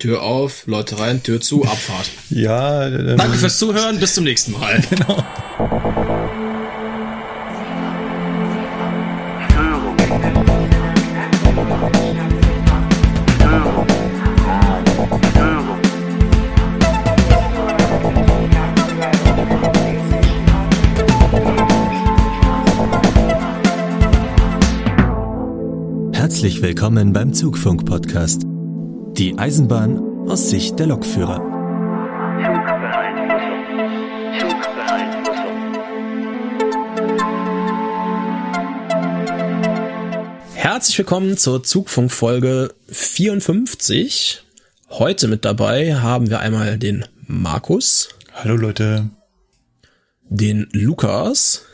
Tür auf, Leute rein, Tür zu, Abfahrt. Ja. Ähm, Danke fürs Zuhören, bis zum nächsten Mal. Genau. Herzlich willkommen beim Zugfunk-Podcast. Die Eisenbahn aus Sicht der Lokführer. Herzlich willkommen zur Zugfunk-Folge 54. Heute mit dabei haben wir einmal den Markus. Hallo Leute. Den Lukas.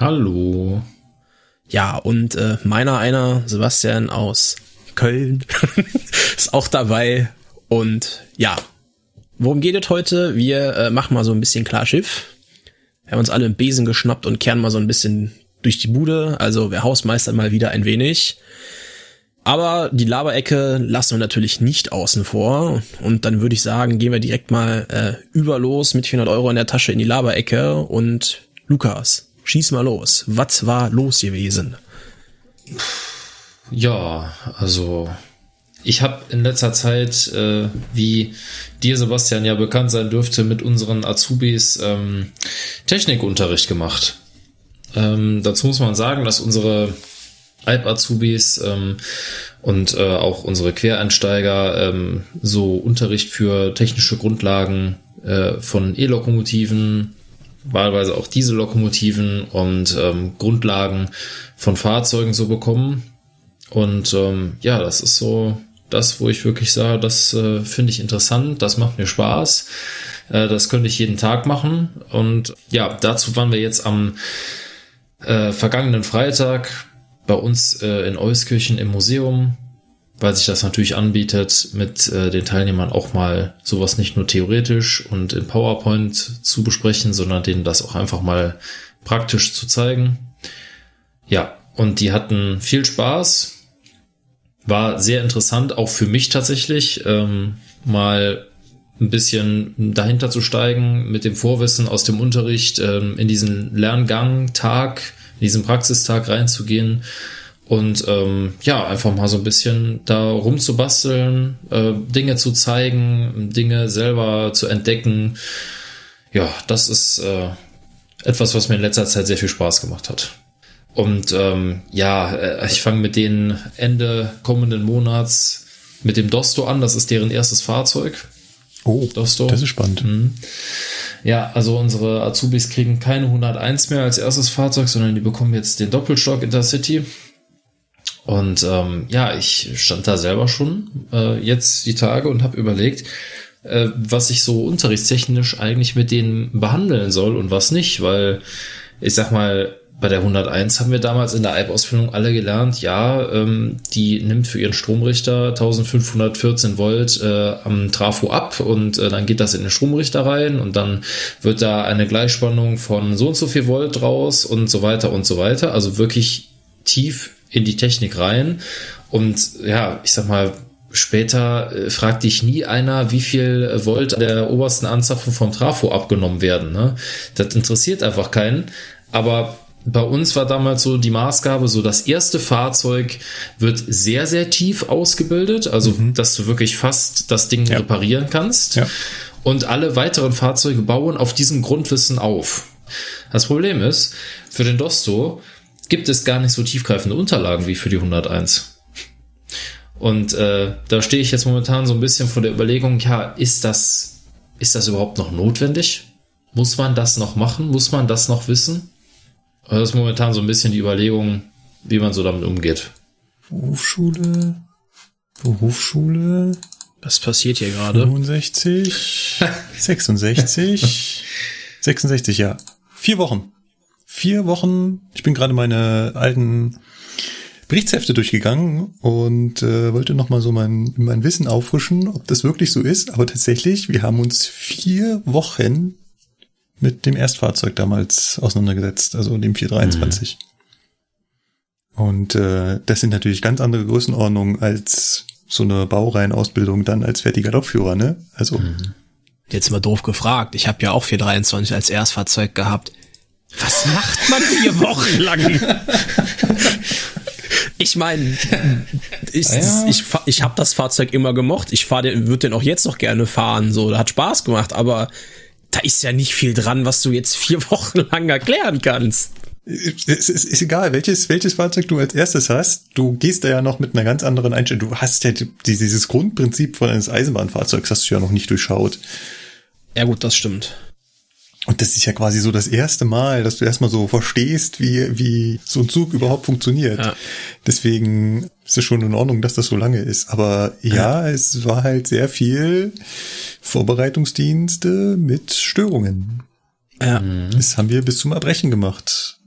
Hallo. Ja, und äh, meiner einer, Sebastian aus Köln, ist auch dabei. Und ja, worum geht es heute? Wir äh, machen mal so ein bisschen Klarschiff. Wir haben uns alle im Besen geschnappt und kehren mal so ein bisschen durch die Bude. Also wir hausmeistern mal wieder ein wenig. Aber die Laberecke lassen wir natürlich nicht außen vor. Und dann würde ich sagen, gehen wir direkt mal äh, überlos mit 400 Euro in der Tasche in die Laberecke. Und Lukas, Schieß mal los. Was war los gewesen? Ja, also ich habe in letzter Zeit, äh, wie dir Sebastian ja bekannt sein dürfte, mit unseren Azubis ähm, Technikunterricht gemacht. Ähm, dazu muss man sagen, dass unsere Alp-Azubis ähm, und äh, auch unsere Quereinsteiger ähm, so Unterricht für technische Grundlagen äh, von E-Lokomotiven, wahlweise auch diese Lokomotiven und ähm, Grundlagen von Fahrzeugen so bekommen. Und ähm, ja, das ist so das, wo ich wirklich sage, das äh, finde ich interessant, das macht mir Spaß, äh, das könnte ich jeden Tag machen. Und ja, dazu waren wir jetzt am äh, vergangenen Freitag bei uns äh, in Euskirchen im Museum weil sich das natürlich anbietet, mit äh, den Teilnehmern auch mal sowas nicht nur theoretisch und in PowerPoint zu besprechen, sondern denen das auch einfach mal praktisch zu zeigen. Ja, und die hatten viel Spaß. War sehr interessant, auch für mich tatsächlich, ähm, mal ein bisschen dahinter zu steigen, mit dem Vorwissen aus dem Unterricht ähm, in diesen Lerngang, Tag, in diesen Praxistag reinzugehen und ähm, ja, einfach mal so ein bisschen da rumzubasteln, äh, Dinge zu zeigen, Dinge selber zu entdecken. Ja, das ist äh, etwas, was mir in letzter Zeit sehr viel Spaß gemacht hat. Und ähm, ja, äh, ich fange mit denen Ende kommenden Monats mit dem Dosto an. Das ist deren erstes Fahrzeug. Oh, Dosto. das ist spannend. Mhm. Ja, also unsere Azubis kriegen keine 101 mehr als erstes Fahrzeug, sondern die bekommen jetzt den Doppelstock Intercity. Und ähm, ja, ich stand da selber schon äh, jetzt die Tage und habe überlegt, äh, was ich so unterrichtstechnisch eigentlich mit denen behandeln soll und was nicht, weil ich sag mal, bei der 101 haben wir damals in der Alp-Ausbildung alle gelernt, ja, ähm, die nimmt für ihren Stromrichter 1514 Volt äh, am Trafo ab und äh, dann geht das in den Stromrichter rein und dann wird da eine Gleichspannung von so und so viel Volt draus und so weiter und so weiter. Also wirklich tief in die Technik rein. Und ja, ich sag mal, später äh, fragt dich nie einer, wie viel Volt der obersten Anzapfung vom Trafo abgenommen werden. Ne? Das interessiert einfach keinen. Aber bei uns war damals so die Maßgabe, so das erste Fahrzeug wird sehr, sehr tief ausgebildet, also mhm. dass du wirklich fast das Ding ja. reparieren kannst. Ja. Und alle weiteren Fahrzeuge bauen auf diesem Grundwissen auf. Das Problem ist, für den Dosto gibt es gar nicht so tiefgreifende Unterlagen wie für die 101. Und äh, da stehe ich jetzt momentan so ein bisschen vor der Überlegung, ja, ist das, ist das überhaupt noch notwendig? Muss man das noch machen? Muss man das noch wissen? Also das ist momentan so ein bisschen die Überlegung, wie man so damit umgeht. Berufsschule, Berufsschule. Was passiert hier gerade? 65, 66, 66, ja. Vier Wochen vier Wochen, ich bin gerade meine alten Berichtshefte durchgegangen und äh, wollte nochmal so mein, mein Wissen auffrischen, ob das wirklich so ist. Aber tatsächlich, wir haben uns vier Wochen mit dem Erstfahrzeug damals auseinandergesetzt, also dem 423. Mhm. Und äh, das sind natürlich ganz andere Größenordnungen als so eine Baureihenausbildung dann als fertiger Lokführer, ne? Also. Mhm. Jetzt mal doof gefragt. Ich habe ja auch 423 als Erstfahrzeug gehabt. Was macht man vier Wochen lang? ich meine, ich, ja. ich, ich habe das Fahrzeug immer gemocht. Ich fahr den, würde den auch jetzt noch gerne fahren. So, hat Spaß gemacht, aber da ist ja nicht viel dran, was du jetzt vier Wochen lang erklären kannst. Es ist, ist egal, welches, welches Fahrzeug du als erstes hast. Du gehst da ja noch mit einer ganz anderen Einstellung. Du hast ja dieses Grundprinzip von eines Eisenbahnfahrzeugs hast du ja noch nicht durchschaut. Ja gut, das stimmt. Und das ist ja quasi so das erste Mal, dass du erstmal so verstehst, wie, wie so ein Zug überhaupt funktioniert. Ja. Deswegen ist es schon in Ordnung, dass das so lange ist. Aber ja, ja, es war halt sehr viel Vorbereitungsdienste mit Störungen. Ja. Das haben wir bis zum Erbrechen gemacht.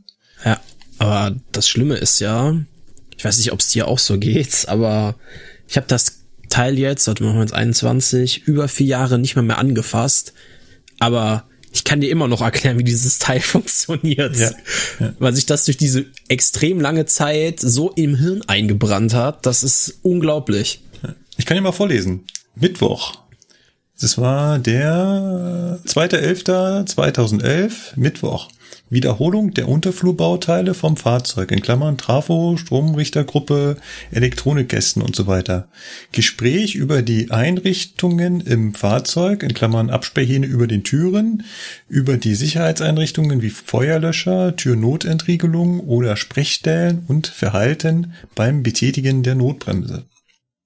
Ja, aber das Schlimme ist ja, ich weiß nicht, ob es dir auch so geht, aber ich habe das Teil jetzt, warte mal, jetzt 21, über vier Jahre nicht mehr mehr angefasst. Aber ich kann dir immer noch erklären, wie dieses Teil funktioniert. Ja, ja. Weil sich das durch diese extrem lange Zeit so im Hirn eingebrannt hat, das ist unglaublich. Ich kann dir mal vorlesen. Mittwoch. Das war der 2.11.2011, Mittwoch. Wiederholung der Unterflurbauteile vom Fahrzeug, in Klammern Trafo, Stromrichtergruppe, Elektronikkästen und so weiter. Gespräch über die Einrichtungen im Fahrzeug, in Klammern Absperrhähne über den Türen, über die Sicherheitseinrichtungen wie Feuerlöscher, Türnotentriegelung oder Sprechstellen und Verhalten beim Betätigen der Notbremse.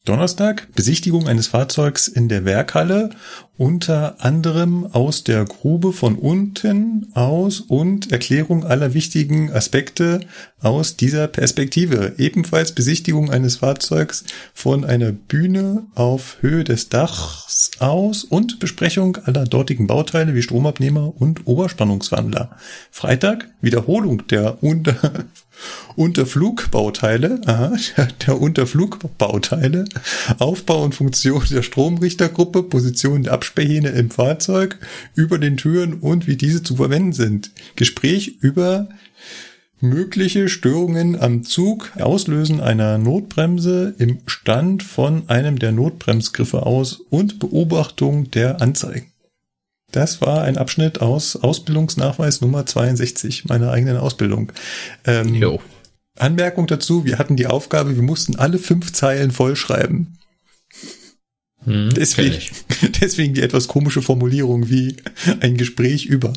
Donnerstag Besichtigung eines Fahrzeugs in der Werkhalle, unter anderem aus der Grube von unten aus und Erklärung aller wichtigen Aspekte aus dieser Perspektive. Ebenfalls Besichtigung eines Fahrzeugs von einer Bühne auf Höhe des Dachs aus und Besprechung aller dortigen Bauteile wie Stromabnehmer und Oberspannungswandler. Freitag Wiederholung der unter Unterflugbauteile, aha, der Unterflugbauteile, Aufbau und Funktion der Stromrichtergruppe, Position der Absperrhähne im Fahrzeug, über den Türen und wie diese zu verwenden sind. Gespräch über mögliche Störungen am Zug, Auslösen einer Notbremse im Stand von einem der Notbremsgriffe aus und Beobachtung der Anzeigen. Das war ein Abschnitt aus Ausbildungsnachweis Nummer 62 meiner eigenen Ausbildung. Ähm. Anmerkung dazu, wir hatten die Aufgabe, wir mussten alle fünf Zeilen vollschreiben. Hm, deswegen, deswegen die etwas komische Formulierung wie ein Gespräch über.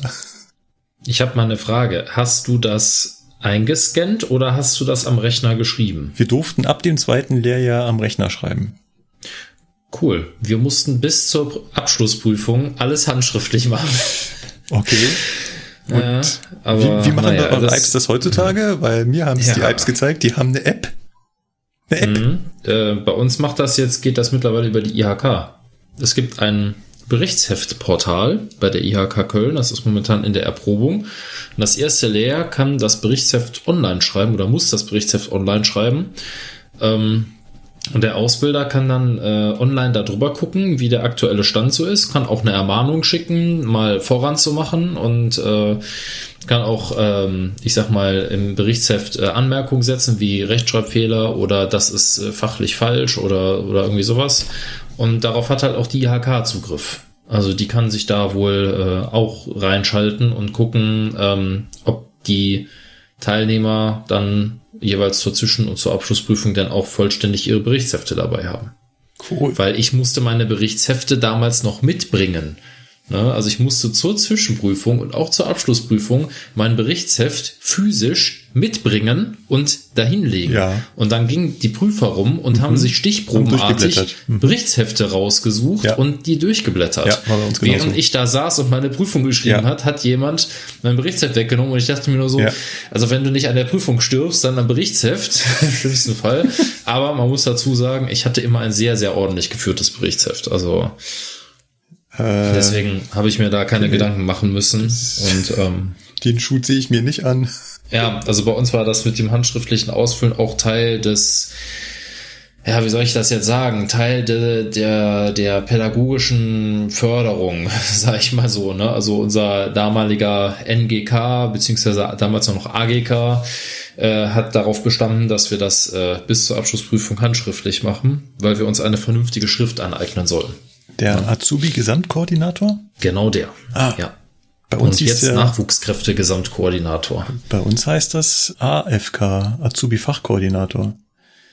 Ich habe mal eine Frage. Hast du das eingescannt oder hast du das am Rechner geschrieben? Wir durften ab dem zweiten Lehrjahr am Rechner schreiben. Cool. Wir mussten bis zur Abschlussprüfung alles handschriftlich machen. Okay. Und ja, aber, wie, wie machen naja, eure Apps das heutzutage? Weil mir haben es ja. die Apps gezeigt, die haben eine App. Eine App. Mhm. Äh, bei uns macht das jetzt, geht das mittlerweile über die IHK. Es gibt ein Berichtsheftportal bei der IHK Köln, das ist momentan in der Erprobung. Und das erste Lehr kann das Berichtsheft online schreiben oder muss das Berichtsheft online schreiben. Ähm, und der Ausbilder kann dann äh, online darüber gucken, wie der aktuelle Stand so ist, kann auch eine Ermahnung schicken, mal voranzumachen und äh, kann auch, ähm, ich sag mal, im Berichtsheft äh, Anmerkungen setzen, wie Rechtschreibfehler oder das ist äh, fachlich falsch oder, oder irgendwie sowas. Und darauf hat halt auch die IHK Zugriff. Also die kann sich da wohl äh, auch reinschalten und gucken, ähm, ob die Teilnehmer dann jeweils zur Zwischen- und zur Abschlussprüfung dann auch vollständig ihre Berichtshefte dabei haben. Cool. Weil ich musste meine Berichtshefte damals noch mitbringen. Ne? Also ich musste zur Zwischenprüfung und auch zur Abschlussprüfung mein Berichtsheft physisch mitbringen und dahinlegen. Ja. Und dann gingen die Prüfer rum und mhm. haben sich stichprobenartig mhm. Berichtshefte rausgesucht ja. und die durchgeblättert. Ja, uns genauso. Während ich da saß und meine Prüfung geschrieben hat, hat jemand mein Berichtsheft weggenommen und ich dachte mir nur so, also wenn du nicht an der Prüfung stirbst, dann am Berichtsheft, im schlimmsten Fall. Aber man muss dazu sagen, ich hatte immer ein sehr, sehr ordentlich geführtes Berichtsheft. Also äh, Deswegen habe ich mir da keine okay. Gedanken machen müssen. Und ähm, den Schuh ziehe ich mir nicht an. Ja, also bei uns war das mit dem handschriftlichen Ausfüllen auch Teil des ja, wie soll ich das jetzt sagen, Teil de, der, der pädagogischen Förderung, sag ich mal so, ne? Also unser damaliger NGK, beziehungsweise damals noch AGK, äh, hat darauf bestanden, dass wir das äh, bis zur Abschlussprüfung handschriftlich machen, weil wir uns eine vernünftige Schrift aneignen sollen. Der Azubi-Gesamtkoordinator? Genau der. Ah. Ja. Bei uns Und jetzt Nachwuchskräfte-Gesamtkoordinator. Bei uns heißt das AFK, Azubi-Fachkoordinator.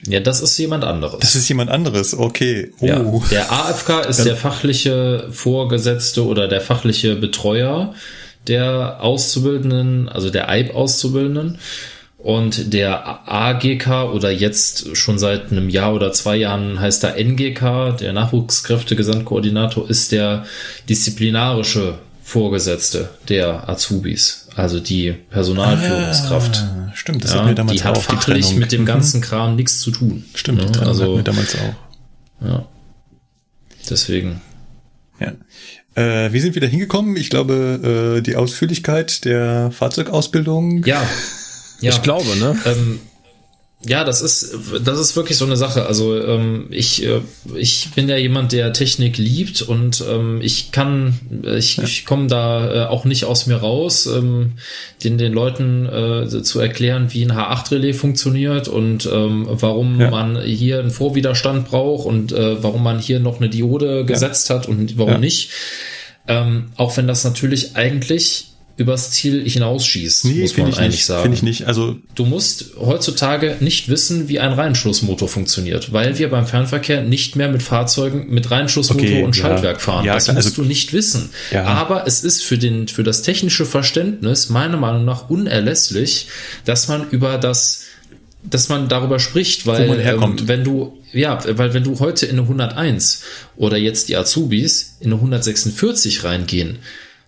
Ja, das ist jemand anderes. Das ist jemand anderes, okay. Oh. Ja, der AFK ist der fachliche Vorgesetzte oder der fachliche Betreuer der Auszubildenden, also der EIB-Auszubildenden. Und der AGK oder jetzt schon seit einem Jahr oder zwei Jahren heißt er NGK, der Nachwuchskräfte-Gesamtkoordinator, ist der disziplinarische Vorgesetzte der Azubis, also die Personalführungskraft. Ah, stimmt, das Ja, hatten wir damals die hat auch, die fachlich Trennung. mit dem Mhm. ganzen Kram nichts zu tun. Stimmt, die Ja, Trennung also, wir damals auch. ja. Deswegen. Ja. Äh, wir sind wieder hingekommen. Ich glaube, äh, die Ausführlichkeit der Fahrzeugausbildung. Ja. ja. Ich glaube, ne? Ähm, ja, das ist, das ist wirklich so eine Sache. Also ähm, ich, äh, ich bin ja jemand, der Technik liebt und ähm, ich kann, ich, ich komme da äh, auch nicht aus mir raus, ähm, den, den Leuten äh, zu erklären, wie ein H8-Relais funktioniert und ähm, warum Ja. man hier einen Vorwiderstand braucht und äh, warum man hier noch eine Diode gesetzt hat und warum Ja. nicht. Ähm, auch wenn das natürlich eigentlich übers Ziel hinausschießt, muss man ich eigentlich nicht. sagen. Finde ich nicht. Also Du musst heutzutage nicht wissen, wie ein Reinschlussmotor funktioniert, weil wir beim Fernverkehr nicht mehr mit Fahrzeugen mit Reinschlussmotor Okay, und ja. Schaltwerk fahren. Ja, das musst also- du nicht wissen. Ja. Aber es ist für den, für das technische Verständnis meiner Meinung nach unerlässlich, dass man über das dass man darüber spricht, weil man herkommt. ähm, wenn du ja, weil wenn du heute in eine 101 oder jetzt die Azubis in eine 146 reingehen,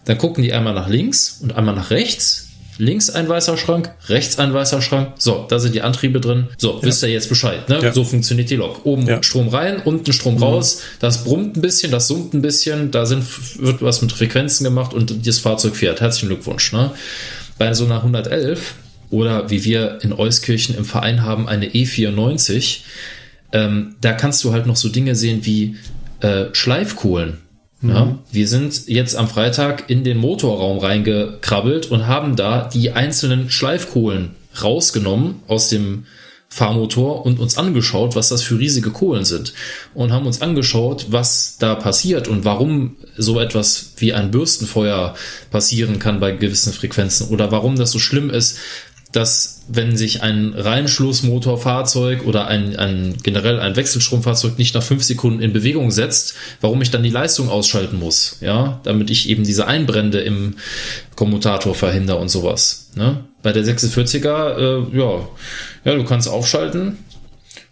dann gucken die einmal nach links und einmal nach rechts. Links ein weißer Schrank, rechts ein weißer Schrank. So, da sind die Antriebe drin. So, wisst ihr jetzt Bescheid, ne? Ja. So funktioniert die Lok. Oben Ja. Strom rein, unten Strom raus. Das brummt ein bisschen, das summt ein bisschen. Da sind, wird was mit Frequenzen gemacht und das Fahrzeug fährt. Herzlichen Glückwunsch, ne? Bei so einer 111 oder wie wir in Euskirchen im Verein haben, eine E94, ähm, da kannst du halt noch so Dinge sehen wie äh, Schleifkohlen. Ja, wir sind jetzt am Freitag in den Motorraum reingekrabbelt und haben da die einzelnen Schleifkohlen rausgenommen aus dem Fahrmotor und uns angeschaut, was das für riesige Kohlen sind. Und haben uns angeschaut, was da passiert und warum so etwas wie ein Bürstenfeuer passieren kann bei gewissen Frequenzen oder warum das so schlimm ist, dass wenn sich ein Reinschlussmotorfahrzeug oder ein, ein generell ein Wechselstromfahrzeug nicht nach fünf Sekunden in Bewegung setzt, warum ich dann die Leistung ausschalten muss, ja, damit ich eben diese Einbrände im Kommutator verhindere und sowas. Ne? Bei der 46er, äh, ja, ja, du kannst aufschalten,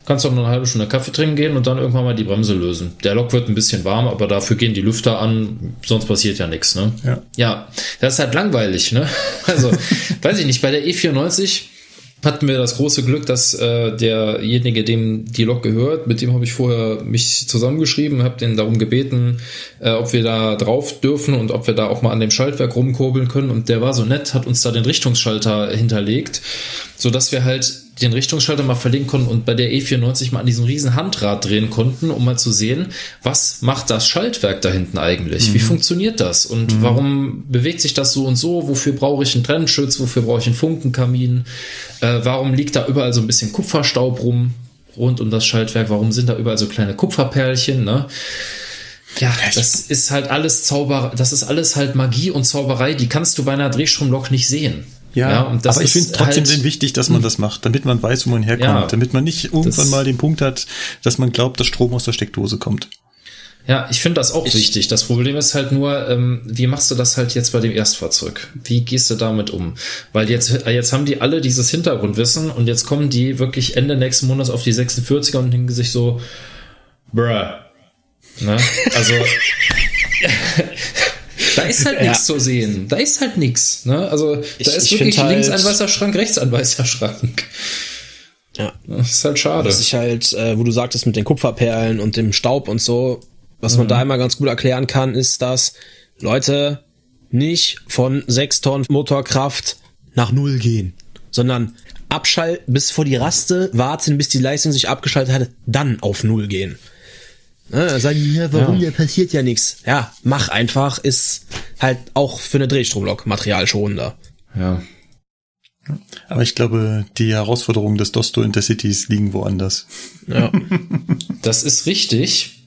kannst auch noch eine halbe Stunde Kaffee trinken gehen und dann irgendwann mal die Bremse lösen. Der Lok wird ein bisschen warm, aber dafür gehen die Lüfter an, sonst passiert ja nichts, ne? Ja. Ja, das ist halt langweilig, ne? Also, weiß ich nicht, bei der E94 hatten wir das große Glück, dass äh, derjenige, dem die Lok gehört, mit dem habe ich vorher mich zusammengeschrieben, habe den darum gebeten, äh, ob wir da drauf dürfen und ob wir da auch mal an dem Schaltwerk rumkurbeln können. Und der war so nett, hat uns da den Richtungsschalter hinterlegt, so dass wir halt den Richtungsschalter mal verlegen konnten und bei der E94 mal an diesem riesen Handrad drehen konnten, um mal zu sehen, was macht das Schaltwerk da hinten eigentlich? Wie funktioniert das? Und warum bewegt sich das so und so? Wofür brauche ich einen Trennschütz? Wofür brauche ich einen Funkenkamin? Äh, warum liegt da überall so ein bisschen Kupferstaub rum rund um das Schaltwerk? Warum sind da überall so kleine Kupferperlchen? Ne? Ja, das ist halt alles Zauber, das ist alles halt Magie und Zauberei, die kannst du bei einer Drehstromlok nicht sehen. Ja, und das aber ich ist finde trotzdem halt- wichtig, dass man das macht, damit man weiß, wo man herkommt, Ja. damit man nicht irgendwann mal den Punkt hat, dass man glaubt, dass Strom aus der Steckdose kommt. Ja, ich finde das auch wichtig. Das Problem ist halt nur, ähm, wie machst du das halt jetzt bei dem Erstfahrzeug? Wie gehst du damit um? Weil jetzt, äh, jetzt haben die alle dieses Hintergrundwissen und jetzt kommen die wirklich Ende nächsten Monats auf die 46er und denken sich so, bruh. Ne? Also, da ist halt nichts zu sehen. Da ist halt nichts. Ne? Also, da Ich- ist ich wirklich links halt- ein weißer Schrank, rechts ein weißer Schrank. Ja. Das ist halt schade. Was ich halt, äh, wo du sagtest mit den Kupferperlen und dem Staub und so, was man da immer ganz gut erklären kann, ist, dass Leute nicht von 6 Tonnen Motorkraft nach Null gehen, sondern abschalten, bis vor die Raste, warten, bis die Leistung sich abgeschaltet hat, dann auf Null gehen. Ne, dann sagen die, ja, warum, Ja. ja. passiert ja nichts. Ja, mach einfach, ist halt auch für eine Drehstromlok materialschonender. Ja. Aber ich glaube, die Herausforderungen des Dosto Intercities liegen woanders. Ja. Das ist richtig.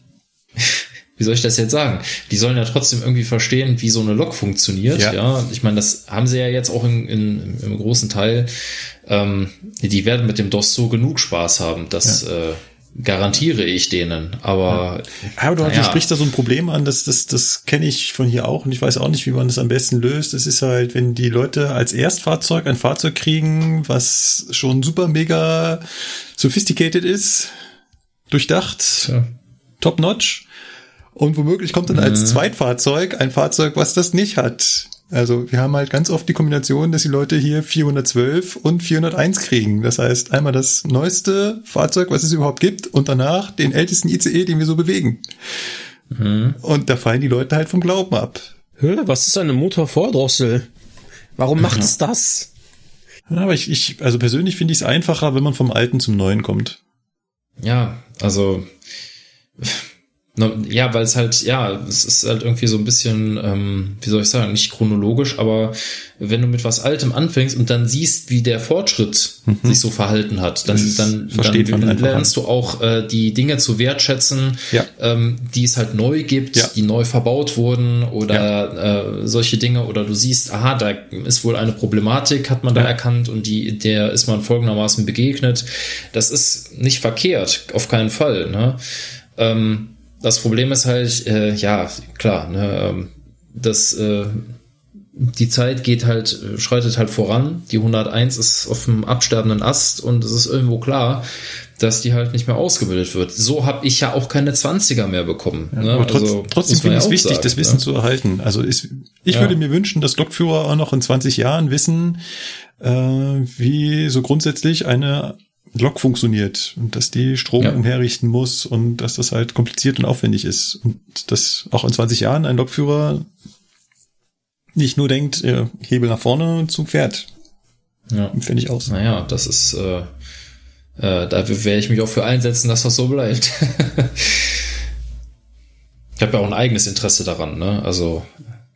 Wie soll ich das jetzt sagen? Die sollen ja trotzdem irgendwie verstehen, wie so eine Lok funktioniert. Ja. Ja, ich meine, das haben sie ja jetzt auch in, in, im großen Teil. Ähm, die werden mit dem DOS so genug Spaß haben. Das äh, garantiere ich denen. Aber Aber du, du naja, sprichst da so ein Problem an, das, das, das kenne ich von hier auch und ich weiß auch nicht, wie man das am besten löst. Es ist halt, wenn die Leute als Erstfahrzeug ein Fahrzeug kriegen, was schon super mega sophisticated ist, durchdacht, Ja. top notch. Und womöglich kommt dann als Zweitfahrzeug ein Fahrzeug, was das nicht hat. Also wir haben halt ganz oft die Kombination, dass die Leute hier 412 und 401 kriegen. Das heißt, einmal das neueste Fahrzeug, was es überhaupt gibt, und danach den ältesten ICE, den wir so bewegen. Und da fallen die Leute halt vom Glauben ab. Hä, was ist eine Motorvordrossel? Warum macht es das? Ja, Aber ich, ich also persönlich finde ich es einfacher, wenn man vom Alten zum Neuen kommt. Ja, also ja, weil es halt, ja, es ist halt irgendwie so ein bisschen, ähm, wie soll ich sagen, nicht chronologisch, aber wenn du mit was Altem anfängst und dann siehst, wie der Fortschritt sich so verhalten hat, dann, dann, dann einfach lernst du auch äh, die Dinge zu wertschätzen, Ja. ähm, die es halt neu gibt, Ja. die neu verbaut wurden oder äh, solche Dinge oder du siehst, aha, da ist wohl eine Problematik, hat man da Ja. erkannt und die, der ist man folgendermaßen begegnet. Das ist nicht verkehrt, auf keinen Fall. Ne? Ähm, das Problem ist halt, äh, ja, klar, ne, ähm, das, äh, die Zeit geht halt, schreitet halt voran. Die 101 ist auf dem absterbenden Ast und es ist irgendwo klar, dass die halt nicht mehr ausgebildet wird. So habe ich ja auch keine 20er mehr bekommen. ne? Aber trotz, Also, trotzdem finde ich ja es wichtig, sagen, das Wissen ne? zu erhalten. Also ist, ich Ja. würde mir wünschen, dass Lokführer auch noch in 20 Jahren wissen, äh, wie so grundsätzlich eine Lok funktioniert und dass die Strom Ja. umherrichten muss und dass das halt kompliziert und aufwendig ist. Und dass auch in 20 Jahren ein Lokführer nicht nur denkt, Hebel nach vorne, Zug fährt. Ja. Finde ich aus. Naja, das ist, äh, äh, da werde ich mich auch für einsetzen, dass das so bleibt. ich habe ja auch ein eigenes Interesse daran, ne? Also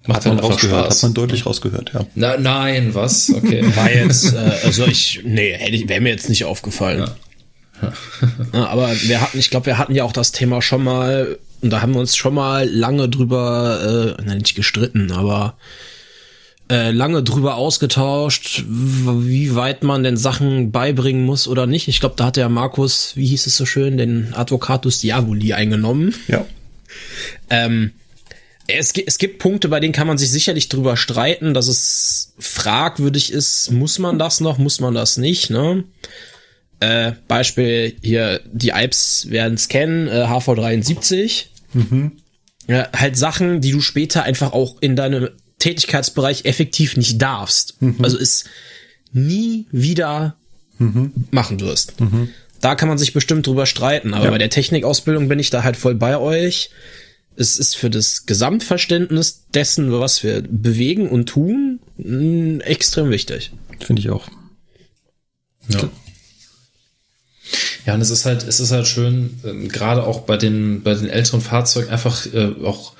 macht Hat man rausgehört, Spaß. hat man deutlich rausgehört, ja. Na, nein, was? Okay. War jetzt, äh, also ich, nee, hätte ich, wäre mir jetzt nicht aufgefallen. Ja, aber wir hatten, ich glaube, wir hatten ja auch das Thema schon mal, und da haben wir uns schon mal lange drüber, äh, na, nicht gestritten, aber äh, lange drüber ausgetauscht, wie weit man denn Sachen beibringen muss oder nicht. Ich glaube, da hat der Markus, wie hieß es so schön, den Advocatus Diaboli eingenommen. Ja. Ähm, es, es gibt Punkte, bei denen kann man sich sicherlich drüber streiten, dass es fragwürdig ist, muss man das noch, muss man das nicht, ne? Äh, Beispiel hier, die Alps werden es kennen, äh, HV73. Ja, halt Sachen, die du später einfach auch in deinem Tätigkeitsbereich effektiv nicht darfst. Also es nie wieder machen wirst. Da kann man sich bestimmt drüber streiten, aber Ja. bei der Technikausbildung bin ich da halt voll bei euch. Es ist für das Gesamtverständnis dessen, was wir bewegen und tun, mh, extrem wichtig. Finde ich auch. Ja. Ja, und es ist halt, es ist halt schön, ähm, gerade auch bei den, bei den älteren Fahrzeugen einfach äh, auch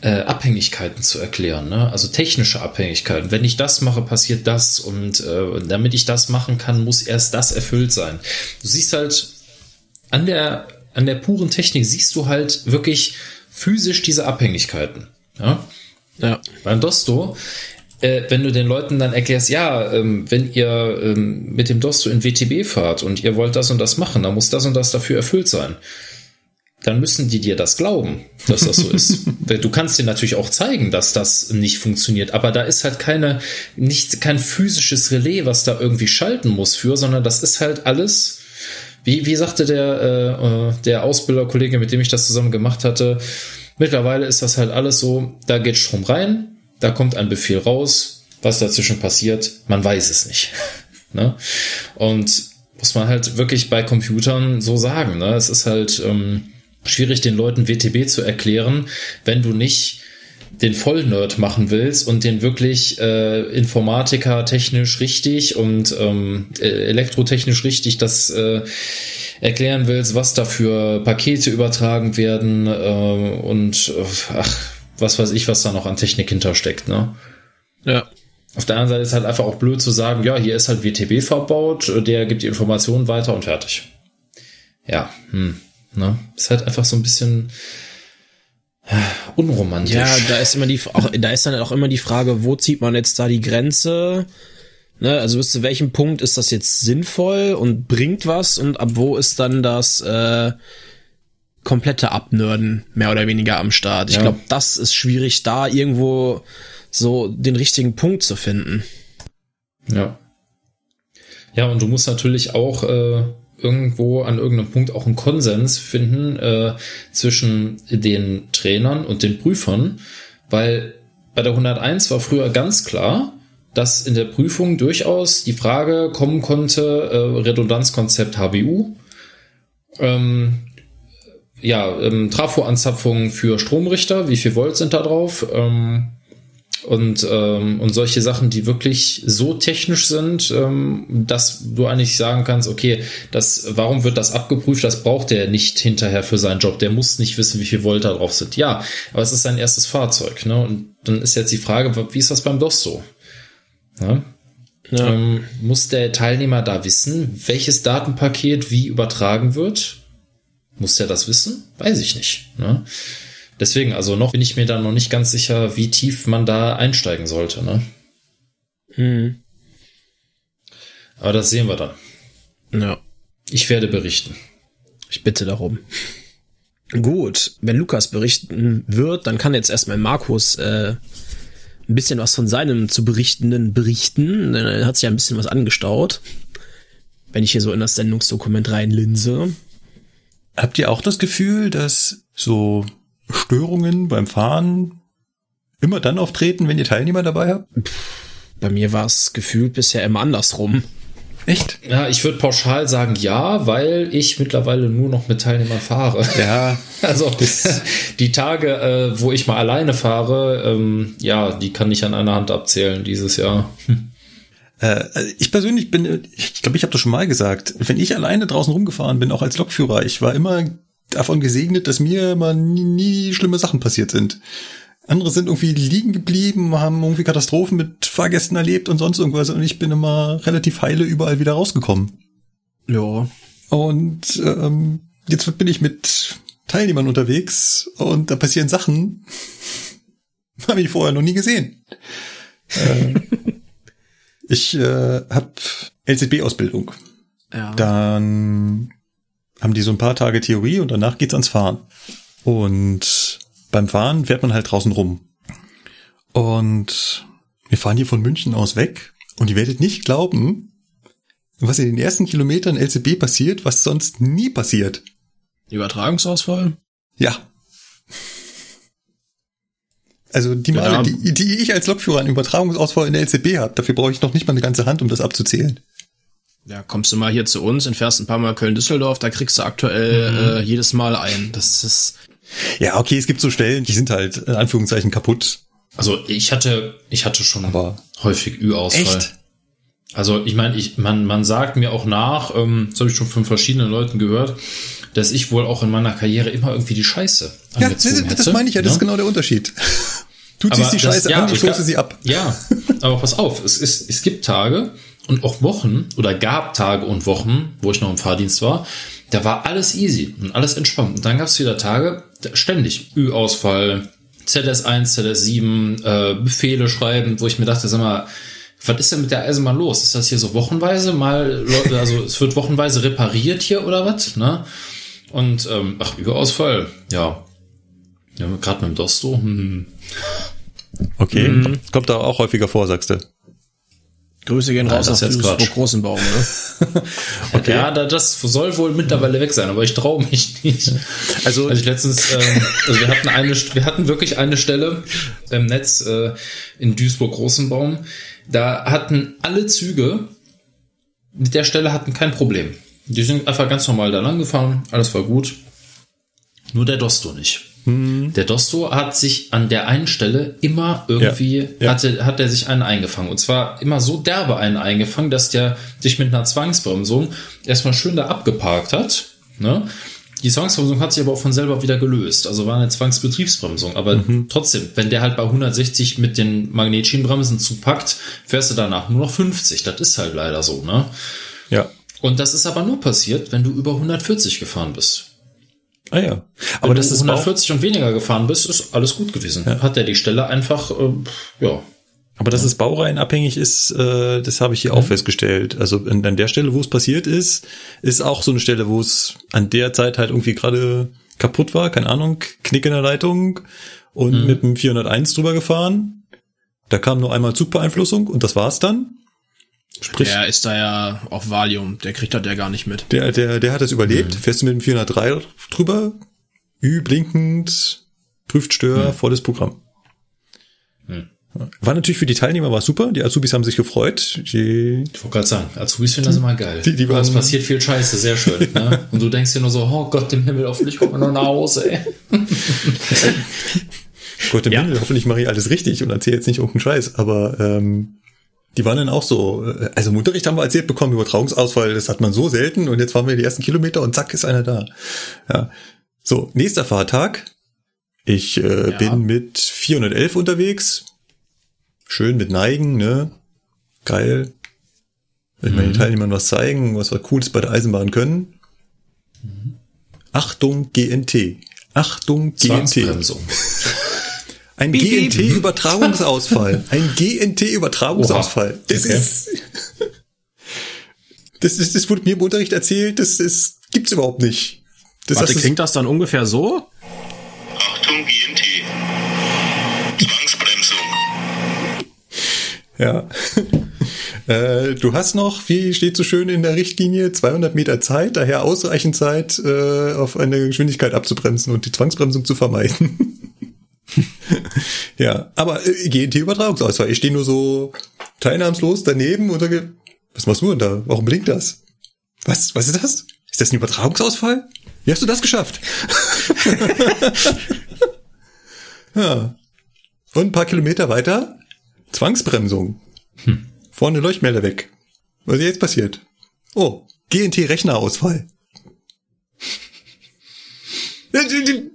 äh, Abhängigkeiten zu erklären, ne? Also technische Abhängigkeiten. Wenn ich das mache, passiert das und äh, damit ich das machen kann, muss erst das erfüllt sein. Du siehst halt an der an der puren Technik siehst du halt wirklich physisch diese Abhängigkeiten. Ja? Ja. Beim Dosto, äh, wenn du den Leuten dann erklärst, ja, ähm, wenn ihr ähm, mit dem Dosto in WTB fahrt und ihr wollt das und das machen, dann muss das und das dafür erfüllt sein. Dann müssen die dir das glauben, dass das so ist. Weil Du kannst dir natürlich auch zeigen, dass das nicht funktioniert, aber da ist halt keine, nicht, kein physisches Relais, was da irgendwie schalten muss für, sondern das ist halt alles, wie, wie sagte der, äh, äh, der Ausbilderkollege, mit dem ich das zusammen gemacht hatte, mittlerweile ist das halt alles so, da geht Strom rein, da kommt ein Befehl raus, was dazwischen passiert, man weiß es nicht. ne? Und muss man halt wirklich bei Computern so sagen. Ne? Es ist halt ähm, schwierig, den Leuten WTB zu erklären, wenn du nicht den Vollnerd machen willst und den wirklich äh, Informatiker technisch richtig und ähm, äh, elektrotechnisch richtig das äh, erklären willst, was da für Pakete übertragen werden äh, und ach, was weiß ich, was da noch an Technik hintersteckt, ne? Ja. Auf der anderen Seite ist halt einfach auch blöd zu sagen, ja, hier ist halt WTB verbaut, der gibt die Informationen weiter und fertig. Ja, hm, ne? Ist halt einfach so ein bisschen unromantisch. Ja, da ist immer die, auch, da ist dann auch immer die Frage, wo zieht man jetzt da die Grenze? Ne, also bis zu welchem Punkt ist das jetzt sinnvoll und bringt was und ab wo ist dann das äh, komplette Abnörden mehr oder weniger am Start? Ich Ja. glaube, das ist schwierig, da irgendwo so den richtigen Punkt zu finden. Ja. Ja, und du musst natürlich auch äh, irgendwo an irgendeinem Punkt auch einen Konsens finden äh, zwischen den Trainern und den Prüfern, weil bei der 101 war früher ganz klar, dass in der Prüfung durchaus die Frage kommen konnte, äh, Redundanzkonzept HBU, ähm, ja, ähm, Trafoanzapfung für Stromrichter, wie viel Volt sind da drauf? Ähm, und, ähm, und solche Sachen, die wirklich so technisch sind, ähm, dass du eigentlich sagen kannst, okay, das, warum wird das abgeprüft? Das braucht der nicht hinterher für seinen Job. Der muss nicht wissen, wie viel Volt da drauf sind. Ja, aber es ist sein erstes Fahrzeug. Ne? Und dann ist jetzt die Frage, wie ist das beim DOS so? Ja? Ja. Ähm, muss der Teilnehmer da wissen, welches Datenpaket wie übertragen wird? Muss der das wissen? Weiß ich nicht. Ne? Deswegen, also noch bin ich mir da noch nicht ganz sicher, wie tief man da einsteigen sollte. Ne? Hm. Aber das sehen wir dann. Ja. Ich werde berichten. Ich bitte darum. Gut, wenn Lukas berichten wird, dann kann jetzt erstmal Markus äh, ein bisschen was von seinem zu berichtenden berichten. Denn Er hat sich ja ein bisschen was angestaut. Wenn ich hier so in das Sendungsdokument reinlinse. Habt ihr auch das Gefühl, dass so Störungen beim Fahren immer dann auftreten, wenn ihr Teilnehmer dabei habt? Bei mir war es gefühlt bisher immer andersrum. Echt? Ja, ich würde pauschal sagen ja, weil ich mittlerweile nur noch mit Teilnehmern fahre. Ja, Also die Tage, äh, wo ich mal alleine fahre, ähm, ja, die kann ich an einer Hand abzählen dieses Jahr. Äh, ich persönlich bin, ich glaube, ich habe das schon mal gesagt, wenn ich alleine draußen rumgefahren bin, auch als Lokführer, ich war immer davon gesegnet, dass mir immer nie, nie schlimme Sachen passiert sind. Andere sind irgendwie liegen geblieben, haben irgendwie Katastrophen mit Fahrgästen erlebt und sonst irgendwas und ich bin immer relativ heile überall wieder rausgekommen. Ja. Und ähm, jetzt bin ich mit Teilnehmern unterwegs und da passieren Sachen, habe ich vorher noch nie gesehen. äh, ich äh, habe LZB-Ausbildung. Ja. Dann haben die so ein paar Tage Theorie und danach geht's ans Fahren. Und beim Fahren fährt man halt draußen rum. Und wir fahren hier von München aus weg und ihr werdet nicht glauben, was in den ersten Kilometern LCB passiert, was sonst nie passiert. Übertragungsausfall? Ja. Also die Male, Ja. die, die ich als Lokführer einen Übertragungsausfall in der LCB habe, dafür brauche ich noch nicht mal eine ganze Hand, um das abzuzählen. Ja, kommst du mal hier zu uns und fährst ein paar Mal Köln-Düsseldorf, da kriegst du aktuell äh, jedes Mal ein. Das ist. Ja, okay, es gibt so Stellen, die sind halt in Anführungszeichen kaputt. Also ich hatte, ich hatte schon Aber- häufig Ü-Ausfall. Echt? Also ich meine, ich, man, man sagt mir auch nach, ähm, das habe ich schon von verschiedenen Leuten gehört, dass ich wohl auch in meiner Karriere immer irgendwie die Scheiße Ja, angezogen das, das hätte, meine ich ja, das ne? ist genau der Unterschied. Du ziehst die das- Scheiße ja, an, ich stoße sie ab. Ja, aber pass auf, es, ist, es gibt Tage und auch Wochen oder gab Tage und Wochen, wo ich noch im Fahrdienst war, da war alles easy und alles entspannt. Und dann gab es wieder Tage, ständig Ü-Ausfall, ZS1, ZS7, äh, Befehle schreiben, wo ich mir dachte, sag mal, was ist denn mit der Eisenbahn los? Ist das hier so wochenweise mal, Leute, also es wird wochenweise repariert hier oder was? Ne? Und ähm, ach, Ü-Ausfall, ja. Ja, gerade mit dem Dosto, hm. Okay, Mhm. kommt da auch häufiger vor, sagst du. Grüße gehen raus das auf ist jetzt Duisburg. Großenbaum, ne? Okay. Ja, da, das soll wohl mittlerweile weg sein, aber ich traue mich nicht. Also- Also ich letztens, ähm, also wir hatten eine, wir hatten wirklich eine Stelle im Netz äh, in Duisburg-Großenbaum. Da hatten alle Züge mit der Stelle hatten kein Problem. Die sind einfach ganz normal da lang gefahren, alles war gut. Nur der Dosto nicht. Der Dosto hat sich an der einen Stelle immer irgendwie, Ja, ja. hatte, hat er sich einen eingefangen. Und zwar immer so derbe einen eingefangen, dass der sich mit einer Zwangsbremsung erstmal schön da abgeparkt hat. Ne? Die Zwangsbremsung hat sich aber auch von selber wieder gelöst. Also war eine Zwangsbetriebsbremsung. Aber Mhm. trotzdem, wenn der halt bei 160 mit den Magnetschienenbremsen zupackt, fährst du danach nur noch 50. Das ist halt leider so, ne? Ja. Und das ist aber nur passiert, wenn du über 140 gefahren bist. Ah ja. Aber Aber das du ist auch, 140 und weniger gefahren bist, ist alles gut gewesen. Hat der die Stelle einfach, äh, ja. aber dass es baureihenabhängig ist, äh, das habe ich hier auch festgestellt. Also an, an der Stelle, wo es passiert ist, ist auch so eine Stelle, wo es an der Zeit halt irgendwie gerade kaputt war, keine Ahnung, Knick in der Leitung und mit dem 401 drüber gefahren. Da kam nur einmal Zugbeeinflussung und das war's dann. Sprich, Der ist da ja auf Valium, der kriegt das ja gar nicht mit. Der, der, der hat es überlebt. Fährst du mit dem 403 drüber? Ü, blinkend, prüft Stör, volles Programm. War natürlich für die Teilnehmer war super. Die Azubis haben sich gefreut. Die, Ich wollte gerade sagen, Azubis finden das immer geil. Die- die Aber es waren- passiert viel Scheiße, sehr schön. Ne? Und du denkst dir nur so, oh Gott im Himmel, hoffentlich kommt man noch nach Hause, ey. Gott im Ja. Himmel, hoffentlich mache ich alles richtig und erzähle jetzt nicht irgendeinen Scheiß. Aber ähm, die waren dann auch so, äh, also im Unterricht haben wir erzählt bekommen, Übertragungsausfall, das hat man so selten und jetzt fahren wir die ersten Kilometer und zack ist einer da. Ja. So, nächster Fahrtag. Ich äh, Ja. bin mit 411 unterwegs. Schön mit Neigen, ne? Geil. Ich mal den Teilnehmern was zeigen, was wir Cooles bei der Eisenbahn können. Achtung, GNT. Achtung, GNT. Ein GNT-Übertragungsausfall. Ein GNT-Übertragungsausfall. Das Okay. ist, das ist, das wurde mir im Unterricht erzählt, das, das gibt's überhaupt nicht. Das, Warte, ist- klingt das dann ungefähr so? Achtung GNT. Zwangsbremsung. Ja. äh, du hast noch, wie steht so schön in der Richtlinie, 200 Meter Zeit, daher ausreichend Zeit, äh, auf eine Geschwindigkeit abzubremsen und die Zwangsbremsung zu vermeiden. ja, aber äh, GNT-Übertragungsausfall. Ich stehe nur so teilnahmslos daneben und sage, was machst du denn da? Warum blinkt das? Was, was ist das? Ist das ein Übertragungsausfall? Wie hast du das geschafft? ja. Und ein paar Kilometer weiter, Zwangsbremsung. Vorne Leuchtmelder weg. Was ist jetzt passiert? Oh, GNT-Rechnerausfall.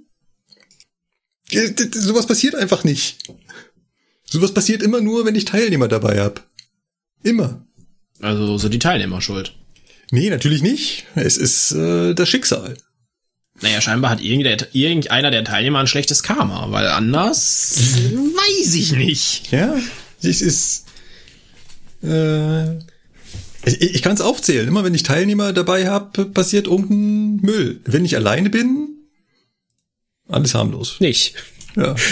Sowas passiert einfach nicht. Sowas passiert immer nur, wenn ich Teilnehmer dabei hab. Immer. Also so die Teilnehmer schuld. Nee, natürlich nicht. Es ist äh, das Schicksal. Naja, scheinbar hat irgendeiner irgendeiner der Teilnehmer ein schlechtes Karma, weil anders weiß ich nicht. Ja, es ist. Äh, ich ich kann es aufzählen. Immer wenn ich Teilnehmer dabei habe, passiert irgendein Müll. Wenn ich alleine bin, alles harmlos. Nicht. Ja.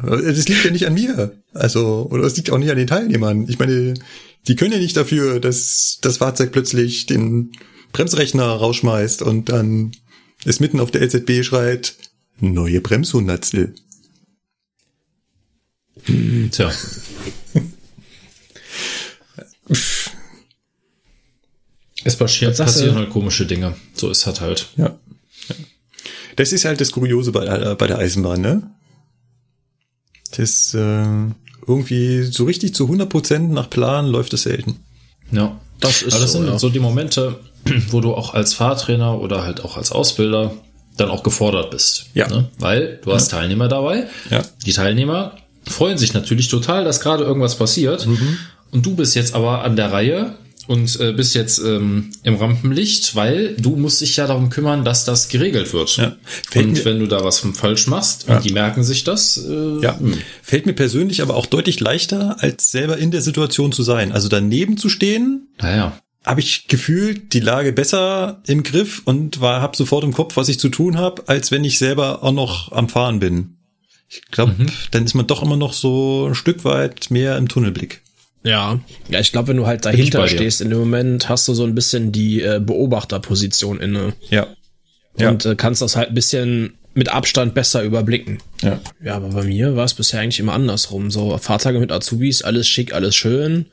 Das liegt ja nicht an mir. Also, oder es liegt auch nicht an den Teilnehmern. Ich meine, die können ja nicht dafür, dass das Fahrzeug plötzlich den Bremsrechner rausschmeißt und dann es mitten auf der LZB schreit, neue Bremshundertstel. Tja. Es passieren halt komische Dinge. So ist halt halt. Ja. Ja. Das ist halt das Kuriose bei, der- bei der Eisenbahn, ne? Das äh, irgendwie so richtig zu 100% nach Plan läuft es selten. Ja. Das ist Aber das so, sind ja. so die Momente, wo du auch als Fahrtrainer oder halt auch als Ausbilder dann auch gefordert bist. Ja. Ne? Weil du hast Teilnehmer dabei. Ja. Die Teilnehmer freuen sich natürlich total, dass gerade irgendwas passiert. Mhm. Und du bist jetzt aber an der Reihe und äh, bist jetzt ähm, im Rampenlicht, weil du musst dich ja darum kümmern, dass das geregelt wird. Ja. Fällt Und mir- wenn du da was falsch machst Ja. und die merken sich das, äh, Ja, hm. fällt mir persönlich aber auch deutlich leichter, als selber in der Situation zu sein. Also daneben zu stehen, naja. habe ich gefühlt die Lage besser im Griff und war habe sofort im Kopf, was ich zu tun habe, als wenn ich selber auch noch am Fahren bin. Ich glaube, dann ist man doch immer noch so ein Stück weit mehr im Tunnelblick. Ja. Ja, ich glaube, wenn du halt dahinter stehst in dem Moment, hast du so ein bisschen die äh, Beobachterposition inne. Ja. Ja. Und äh, kannst das halt ein bisschen mit Abstand besser überblicken. ja. Ja, aber bei mir war es bisher eigentlich immer andersrum. So Fahrtage mit Azubis, alles schick, alles schön.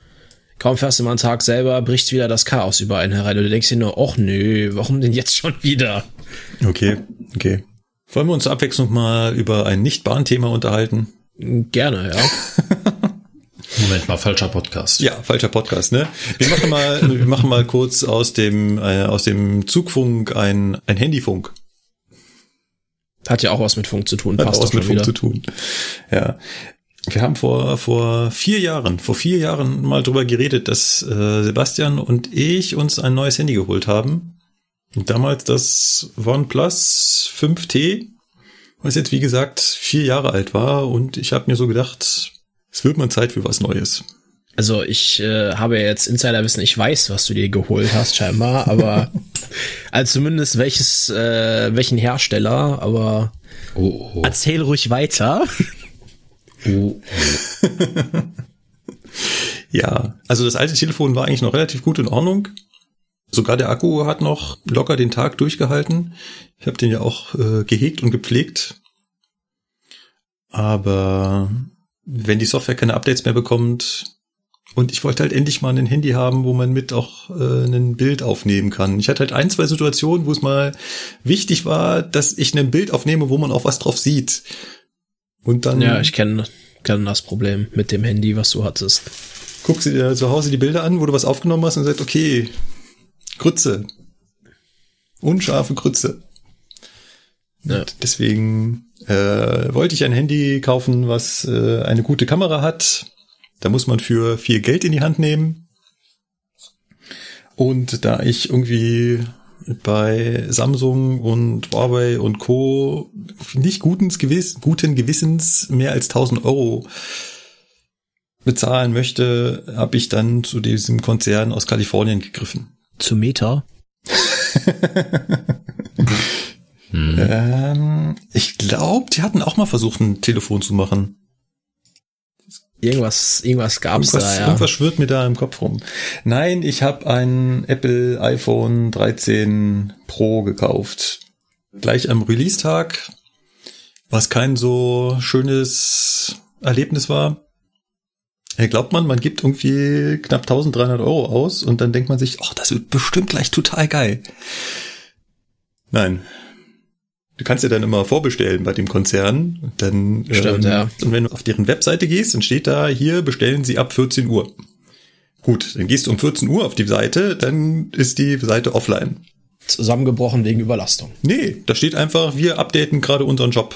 Kaum fährst du mal einen Tag selber, bricht wieder das Chaos über einen herein. Und du denkst dir nur, ach nö, warum denn jetzt schon wieder? Okay, okay. Wollen wir uns zur Abwechslung mal über ein Nicht-Bahn-Thema unterhalten? Gerne, ja. Moment mal, falscher Podcast. Ja, falscher Podcast, ne? Wir machen mal, wir machen mal kurz aus dem, äh, aus dem Zugfunk ein, ein Handyfunk. Hat ja auch was mit Funk zu tun. Hat Passt auch was mit Funk wieder. zu tun. Ja. Wir haben vor, vor vier Jahren, vor vier Jahren mal drüber geredet, dass äh, Sebastian und ich uns ein neues Handy geholt haben. Damals das OnePlus 5T, was jetzt wie gesagt vier Jahre alt war. Und ich habe mir so gedacht, es wird mal Zeit für was Neues. Also ich äh, habe jetzt Insiderwissen, ich weiß, was du dir geholt hast, scheinbar, aber also zumindest welches, äh, welchen Hersteller, aber Oh, oh, erzähl ruhig weiter. oh, Ja, also das alte Telefon war eigentlich noch relativ gut in Ordnung. Sogar der Akku hat noch locker den Tag durchgehalten. Ich habe den ja auch äh, gehegt und gepflegt. Aber wenn die Software keine Updates mehr bekommt und ich wollte halt endlich mal ein Handy haben, wo man mit auch äh, ein Bild aufnehmen kann. Ich hatte halt ein, zwei Situationen, wo es mal wichtig war, dass ich ein Bild aufnehme, wo man auch was drauf sieht. Und dann Ja, ich kenne kenn das Problem mit dem Handy, was du hattest. guckst du dir zu Hause die Bilder an, wo du was aufgenommen hast und sagst, okay, Grütze. Unscharfe Grütze. Ja. Deswegen äh, wollte ich ein Handy kaufen, was äh, eine gute Kamera hat. Da muss man für viel Geld in die Hand nehmen. Und da ich irgendwie bei Samsung und Huawei und Co. nicht guten, Gewiss, guten Gewissens mehr als 1000 Euro bezahlen möchte, habe ich dann zu diesem Konzern aus Kalifornien gegriffen. Zu Meta? Ähm, ich glaube, die hatten auch mal versucht, ein Telefon zu machen. Irgendwas, irgendwas gab's Irgendwas, da, ja. irgendwas schwirrt mir da im Kopf rum. Nein, ich habe ein Apple iPhone 13 Pro gekauft. Gleich am Release-Tag, was kein so schönes Erlebnis war. Ja, glaubt man, man gibt irgendwie knapp 1300 Euro aus und dann denkt man sich, ach, das wird bestimmt gleich total geil. Nein. Du kannst ja dann immer vorbestellen bei dem Konzern. Und dann, ähm, Stimmt, ja. Und wenn du auf deren Webseite gehst, dann steht da, hier bestellen sie ab 14 Uhr. Gut, dann gehst du um 14 Uhr auf die Seite, dann ist die Seite offline. Zusammengebrochen wegen Überlastung. Nee, da steht einfach, wir updaten gerade unseren Job,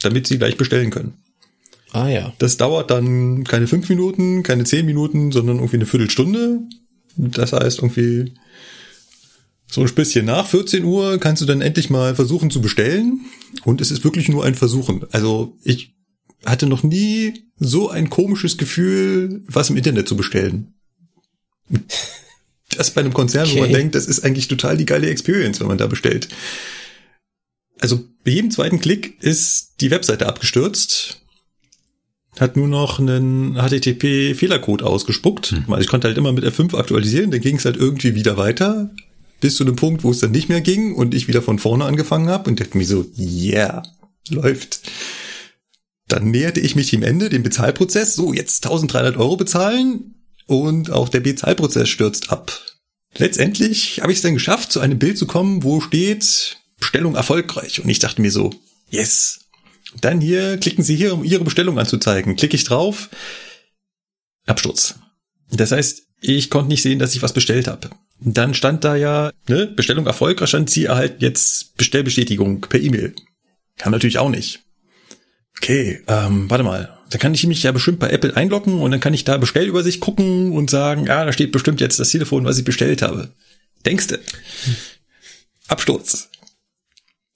damit sie gleich bestellen können. Ah ja. Das dauert dann keine fünf Minuten, keine zehn Minuten, sondern irgendwie eine Viertelstunde. Das heißt irgendwie so ein bisschen nach 14 Uhr kannst du dann endlich mal versuchen zu bestellen. Und es ist wirklich nur ein Versuchen. Also ich hatte noch nie so ein komisches Gefühl, was im Internet zu bestellen. Das bei einem Konzern, wo man Okay. denkt, das ist eigentlich total die geile Experience, wenn man da bestellt. Also bei jedem zweiten Klick ist die Webseite abgestürzt hat nur noch einen HTTP-Fehlercode ausgespuckt. Also ich konnte halt immer mit F5 aktualisieren, dann ging es halt irgendwie wieder weiter, bis zu einem Punkt, wo es dann nicht mehr ging und ich wieder von vorne angefangen habe und dachte mir so, yeah, läuft. Dann näherte ich mich dem Ende, dem Bezahlprozess. So, jetzt 1300 Euro bezahlen und auch der Bezahlprozess stürzt ab. Letztendlich habe ich es dann geschafft, zu einem Bild zu kommen, wo steht Bestellung erfolgreich. Und ich dachte mir so, yes, dann hier, klicken Sie hier, um Ihre Bestellung anzuzeigen. Klicke ich drauf, Absturz. Das heißt, ich konnte nicht sehen, dass ich was bestellt habe. Dann stand da ja, ne, Bestellung erfolgreich, stand Sie erhalten jetzt Bestellbestätigung per E-Mail. Kam natürlich auch nicht. Okay, ähm, warte mal. Da kann ich mich ja bestimmt bei Apple einloggen und dann kann ich da Bestellübersicht gucken und sagen, ja, da steht bestimmt jetzt das Telefon, was ich bestellt habe. Denkste? Absturz.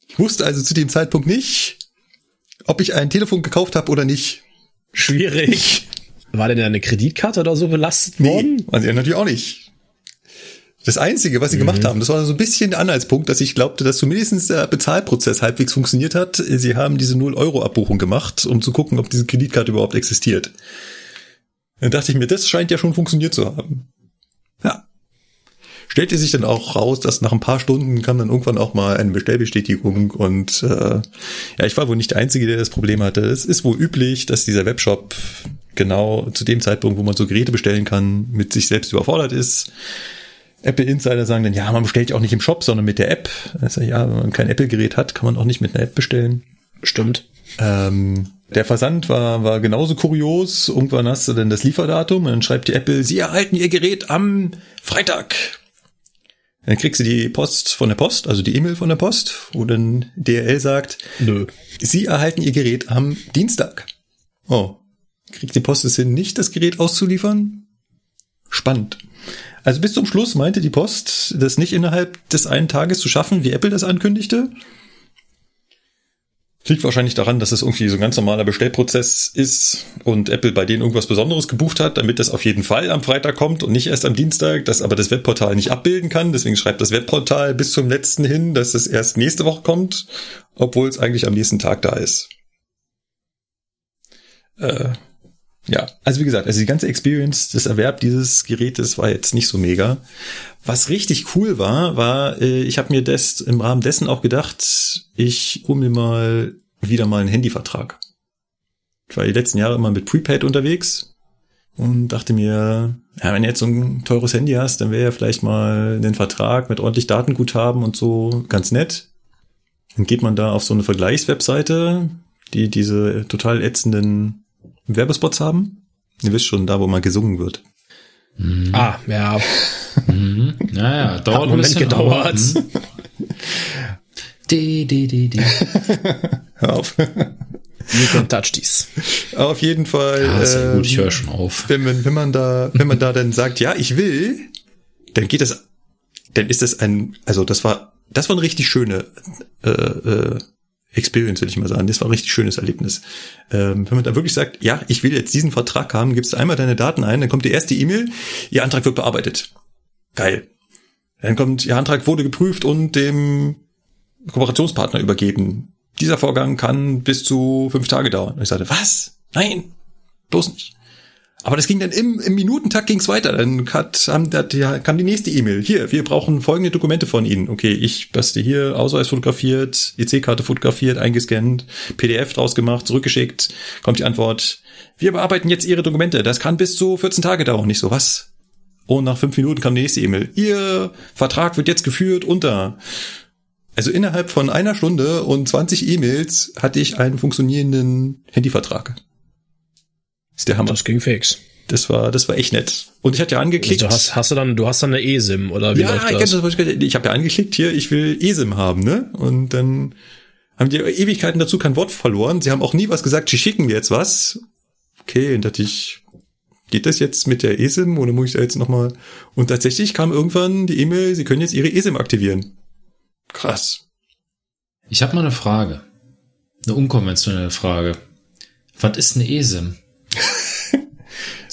Ich wusste also zu dem Zeitpunkt nicht, ob ich ein Telefon gekauft habe oder nicht. Schwierig. War denn eine Kreditkarte oder so belastet Nee, worden? sie natürlich auch nicht. Das Einzige, was sie gemacht haben, das war so ein bisschen der Anhaltspunkt, dass ich glaubte, dass zumindest der Bezahlprozess halbwegs funktioniert hat. Sie haben diese 0-Euro-Abbuchung gemacht, um zu gucken, ob diese Kreditkarte überhaupt existiert. Dann dachte ich mir, das scheint ja schon funktioniert zu haben. Ja. Stellte sich dann auch raus, dass nach ein paar Stunden kam dann irgendwann auch mal eine Bestellbestätigung und äh, ja, ich war wohl nicht der Einzige, der das Problem hatte. Es ist wohl üblich, dass dieser Webshop genau zu dem Zeitpunkt, wo man so Geräte bestellen kann, mit sich selbst überfordert ist. Apple Insider sagen dann, ja, man bestellt ja auch nicht im Shop, sondern mit der App. Also ja, wenn man kein Apple-Gerät hat, kann man auch nicht mit einer App bestellen. Stimmt. Ähm, der Versand war, war genauso kurios. Irgendwann hast du dann das Lieferdatum und dann schreibt die Apple, Sie erhalten Ihr Gerät am Freitag. Dann kriegst du die Post von der Post, also die E-Mail von der Post, wo dann DRL sagt, Nö. Sie erhalten Ihr Gerät am Dienstag. Oh, kriegt die Post es hin, nicht das Gerät auszuliefern? Spannend. Also bis zum Schluss meinte die Post, das nicht innerhalb des einen Tages zu schaffen, wie Apple das ankündigte. Liegt wahrscheinlich daran, dass es irgendwie so ein ganz normaler Bestellprozess ist und Apple bei denen irgendwas Besonderes gebucht hat, damit das auf jeden Fall am Freitag kommt und nicht erst am Dienstag, das aber das Webportal nicht abbilden kann. Deswegen schreibt das Webportal bis zum letzten hin, dass es erst nächste Woche kommt, obwohl es eigentlich am nächsten Tag da ist. Äh, ja, also wie gesagt, also die ganze Experience, das Erwerb dieses Gerätes war jetzt nicht so mega. Was richtig cool war, war, äh, ich habe mir das im Rahmen dessen auch gedacht, ich hole mir mal wieder mal einen Handyvertrag. Ich war die letzten Jahre immer mit Prepaid unterwegs und dachte mir, ja, wenn du jetzt so ein teures Handy hast, dann wäre ja vielleicht mal ein Vertrag mit ordentlich Datenguthaben und so ganz nett. Dann geht man da auf so eine Vergleichswebseite, die diese total ätzenden Werbespots haben. Ihr wisst schon, da wo mal gesungen wird. Ah, ja. Mhm. Naja, dauert Hat einen Moment gedauert. Mhm. Die, die, die, die. Hör auf. You can touch these. auf jeden Fall. Ja, ja ähm, gut, ich höre schon auf. wenn man, wenn man da, wenn man da dann sagt, ja, ich will, dann geht das, dann ist das ein, also das war, das war eine richtig schöne äh, äh, Experience, will ich mal sagen. Das war ein richtig schönes Erlebnis. Ähm, wenn man da wirklich sagt, ja, ich will jetzt diesen Vertrag haben, gibst du einmal deine Daten ein, dann kommt die erste E-Mail, Ihr Antrag wird bearbeitet. Geil. Dann kommt, Ihr Antrag wurde geprüft und dem Kooperationspartner übergeben. Dieser Vorgang kann bis zu fünf Tage dauern. Und ich sagte, was? Nein, bloß nicht. Aber das ging dann im, im Minutentakt ging's weiter. Dann hat, da, die, kam die nächste E-Mail. Hier, wir brauchen folgende Dokumente von Ihnen. Okay, ich hast dir hier Ausweis fotografiert, EC-Karte fotografiert, eingescannt, PDF draus gemacht, zurückgeschickt. Kommt die Antwort, wir bearbeiten jetzt Ihre Dokumente. Das kann bis zu 14 Tage dauern. Nicht so, was? Und nach fünf Minuten kam die nächste E-Mail. Ihr Vertrag wird jetzt geführt unter. Also innerhalb von einer Stunde und 20 E-Mails hatte ich einen funktionierenden Handyvertrag. Ist der Hammer. Das ging fix. Das war, das war echt nett. Und ich hatte ja angeklickt. Also hast, hast du dann, du hast dann eine eSIM oder wie ja, läuft ich, das? das? ich habe ja angeklickt hier, ich will eSIM haben, ne? Und dann haben die Ewigkeiten dazu kein Wort verloren. Sie haben auch nie was gesagt, sie schicken mir jetzt was. Okay, und dachte ich, geht das jetzt mit der eSIM oder muss ich da jetzt nochmal? Und tatsächlich kam irgendwann die E-Mail, Sie können jetzt Ihre eSIM aktivieren. Krass. Ich habe mal eine Frage. Eine unkonventionelle Frage. Was ist eine eSIM?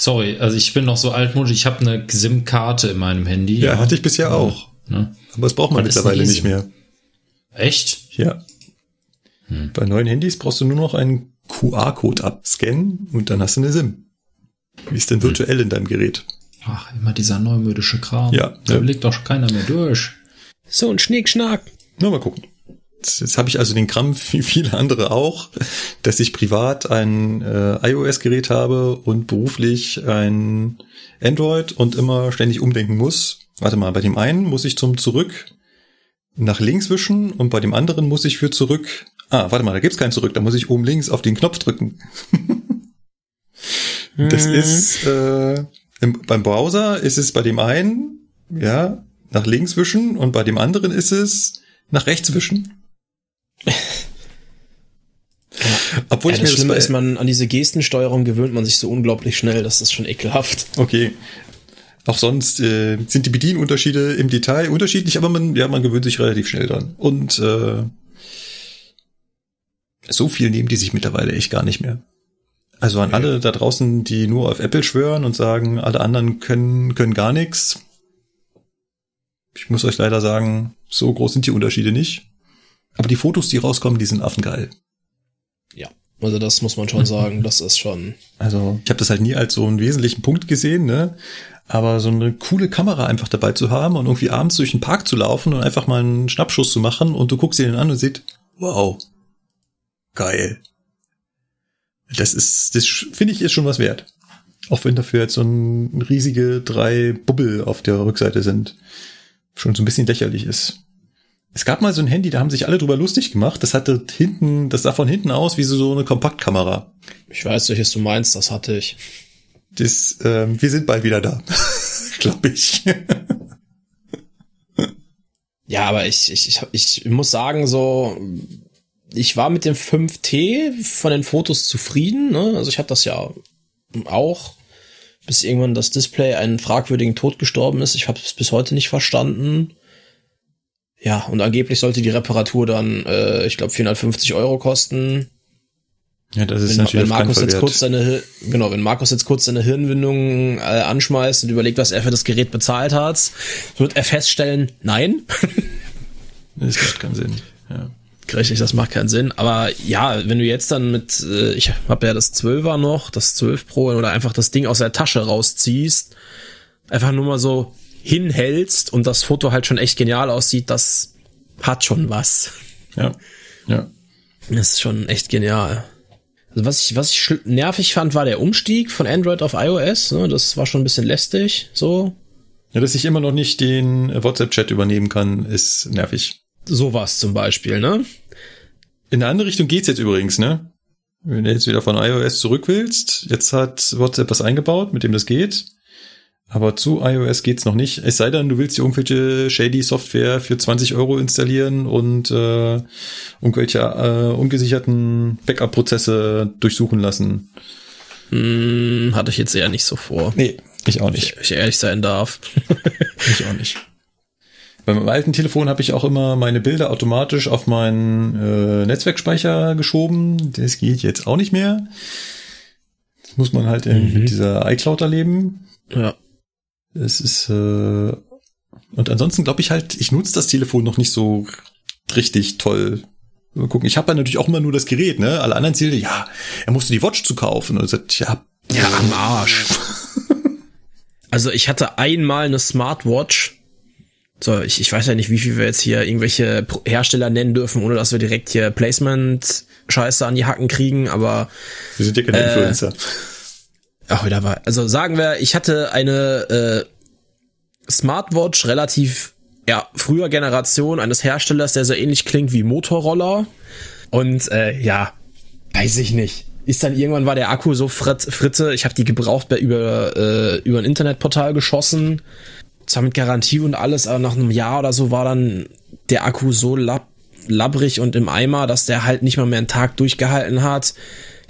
Sorry, also ich bin noch so altmodisch. Ich habe eine SIM-Karte in meinem Handy. Ja, hatte ich bisher auch. Ne? Aber das braucht man ist mittlerweile nicht mehr. Echt? Ja. Bei neuen Handys brauchst du nur noch einen QR-Code abscannen und dann hast du eine SIM. Die ist dann virtuell in deinem Gerät. Ach, immer dieser neumodische Kram. Ja, Da ja. blickt doch keiner mehr durch. So ein Schnickschnack. Na, mal gucken. Jetzt, habe ich also den Kram wie viele andere auch, dass ich privat ein äh, iOS-Gerät habe und beruflich ein Android und immer ständig umdenken muss. Warte mal, bei dem einen muss ich zum Zurück nach links wischen und bei dem anderen muss ich für zurück. Ah, warte mal, da gibt's kein Zurück, da muss ich oben links auf den Knopf drücken. das ist äh, im, beim Browser ist es bei dem einen, ja, nach links wischen und bei dem anderen ist es nach rechts wischen. Obwohl Ja, ich mir das Schlimme ist, man an diese Gestensteuerung gewöhnt man sich so unglaublich schnell, das ist schon ekelhaft. Okay. Auch sonst äh, sind die Bedienunterschiede im Detail unterschiedlich, aber man, ja, man gewöhnt sich relativ schnell dran. Und äh, so viel nehmen die sich mittlerweile echt gar nicht mehr. Also an alle da draußen, die nur auf Apple schwören und sagen, alle anderen können, können gar nichts. Ich muss euch leider sagen, so groß sind die Unterschiede nicht. Aber die Fotos, die rauskommen, die sind affengeil. Ja. Also das muss man schon sagen, das ist schon. Also ich habe das halt nie als so einen wesentlichen Punkt gesehen, ne? Aber so eine coole Kamera einfach dabei zu haben und irgendwie abends durch den Park zu laufen und einfach mal einen Schnappschuss zu machen und du guckst dir den an und siehst, wow, geil. Das ist, das finde ich ist schon was wert. Auch wenn dafür jetzt so ein riesige drei Bubbel auf der Rückseite sind. Schon so ein bisschen lächerlich ist. Es gab mal so ein Handy, da haben sich alle drüber lustig gemacht. Das hatte hinten, das sah von hinten aus wie so eine Kompaktkamera. Ich weiß, welches du meinst, das hatte ich. Das, ähm, wir sind bald wieder da. Glaube ich. Ja, aber ich, ich, ich, ich muss sagen, so, ich war mit dem 5T von den Fotos zufrieden. Ne? Also ich hatte das ja auch, bis irgendwann das Display einen fragwürdigen Tod gestorben ist. Ich habe es bis heute nicht verstanden. Ja, und angeblich sollte die Reparatur dann, äh, ich glaube, 450 Euro kosten. Ja, das ist Wenn, natürlich wenn Markus jetzt kurz seine, genau, wenn Markus jetzt kurz seine Hirnwindung äh, anschmeißt und überlegt, was er für das Gerät bezahlt hat, wird er feststellen, nein, Das macht keinen Sinn. Ja. Richtig, das macht keinen Sinn. Aber ja, wenn du jetzt dann mit, äh, ich habe ja das 12er noch, das 12 Pro oder einfach das Ding aus der Tasche rausziehst, einfach nur mal so hinhältst und das Foto halt schon echt genial aussieht, das hat schon was. Ja. Ja. Das ist schon echt genial. Also was ich, was ich nervig fand, war der Umstieg von Android auf iOS. Ne? Das war schon ein bisschen lästig, so. Ja, dass ich immer noch nicht den WhatsApp-Chat übernehmen kann, ist nervig. Sowas zum Beispiel, ne? In eine andere Richtung geht's jetzt übrigens, ne? Wenn du jetzt wieder von iOS zurück willst, jetzt hat WhatsApp was eingebaut, mit dem das geht. Aber zu iOS geht's noch nicht. Es sei denn, du willst dir irgendwelche shady Software für 20 Euro installieren und äh, irgendwelche äh, ungesicherten Backup-Prozesse durchsuchen lassen. Hm, hatte ich jetzt eher nicht so vor. Nee, ich auch nicht. Ich ehrlich sein darf. Ich auch nicht. Bei meinem alten Telefon habe ich auch immer meine Bilder automatisch auf meinen äh, Netzwerkspeicher geschoben. Das geht jetzt auch nicht mehr. Das muss man halt in, mit dieser iCloud erleben. ja. Es ist äh, und ansonsten glaube ich halt, ich nutze das Telefon noch nicht so richtig toll. Mal gucken. Ich habe ja natürlich auch immer nur das Gerät, ne? Alle anderen Ziele, ja, er musste die Watch zu kaufen. Und ich sagt, ja, Ja, am Arsch. Also ich hatte einmal eine Smartwatch. So, ich, ich weiß ja nicht, wie viel wir jetzt hier irgendwelche Hersteller nennen dürfen, ohne dass wir direkt hier Placement-Scheiße an die Hacken kriegen, aber wir sind ja keine Influencer. Ach, wieder war. Also sagen wir, ich hatte eine äh, Smartwatch relativ ja, früher Generation eines Herstellers, der so ähnlich klingt wie Motorroller. Und äh, ja, weiß ich nicht. Ist dann irgendwann war der Akku so fritt, fritte, ich habe die gebraucht bei über äh, über ein Internetportal geschossen, zwar mit Garantie und alles, aber nach einem Jahr oder so war dann der Akku so lab, labbrig und im Eimer, dass der halt nicht mal mehr einen Tag durchgehalten hat.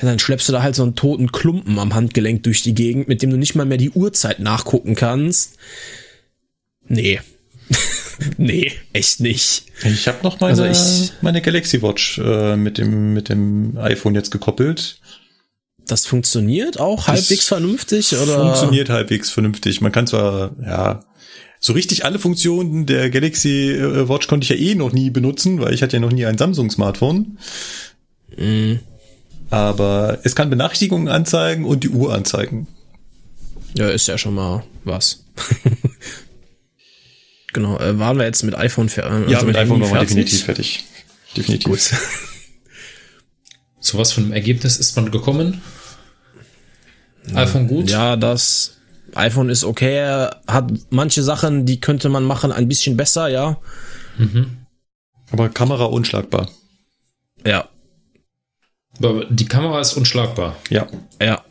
Ja, dann schleppst du da halt so einen toten Klumpen am Handgelenk durch die Gegend, mit dem du nicht mal mehr die Uhrzeit nachgucken kannst. Nee. nee, echt nicht. Ich habe noch meine, Also ich- meine Galaxy Watch äh, mit dem mit dem iPhone jetzt gekoppelt. Das funktioniert auch halbwegs vernünftig oder? Funktioniert halbwegs vernünftig. Man kann zwar ja so richtig alle Funktionen der Galaxy äh, Watch konnte ich ja eh noch nie benutzen, weil ich hatte ja noch nie ein Samsung Smartphone. Mhm. Aber es kann Benachrichtigungen anzeigen und die Uhr anzeigen. Ja, ist ja schon mal was. genau, äh, waren wir jetzt mit iPhone fer äh, Ja, also mit iPhone Handy waren wir fertig? definitiv fertig. Definitiv. Gut. Zu was für einem Ergebnis ist man gekommen? iPhone gut? Ja, das iPhone ist okay, er hat manche Sachen, die könnte man machen ein bisschen besser, ja. Aber Kamera unschlagbar. Ja, Aber die Kamera ist unschlagbar. Ja. ja.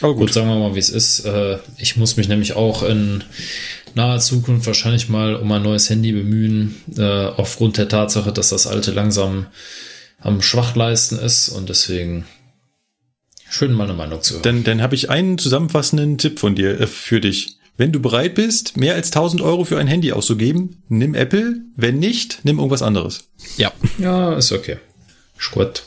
Aber Gut, sagen wir mal, wie es ist. Äh, Ich muss mich nämlich auch in naher Zukunft wahrscheinlich mal um ein neues Handy bemühen, äh, aufgrund der Tatsache, dass das alte langsam am Schwachleisten ist und deswegen schön meine Meinung zu hören. Dann, dann habe ich einen zusammenfassenden Tipp von dir äh, für dich. Wenn du bereit bist, mehr als 1000 Euro für ein Handy auszugeben, nimm Apple. Wenn nicht, nimm irgendwas anderes. Ja. Ja, ist okay. Ist gut.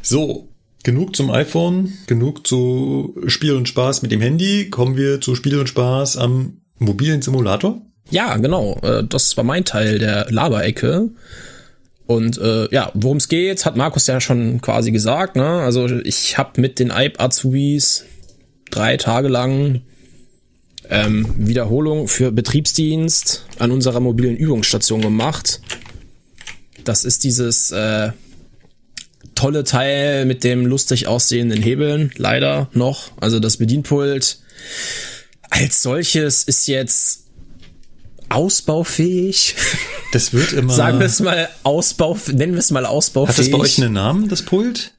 So, genug zum iPhone, genug zu Spiel und Spaß mit dem Handy. Kommen wir zu Spiel und Spaß am mobilen Simulator. Ja, genau. Äh, das war mein Teil der Laberecke. Und äh, ja, worum es geht, hat Markus ja schon quasi gesagt. Ne? Also ich habe mit den IPE Azubis drei Tage lang ähm, Wiederholung für Betriebsdienst an unserer mobilen Übungsstation gemacht. Das ist dieses äh, tolle Teil mit dem lustig aussehenden Hebeln, leider noch. Also das Bedienpult als solches ist jetzt ausbaufähig. Das wird immer. Sagen wir es mal Ausbau, nennen wir es mal ausbaufähig. Hat das bei euch einen Namen, das Pult?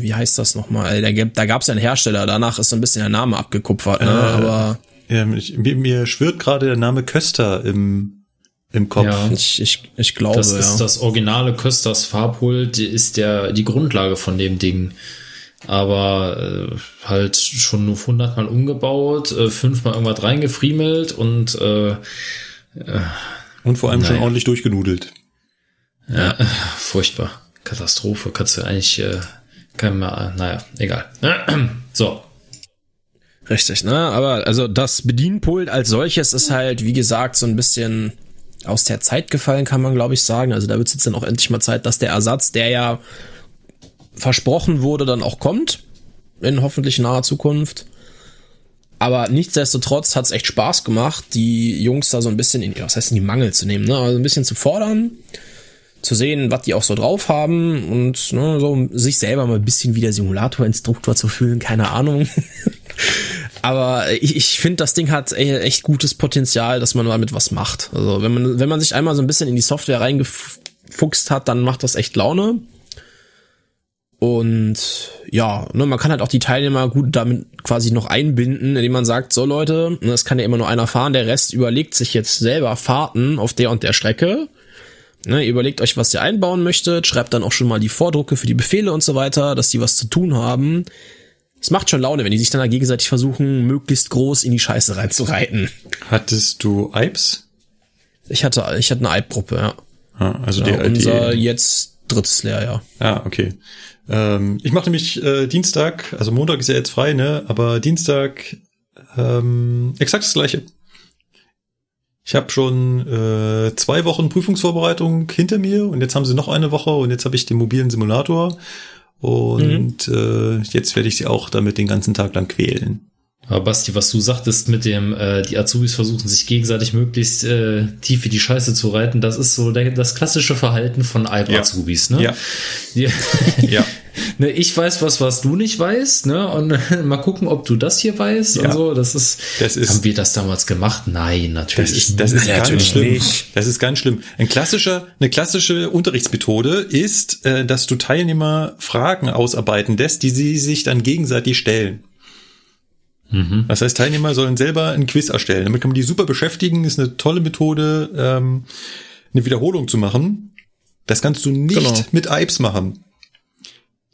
Wie heißt das nochmal? Da, gab- da gab es ja einen Hersteller, danach ist so ein bisschen der Name abgekupfert, ne? Äh, aber Ja, ich, mir, mir schwirrt gerade der Name Köster im, im Kopf. Ja. ich, ich, ich glaube, Das ja. ist das originale Kösters Farbpult, die ist der, die Grundlage von dem Ding. Aber äh, halt schon nur hundertmal umgebaut, äh, fünfmal irgendwas reingefriemelt und äh, Und vor allem schon Naja. ordentlich durchgenudelt. ja, äh, furchtbar. Katastrophe. Kannst du eigentlich äh, kein mehr, naja, egal. So. Richtig, ne? Aber also das Bedienpult als solches ist halt, wie gesagt, so ein bisschen aus der Zeit gefallen, kann man glaube ich sagen. Also da wird es jetzt dann auch endlich mal Zeit, dass der Ersatz, der ja versprochen wurde, dann auch kommt. In hoffentlich naher Zukunft. Aber nichtsdestotrotz hat es echt Spaß gemacht, die Jungs da so ein bisschen in, was heißt in die Mangel zu nehmen, ne? Also ein bisschen zu fordern, zu sehen, was die auch so drauf haben und ne, so sich selber mal ein bisschen wie der Simulator-Instruktor zu fühlen, keine Ahnung. Aber ich, ich finde, das Ding hat e- echt gutes Potenzial, dass man damit was macht. Also wenn man, wenn man sich einmal so ein bisschen in die Software reingefuchst hat, dann macht das echt Laune. Und ja, ne, man kann halt auch die Teilnehmer gut damit quasi noch einbinden, indem man sagt, so Leute, ne, es kann ja immer nur einer fahren, der Rest überlegt sich jetzt selber Fahrten auf der und der Strecke. Ne, ihr überlegt euch, was ihr einbauen möchtet, schreibt dann auch schon mal die Vordrucke für die Befehle und so weiter, dass die was zu tun haben. Es macht schon Laune, wenn die sich dann da gegenseitig versuchen, möglichst groß in die Scheiße reinzureiten. Hattest du Ipes? Ich hatte, ich hatte eine Alp-Gruppe, ja. Ah, also ja die, unser die, jetzt drittes Lehrjahr. Ah, okay. Ähm, ich mache nämlich äh, Dienstag, also Montag ist ja jetzt frei, ne? Aber Dienstag ähm, exakt das gleiche. Ich habe schon äh, zwei Wochen Prüfungsvorbereitung hinter mir und jetzt haben sie noch eine Woche und jetzt habe ich den mobilen Simulator und äh, jetzt werde ich sie auch damit den ganzen Tag lang quälen. Aber Basti, was du sagtest mit dem, äh, die Azubis versuchen sich gegenseitig möglichst äh, tief in die Scheiße zu reiten, das ist so der, das klassische Verhalten von Alp-Azubis, ne? Ja. Ja. ne, ich weiß was, was du nicht weißt, ne? Und mal gucken, ob du das hier weißt Ja. und so. Das ist, Das ist- haben wir das damals gemacht? Nein, natürlich. Das ist, das ist Ja, ganz schlimm. nicht. Das ist ganz schlimm. Ein klassischer, eine klassische Unterrichtsmethode ist, äh, dass du Teilnehmer Fragen ausarbeiten lässt, die sie sich dann gegenseitig stellen. Das heißt, Teilnehmer sollen selber ein Quiz erstellen. Damit kann man die super beschäftigen. Ist eine tolle Methode, ähm, eine Wiederholung zu machen. Das kannst du nicht Genau. mit Ipes machen.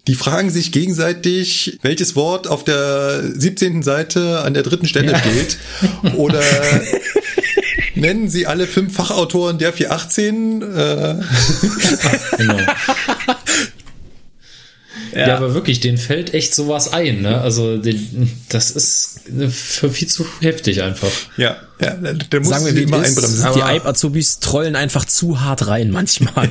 Die fragen sich gegenseitig, welches Wort auf der 17. Seite an der dritten Stelle steht. Oder nennen sie alle fünf Fachautoren der 418. Äh, Genau. Ja. aber wirklich, denen fällt echt sowas ein, ne? Also, den, das ist äh, für viel zu heftig einfach. ja, ja, der muss Sagen wir, wie ist, einbremsen. die Alp-Azubis trollen einfach zu hart rein manchmal.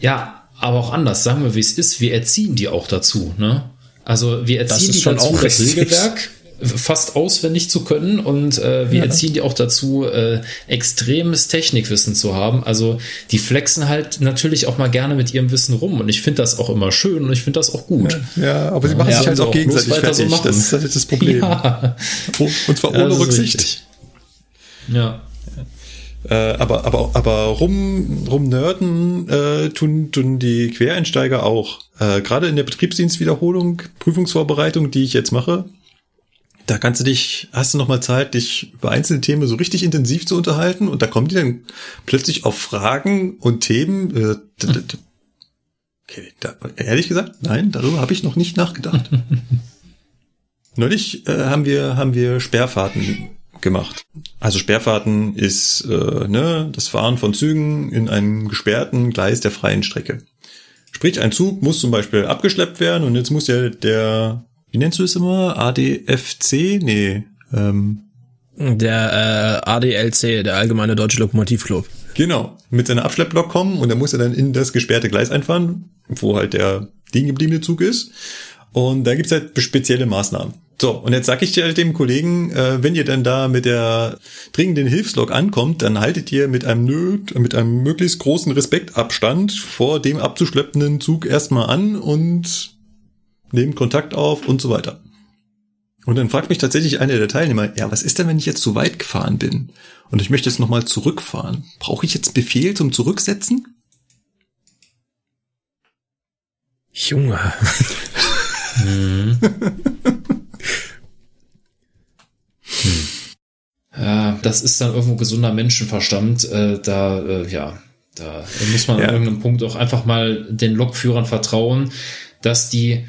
Ja, aber auch anders. Sagen wir, wie es ist. Wir erziehen die auch dazu, ne? Also, wir erziehen ist die schon dazu, auch das. Regelwerk fast auswendig zu können und äh, wir erziehen die auch dazu, äh, extremes Technikwissen zu haben. Also die flexen halt natürlich auch mal gerne mit ihrem Wissen rum und ich finde das auch immer schön und ich finde das auch gut. Ja, aber sie machen Ja, sich halt auch gegenseitig so fertig. machen. das ist halt das Problem. Ja, Und zwar Ja, ohne das Rücksicht. richtig. Ja. Äh, aber, aber, aber rum, rum nerden äh, tun, tun die Quereinsteiger auch. Äh, Gerade in der Betriebsdienstwiederholung, Prüfungsvorbereitung, die ich jetzt mache, da kannst du dich, hast du noch mal Zeit, dich über einzelne Themen so richtig intensiv zu unterhalten und da kommen die dann plötzlich auf Fragen und Themen. Äh, okay, da, ehrlich gesagt, nein, darüber habe ich noch nicht nachgedacht. Neulich äh, haben wir haben wir Sperrfahrten gemacht. Also Sperrfahrten ist äh, ne, das Fahren von Zügen in einem gesperrten Gleis der freien Strecke. Sprich, ein Zug muss zum Beispiel abgeschleppt werden und jetzt muss ja der, wie nennst du es immer? ADFC? Nee. Ähm, Der äh, ADLC, der Allgemeine Deutsche Lokomotivclub. genau, mit seiner Abschlepplok kommen und dann muss er dann in das gesperrte Gleis einfahren, wo halt der liegen gebliebene Zug ist. Und da gibt's halt spezielle Maßnahmen. So, und jetzt sag ich dir halt dem Kollegen, äh, wenn ihr dann da mit der dringenden Hilfslok ankommt, dann haltet ihr mit einem Nö, mit einem möglichst großen Respektabstand vor dem abzuschleppenden Zug erstmal an und nehmt Kontakt auf und so weiter. Und dann fragt mich tatsächlich einer der Teilnehmer, ja, was ist denn, wenn ich jetzt zu weit gefahren bin und ich möchte jetzt nochmal zurückfahren? Brauche ich jetzt Befehl zum Zurücksetzen? Junge. Ja, das ist dann irgendwo gesunder Menschenverstand. Äh, da, äh, ja, da muss man Ja. an irgendeinem Punkt auch einfach mal den Lokführern vertrauen, dass die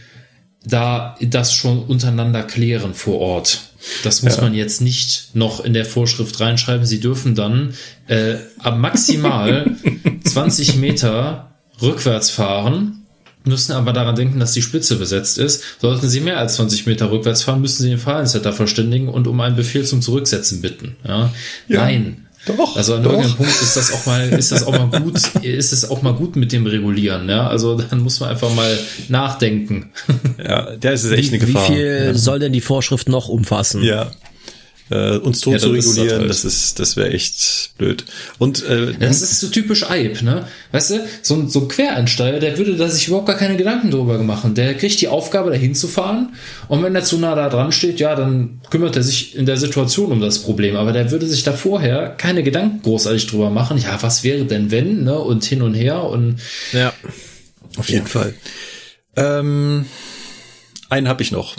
da das schon untereinander klären vor Ort. Das muss Ja. man jetzt nicht noch in der Vorschrift reinschreiben. Sie dürfen dann äh, ab maximal 20 Meter rückwärts fahren, müssen aber daran denken, dass die Spitze besetzt ist. Sollten Sie mehr als 20 Meter rückwärts fahren, müssen Sie den Fahrdienstleiter verständigen und um einen Befehl zum Zurücksetzen bitten. Ja? Ja. Nein. Doch, Also an doch. irgendeinem Punkt ist das auch mal, ist das auch mal gut, ist es auch mal gut mit dem Regulieren, ja. Also dann muss man einfach mal nachdenken. Ja, der ist echt Wie, eine wie Gefahr. viel soll denn die Vorschrift noch umfassen? Ja. Äh, uns tot Ja, zu regulieren, halt. das ist, das wäre echt blöd. Und äh, Das ist so typisch Eib, ne? Weißt du, so ein, so ein Quereinsteiger, der würde da sich überhaupt gar keine Gedanken drüber machen. Der kriegt die Aufgabe, da hinzufahren. Und wenn er zu nah da dran steht, ja, dann kümmert er sich in der Situation um das Problem. Aber der würde sich da vorher keine Gedanken großartig drüber machen. Ja, was wäre denn wenn, ne? Und hin und her und Ja. auf jeden Fall. Ähm, einen habe ich noch.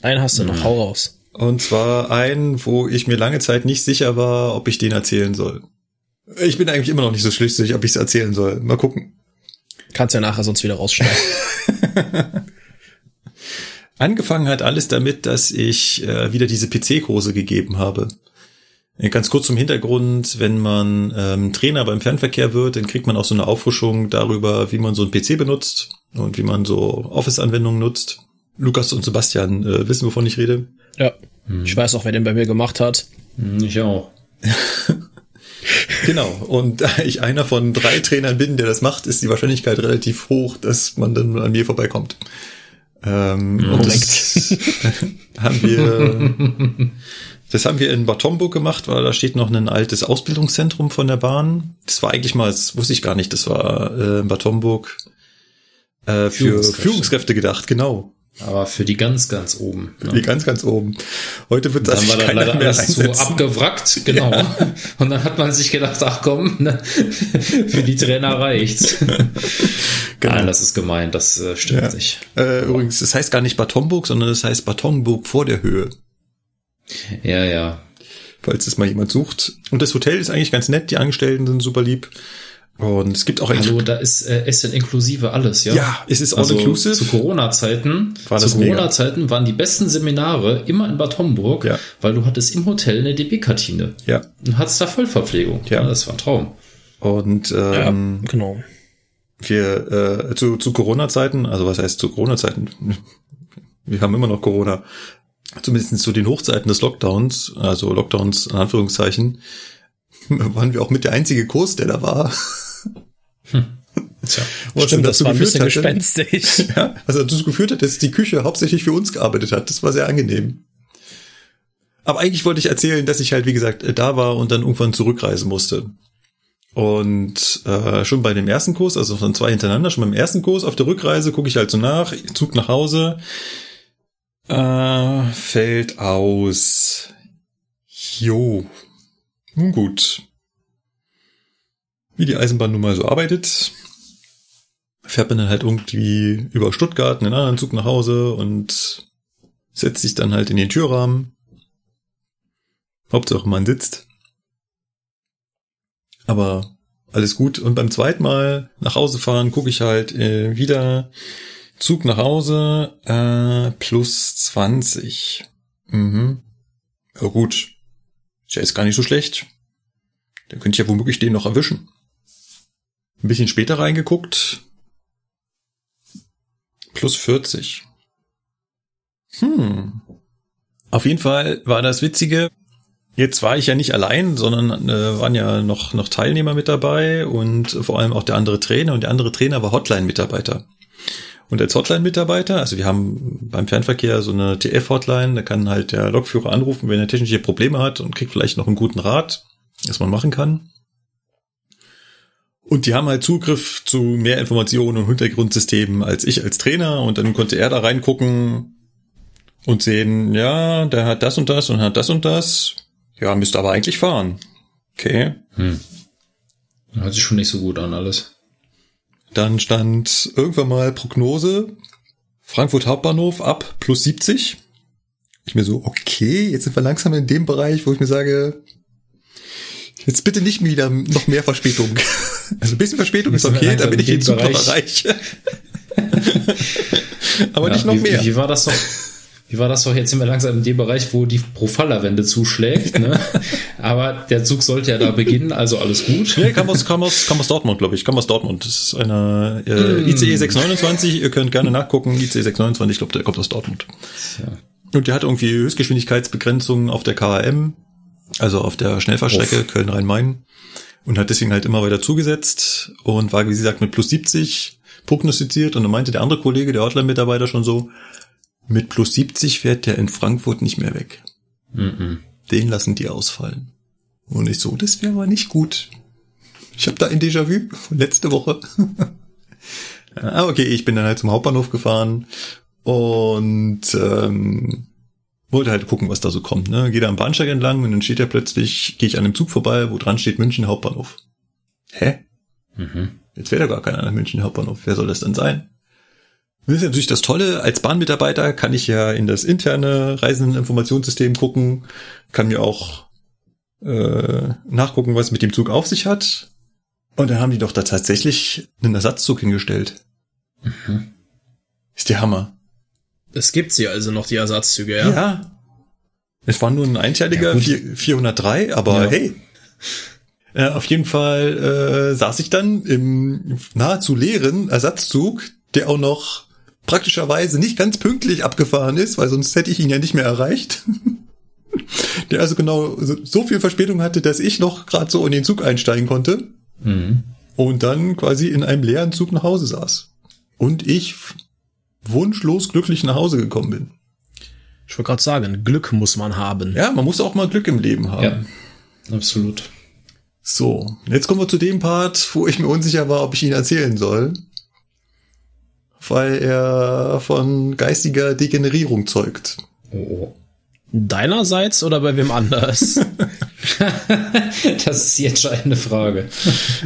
Einen hast du noch, hau raus. Und zwar einen, wo ich mir lange Zeit nicht sicher war, ob ich den erzählen soll. Ich bin eigentlich immer noch nicht so schlüssig, ob ich es erzählen soll. Mal gucken. Kannst ja nachher sonst wieder rausschneiden. Angefangen hat alles damit, dass ich äh, wieder diese PC-Kurse gegeben habe. Äh, Ganz kurz zum Hintergrund, wenn man ähm, Trainer beim Fernverkehr wird, dann kriegt man auch so eine Auffrischung darüber, wie man so einen PC benutzt und wie man so Office-Anwendungen nutzt. Lukas und Sebastian äh, wissen, wovon ich rede. ja. Ich weiß auch, wer den bei mir gemacht hat. hm, ich auch. Genau. Und da ich einer von drei Trainern bin, der das macht, ist die Wahrscheinlichkeit relativ hoch, dass man dann an mir vorbeikommt. Ähm, und das haben wir, das haben wir in Bad Homburg gemacht, weil da steht noch ein altes Ausbildungszentrum von der Bahn. Das war eigentlich mal, das wusste ich gar nicht, das war äh, in Bad Homburg äh, für Führungskräfte. Führungskräfte. gedacht, genau. Aber für die ganz, ganz oben. Ne? Die ganz, ganz oben. Heute wird das Dann war sich da keiner leider mehr alles so abgewrackt, genau. Und dann hat man sich gedacht, ach komm, ne, für die Trainer reicht's. Nein, das ist gemein, das äh, stimmt Genau. Ja. nicht. Äh, übrigens, es heißt gar nicht Bad Homburg, sondern es heißt Bad Homburg vor der Höhe. Ja, ja. falls es mal jemand sucht. Und das Hotel ist eigentlich ganz nett, die Angestellten sind super lieb. Und es gibt auch ein Hallo, da ist äh, Essen inklusive alles, ja? Ja, es ist all also inclusive. Zu Corona-Zeiten, War zu. Corona-Zeiten waren die besten Seminare immer in Bad Homburg, Ja. weil du hattest im Hotel eine DB-Kantine. Ja. Und hattest da Vollverpflegung. Ja. das war ein Traum. Und Ja, ähm, genau. wir äh, zu, zu Corona-Zeiten, also was heißt zu Corona-Zeiten? Wir haben immer noch Corona. Zumindest zu den Hochzeiten des Lockdowns, also Lockdowns in Anführungszeichen, waren wir auch mit der einzige Kurs, der da war. Tja. Was Stimmt, das war ein bisschen hatte, gespenstig. Ja, was dazu geführt hat, dass die Küche hauptsächlich für uns gearbeitet hat. Das war sehr angenehm. Aber eigentlich wollte ich erzählen, dass ich halt, wie gesagt, äh, da war und dann irgendwann zurückreisen musste. Und äh, schon bei dem ersten Kurs, also von zwei hintereinander, schon beim ersten Kurs auf der Rückreise gucke ich halt so nach, Zug nach Hause, äh, fällt aus. Jo. Nun gut. Wie die Eisenbahn nun mal so arbeitet, fährt man dann halt irgendwie über Stuttgart in einen anderen Zug nach Hause und setzt sich dann halt in den Türrahmen. Hauptsache man sitzt. Aber alles gut. Und beim zweiten Mal nach Hause fahren, gucke ich halt äh, wieder Zug nach Hause, äh, plus 20. Mhm. Ja gut. Ist ja jetzt gar nicht so schlecht. Dann könnte ich ja womöglich den noch erwischen. Ein bisschen später reingeguckt. Plus 40. Hm. Auf jeden Fall war das Witzige. Jetzt war ich ja nicht allein, sondern äh, waren ja noch, noch Teilnehmer mit dabei und vor allem auch der andere Trainer. Und der andere Trainer war Hotline-Mitarbeiter. Und als Hotline-Mitarbeiter, also wir haben beim Fernverkehr so eine TF-Hotline, da kann halt der Lokführer anrufen, wenn er technische Probleme hat und kriegt vielleicht noch einen guten Rat, was man machen kann. Und die haben halt Zugriff zu mehr Informationen und Hintergrundsystemen als ich als Trainer und dann konnte er da reingucken und sehen, ja, der hat das und das und hat das und das. Ja, müsste aber eigentlich fahren. Okay. Hört sich schon nicht so gut an alles. Dann stand irgendwann mal Prognose Frankfurt Hauptbahnhof ab plus 70. Ich mir so, okay, jetzt sind wir langsam in dem Bereich, wo ich mir sage, jetzt bitte nicht wieder noch mehr Verspätung. Also ein bisschen Verspätung ist okay, langsam damit ich in den Zug noch Bereich. erreiche. Aber Ja, nicht noch wie, mehr. Wie war das doch? Wie war das doch? Jetzt sind wir langsam in dem Bereich, wo die Profalla-Wende zuschlägt. Ne? Aber der Zug sollte ja da beginnen, also alles gut. Nee, kam aus, kam aus, kam aus Dortmund, glaube ich. Kam aus Dortmund. Das ist eine äh, Mm. ICE 629. Ihr könnt gerne nachgucken. ICE 629, ich glaube, der kommt aus Dortmund. Ja. Und der hat irgendwie Höchstgeschwindigkeitsbegrenzungen auf der KM, also auf der Schnellfahrstrecke Köln-Rhein-Main. Und hat deswegen halt immer weiter zugesetzt und war, wie sie sagt, mit plus 70 prognostiziert. Und dann meinte der andere Kollege, der Hotline-Mitarbeiter schon so, mit plus 70 fährt der in Frankfurt nicht mehr weg. Mhm. Den lassen die ausfallen. Und ich so, das wäre aber nicht gut. Ich habe da ein Déjà-vu von letzte Woche. ah, okay, ich bin dann halt zum Hauptbahnhof gefahren und ähm, wollte halt gucken, was da so kommt. Ne? Gehe da am Bahnsteig entlang und dann steht ja plötzlich, gehe ich an einem Zug vorbei, wo dran steht München Hauptbahnhof. Hä? Mhm. Jetzt wäre da gar keiner an München Hauptbahnhof. Wer soll das denn sein? Das ist natürlich das Tolle. Als Bahnmitarbeiter kann ich ja in das interne Reisendeninformationssystem gucken, kann mir auch äh, nachgucken, was mit dem Zug auf sich hat. Und dann haben die doch da tatsächlich einen Ersatzzug hingestellt. Ist der Hammer. Es gibt sie also noch, die Ersatzzüge, ja? Ja. Es war nur ein einteiliger Ja, gut. vier- 403, aber Ja. hey. Äh, auf jeden Fall äh, saß ich dann im nahezu leeren Ersatzzug, der auch noch praktischerweise nicht ganz pünktlich abgefahren ist, weil sonst hätte ich ihn ja nicht mehr erreicht. der also genau so, so viel Verspätung hatte, dass ich noch gerade so in den Zug einsteigen konnte Mhm. und dann quasi in einem leeren Zug nach Hause saß. Und ich wunschlos glücklich nach Hause gekommen bin. Ich wollte gerade sagen, Glück muss man haben. Ja, man muss auch mal Glück im Leben haben. Ja, absolut. So, jetzt kommen wir zu dem Part, wo ich mir unsicher war, ob ich ihn erzählen soll. Weil er von geistiger Degenerierung zeugt. Oh. Deinerseits oder bei wem anders? Das ist die entscheidende Frage.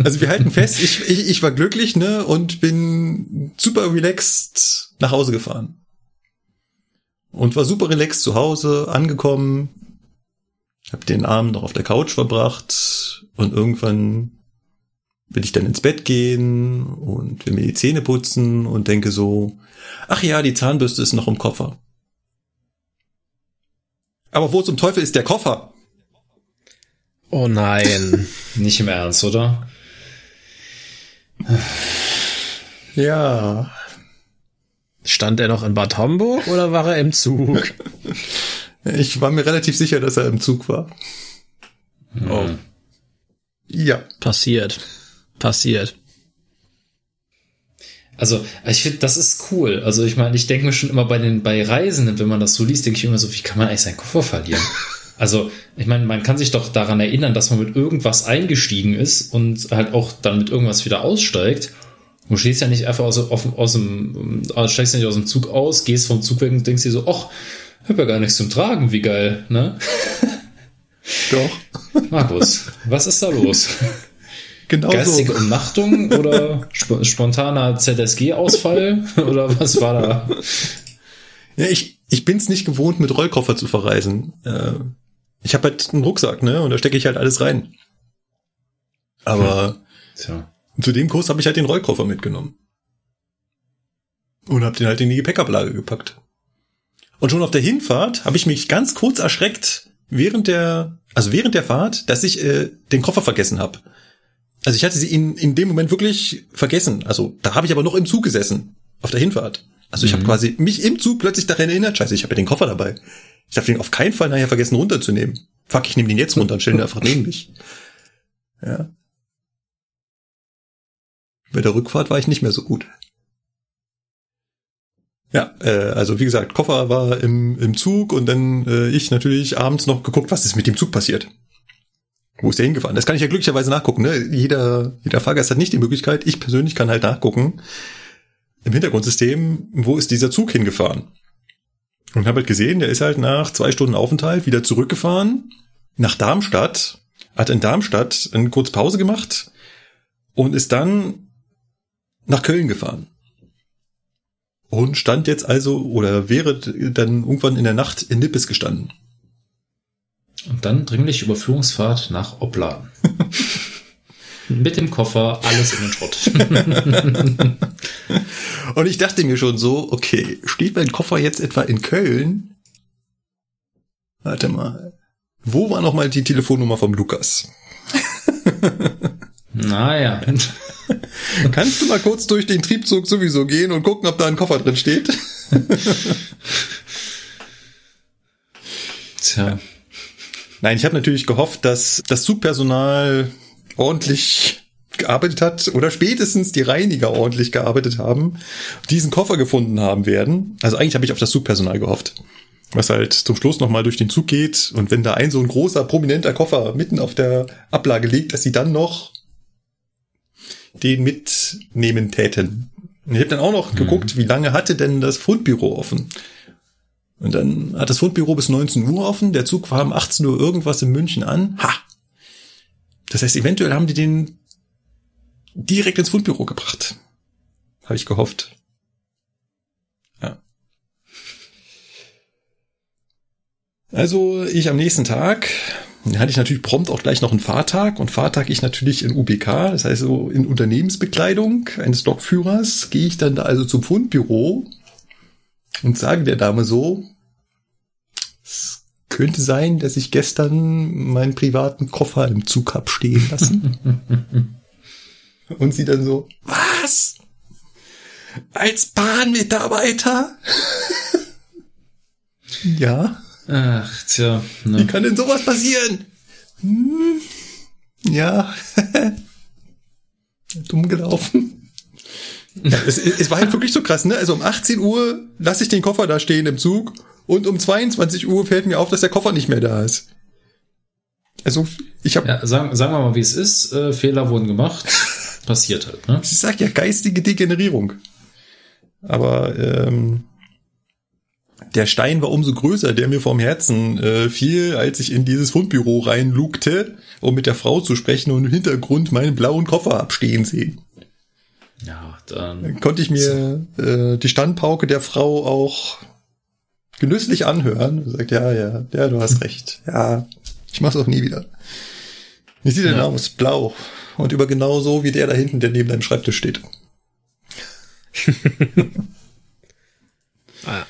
Also wir halten fest, ich, ich, ich war glücklich, ne, und bin super relaxed nach Hause gefahren. Und war super relaxed zu Hause, angekommen, hab den Abend noch auf der Couch verbracht und irgendwann will ich dann ins Bett gehen und will mir die Zähne putzen und denke so, ach ja, die Zahnbürste ist noch im Koffer. Aber wo zum Teufel ist der Koffer? Oh nein. Nicht im Ernst, oder? Ja, Stand er noch in Bad Homburg oder war er im Zug? ich war mir relativ sicher, dass er im Zug war. Oh, Ja. passiert. Passiert. Also, ich finde, das ist cool. Also, ich meine, ich denke mir schon immer bei den, bei Reisenden, wenn man das so liest, denke ich immer so, wie kann man eigentlich seinen Koffer verlieren? Also, ich meine, man kann sich doch daran erinnern, dass man mit irgendwas eingestiegen ist und halt auch dann mit irgendwas wieder aussteigt. Du stehst ja nicht einfach aus, aus, aus dem, äh, steigst ja nicht aus dem Zug aus, gehst vom Zug weg und denkst dir so, ach, hab ja gar nichts zum Tragen, wie geil, ne? Doch. Markus, was ist da los? Genau Geistige so. Umnachtung oder sp spontaner ZSG-Ausfall oder was war da? Ja, ich, ich bin's nicht gewohnt, mit Rollkoffer zu verreisen. Äh, ich habe halt einen Rucksack, ne? Und da stecke ich halt alles rein. Aber Tja. Zu dem Kurs habe ich halt den Rollkoffer mitgenommen. Und habe den halt in die Gepäckablage gepackt. Und schon auf der Hinfahrt habe ich mich ganz kurz erschreckt, während der, also während der Fahrt, dass ich äh, den Koffer vergessen habe. Also ich hatte sie in, in dem Moment wirklich vergessen. Also da habe ich aber noch im Zug gesessen, auf der Hinfahrt. Also ich habe quasi mich im Zug plötzlich daran erinnert, scheiße, ich habe ja den Koffer dabei. Ich darf den auf keinen Fall nachher vergessen runterzunehmen. Fuck, ich nehme den jetzt runter und stelle ihn einfach neben mich. Ja. Bei der Rückfahrt war ich nicht mehr so gut. Ja, äh, also wie gesagt, Koffer war im, im Zug und dann äh, ich natürlich abends noch geguckt, was ist mit dem Zug passiert. Wo ist der hingefahren? Das kann ich ja glücklicherweise nachgucken. Ne? Jeder, jeder Fahrgast hat nicht die Möglichkeit. Ich persönlich kann halt nachgucken im Hintergrundsystem, wo ist dieser Zug hingefahren. Und habe halt gesehen, der ist halt nach zwei Stunden Aufenthalt wieder zurückgefahren nach Darmstadt, hat in Darmstadt eine kurze Pause gemacht und ist dann nach Köln gefahren. Und stand jetzt also oder wäre dann irgendwann in der Nacht in Nippes gestanden. Und dann dringlich Überführungsfahrt nach Opladen. Mit dem Koffer, alles in den Schrott. Und ich dachte mir schon so, okay, steht mein Koffer jetzt etwa in Köln? Warte mal. Wo war noch mal die Telefonnummer vom Lukas? naja. Kannst du mal kurz durch den Triebzug sowieso gehen und gucken, ob da ein Koffer drin steht? Tja. Nein, ich habe natürlich gehofft, dass das Zugpersonal ordentlich gearbeitet hat oder spätestens die Reiniger ordentlich gearbeitet haben, diesen Koffer gefunden haben werden. Also eigentlich habe ich auf das Zugpersonal gehofft. Was halt zum Schluss nochmal durch den Zug geht und wenn da ein so ein großer, prominenter Koffer mitten auf der Ablage liegt, dass sie dann noch den mitnehmen täten. Und ich habe dann auch noch mhm. geguckt, wie lange hatte denn das Fundbüro offen? Und dann hat das Fundbüro bis 19 Uhr offen, der Zug war um 18 Uhr irgendwas in München an. Ha! Das heißt, eventuell haben die den direkt ins Fundbüro gebracht. Habe ich gehofft. Ja. Also ich am nächsten Tag hatte ich natürlich prompt auch gleich noch einen Fahrtag und Fahrtag ich natürlich in UBK, das heißt so in Unternehmensbekleidung eines Lokführers, gehe ich dann da also zum Fundbüro und sage der Dame so, es könnte sein, dass ich gestern meinen privaten Koffer im Zug hab stehen lassen. und sie dann so, was? Als Bahnmitarbeiter? ja. Ach, tja. Ne. Wie kann denn sowas passieren? Hm, ja. Dumm gelaufen. Ja, es, es war halt wirklich so krass, ne? Also um 18 Uhr lasse ich den Koffer da stehen im Zug und um 22 Uhr fällt mir auf, dass der Koffer nicht mehr da ist. Also ich habe. Ja, sagen, sagen wir mal, wie es ist. Äh, Fehler wurden gemacht. Passiert halt, ne? Ich sag ja geistige Degenerierung. Aber ähm, der Stein war umso größer, der mir vom Herzen äh, fiel, als ich in dieses Fundbüro reinlugte, um mit der Frau zu sprechen und im Hintergrund meinen blauen Koffer abstehen sehen. Ja, dann, dann konnte ich mir äh, die Standpauke der Frau auch genüsslich anhören. Und sagt, ja, ja, ja, du hast recht. Ja, ich mach's auch nie wieder. Wie sieht denn ja. aus? Blau. Und über genau so wie der da hinten, der neben deinem Schreibtisch steht. ah.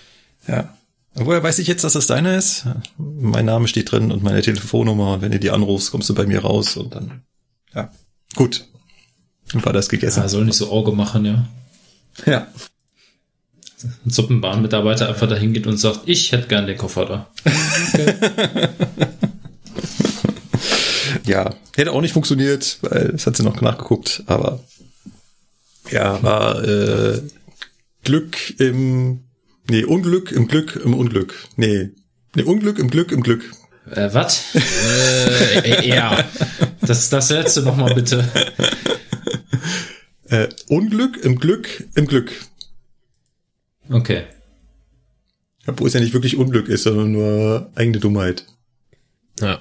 Ja. Woher weiß ich jetzt, dass das deiner ist? Mein Name steht drin und meine Telefonnummer. Wenn du die anrufst, kommst du bei mir raus und dann, ja. Gut. Dann war das gegessen. Ja, soll nicht so Auge machen, ja. Ja. Ein Suppenbahnmitarbeiter einfach dahin geht und sagt, ich hätte gern den Koffer da. Okay. ja, hätte auch nicht funktioniert, weil es hat sie noch nachgeguckt, aber ja, war äh, Glück im Nee, Unglück im Glück im Unglück. Nee. Nee, Unglück im Glück im Glück. Äh, was? äh, ja. Das, das letzte noch mal bitte. Äh, Unglück im Glück im Glück. Okay. Obwohl es ja nicht wirklich Unglück ist, sondern nur eigene Dummheit. Ja.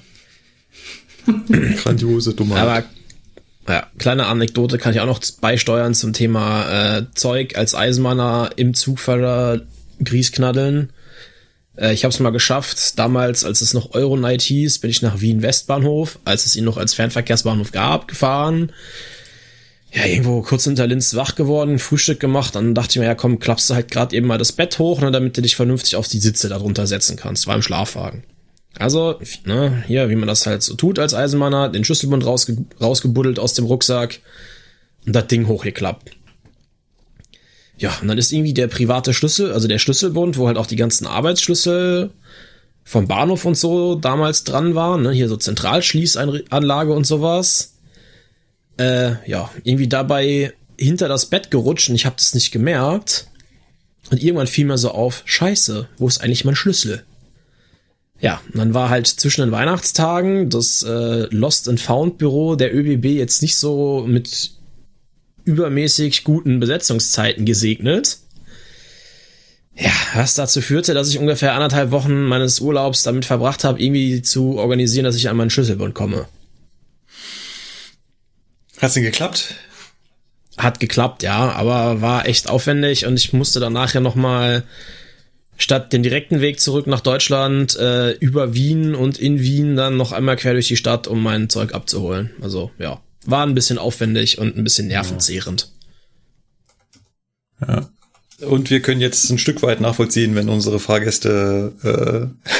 Grandiose Dummheit. Aber ja, kleine Anekdote kann ich auch noch beisteuern zum Thema äh, Zeug als Eisenbahner im Zugfahrer Grießknaddeln. Äh, ich habe es mal geschafft. Damals, als es noch Euronight hieß, bin ich nach Wien Westbahnhof, als es ihn noch als Fernverkehrsbahnhof gab, gefahren. Ja, irgendwo kurz hinter Linz wach geworden, Frühstück gemacht, dann dachte ich mir, ja komm, klappst du halt gerade eben mal das Bett hoch, ne, damit du dich vernünftig auf die Sitze darunter setzen kannst. War im Schlafwagen. Also, ne, hier, wie man das halt so tut als Eisenbahner, den Schlüsselbund rausge rausgebuddelt aus dem Rucksack und das Ding hochgeklappt. Ja, und dann ist irgendwie der private Schlüssel, also der Schlüsselbund, wo halt auch die ganzen Arbeitsschlüssel vom Bahnhof und so damals dran waren, ne? hier so Zentralschließanlage und sowas. Äh, ja, irgendwie dabei hinter das Bett gerutscht und ich habe das nicht gemerkt. Und irgendwann fiel mir so auf, scheiße, wo ist eigentlich mein Schlüssel? Ja, und dann war halt zwischen den Weihnachtstagen das äh, Lost and Found Büro der ÖBB jetzt nicht so mit übermäßig guten Besetzungszeiten gesegnet. Ja, was dazu führte, dass ich ungefähr anderthalb Wochen meines Urlaubs damit verbracht habe, irgendwie zu organisieren, dass ich an meinen Schlüsselbund komme. Hat's denn geklappt? Hat geklappt, ja, aber war echt aufwendig und ich musste danach ja nochmal statt den direkten Weg zurück nach Deutschland äh, über Wien und in Wien dann noch einmal quer durch die Stadt, um mein Zeug abzuholen. Also ja, war ein bisschen aufwendig und ein bisschen nervenzehrend. Ja. Und wir können jetzt ein Stück weit nachvollziehen, wenn unsere Fahrgäste äh,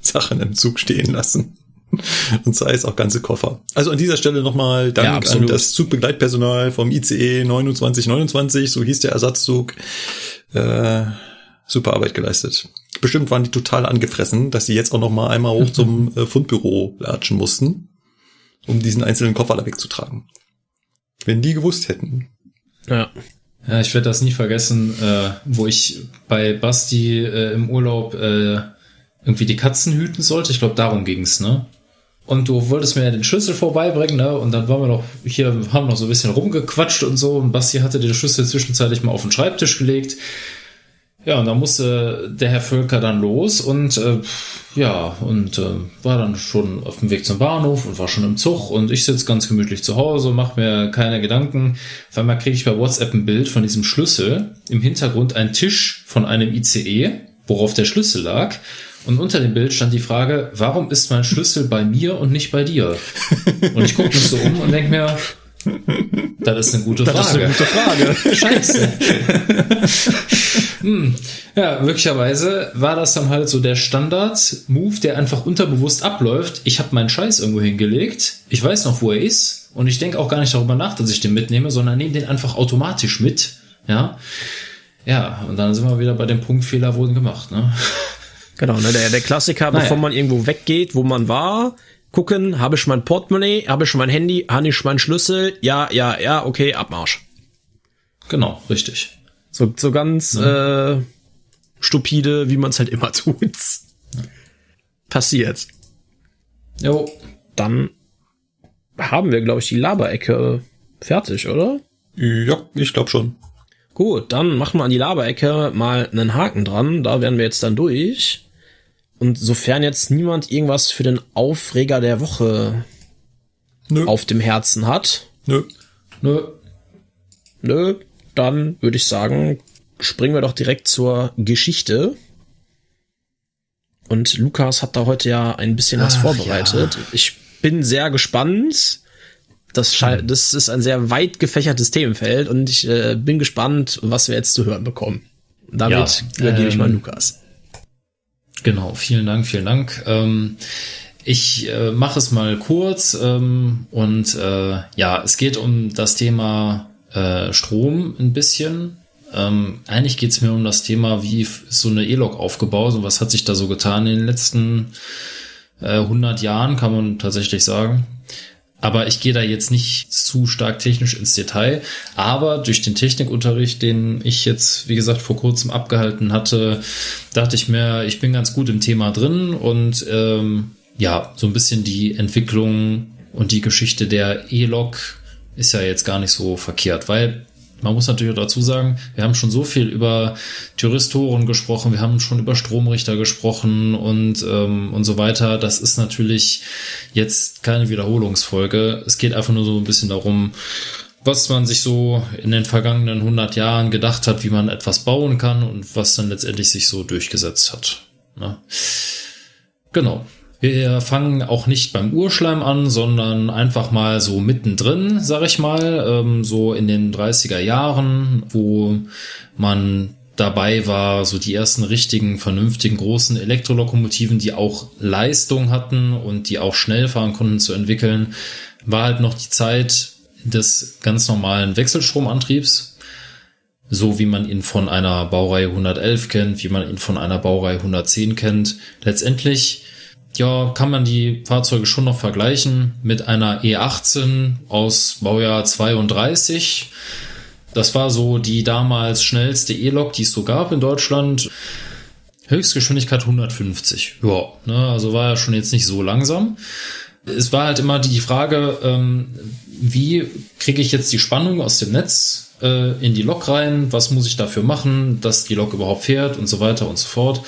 Sachen im Zug stehen lassen. Und sei es auch ganze Koffer. Also an dieser Stelle nochmal Dank Ja, an das Zugbegleitpersonal vom ICE 2929, so hieß der Ersatzzug. Äh, super Arbeit geleistet. Bestimmt waren die total angefressen, dass sie jetzt auch noch mal einmal hoch zum äh, Fundbüro latschen mussten, um diesen einzelnen Koffer da wegzutragen. Wenn die gewusst hätten. Ja. Ja, ich werde das nie vergessen, äh, wo ich bei Basti äh, im Urlaub äh, irgendwie die Katzen hüten sollte. Ich glaube, darum ging's, ne? Und du wolltest mir ja den Schlüssel vorbeibringen, ne? Und dann waren wir noch hier, haben noch so ein bisschen rumgequatscht und so. Und Basti hatte den Schlüssel zwischenzeitlich mal auf den Schreibtisch gelegt. Ja, und dann musste der Herr Völker dann los und äh, ja, und äh, war dann schon auf dem Weg zum Bahnhof und war schon im Zug und ich sitze ganz gemütlich zu Hause, mache mir keine Gedanken. Auf einmal kriege ich bei WhatsApp ein Bild von diesem Schlüssel, im Hintergrund ein Tisch von einem ICE, worauf der Schlüssel lag. Und unter dem Bild stand die Frage, warum ist mein Schlüssel bei mir und nicht bei dir? Und ich gucke mich so um und denke mir, das ist eine gute Frage. Das ist eine gute Frage. Scheiße. hm. Ja, möglicherweise war das dann halt so der Standard-Move, der einfach unterbewusst abläuft. Ich habe meinen Scheiß irgendwo hingelegt. Ich weiß noch, wo er ist. Und ich denke auch gar nicht darüber nach, dass ich den mitnehme, sondern nehme den einfach automatisch mit. Ja. Ja, und dann sind wir wieder bei dem Punkt, Fehler wurden gemacht. Ne? Genau, ne, der, der Klassiker, Naja. bevor man irgendwo weggeht, wo man war, gucken, habe ich mein Portemonnaie, habe ich mein Handy, habe ich meinen Schlüssel, ja, ja, ja, okay, Abmarsch. Genau, richtig. So, so ganz äh, stupide, wie man es halt immer tut. Passiert. Jo, Dann haben wir, glaube ich, die Laberecke fertig, oder? Ja, ich glaube schon. Gut, dann machen wir an die Laberecke mal einen Haken dran. Da wären wir jetzt dann durch. Und sofern jetzt niemand irgendwas für den Aufreger der Woche Nö. auf dem Herzen hat, Nö. nö. nö, dann würde ich sagen, springen wir doch direkt zur Geschichte. Und Lukas hat da heute ja ein bisschen was Ach, vorbereitet. Ich bin sehr gespannt. Das, schei- das ist ein sehr weit gefächertes Themenfeld und ich äh, bin gespannt, was wir jetzt zu hören bekommen. Damit Ja, übergebe ich mal ähm, Lukas. Genau, vielen Dank, vielen Dank. Ähm, ich äh, mache es mal kurz ähm, und äh, ja, es geht um das Thema äh, Strom ein bisschen. Ähm, eigentlich geht es mir um das Thema, wie ist so eine E-Log aufgebaut und was hat sich da so getan in den letzten äh, 100 Jahren, kann man tatsächlich sagen. Aber ich gehe da jetzt nicht zu stark technisch ins Detail. Aber durch den Technikunterricht, den ich jetzt, wie gesagt, vor kurzem abgehalten hatte, dachte ich mir, ich bin ganz gut im Thema drin und ähm, ja, so ein bisschen die Entwicklung und die Geschichte der E-Log ist ja jetzt gar nicht so verkehrt, weil man muss natürlich auch dazu sagen, wir haben schon so viel über Thyristoren gesprochen, wir haben schon über Stromrichter gesprochen und, ähm, und so weiter. Das ist natürlich jetzt keine Wiederholungsfolge. Es geht einfach nur so ein bisschen darum, was man sich so in den vergangenen 100 Jahren gedacht hat, wie man etwas bauen kann und was dann letztendlich sich so durchgesetzt hat. Ne? Genau. Wir fangen auch nicht beim Urschleim an, sondern einfach mal so mittendrin, sag ich mal, ähm, so in den 30er Jahren, wo man dabei war, so die ersten richtigen, vernünftigen, großen Elektrolokomotiven, die auch Leistung hatten und die auch schnell fahren konnten, zu entwickeln, war halt noch die Zeit des ganz normalen Wechselstromantriebs, so wie man ihn von einer Baureihe 111 kennt, wie man ihn von einer Baureihe 110 kennt. Letztendlich ja, kann man die Fahrzeuge schon noch vergleichen mit einer E18 aus Baujahr 32. Das war so die damals schnellste E-Lok, die es so gab in Deutschland. Höchstgeschwindigkeit 150. Ja, ne, also war ja schon jetzt nicht so langsam. Es war halt immer die Frage, ähm, wie kriege ich jetzt die Spannung aus dem Netz äh, in die Lok rein? Was muss ich dafür machen, dass die Lok überhaupt fährt und so weiter und so fort.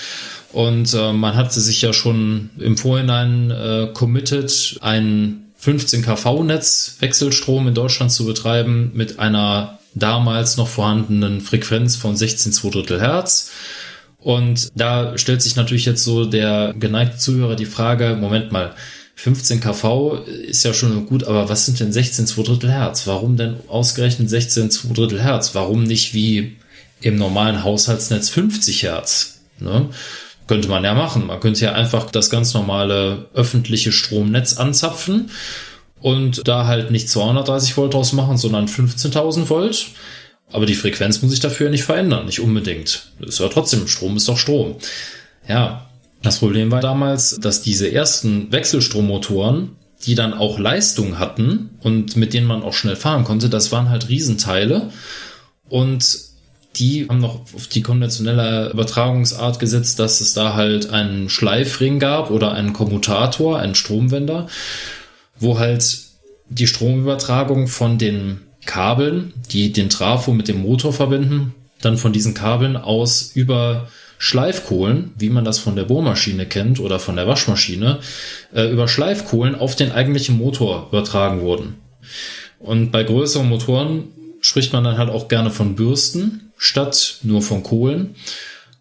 Und äh, man hatte sich ja schon im Vorhinein äh, committed, ein 15 kV-Netz Wechselstrom in Deutschland zu betreiben mit einer damals noch vorhandenen Frequenz von 16 Drittel Hertz. Und da stellt sich natürlich jetzt so der geneigte Zuhörer die Frage, Moment mal, 15 kV ist ja schon gut, aber was sind denn 16 Drittel Hertz? Warum denn ausgerechnet 16 Drittel Hertz? Warum nicht wie im normalen Haushaltsnetz 50 Hertz? Ne? Könnte man ja machen. Man könnte ja einfach das ganz normale öffentliche Stromnetz anzapfen und da halt nicht 230 Volt draus machen, sondern 15.000 Volt. Aber die Frequenz muss ich dafür nicht verändern, nicht unbedingt. Ist ja trotzdem, Strom ist doch Strom. Ja, das Problem war damals, dass diese ersten Wechselstrommotoren, die dann auch Leistung hatten und mit denen man auch schnell fahren konnte, das waren halt Riesenteile. Und die haben noch auf die konventionelle Übertragungsart gesetzt, dass es da halt einen Schleifring gab oder einen Kommutator, einen Stromwender, wo halt die Stromübertragung von den Kabeln, die den Trafo mit dem Motor verbinden, dann von diesen Kabeln aus über Schleifkohlen, wie man das von der Bohrmaschine kennt oder von der Waschmaschine, äh, über Schleifkohlen auf den eigentlichen Motor übertragen wurden. Und bei größeren Motoren spricht man dann halt auch gerne von Bürsten statt nur von Kohlen.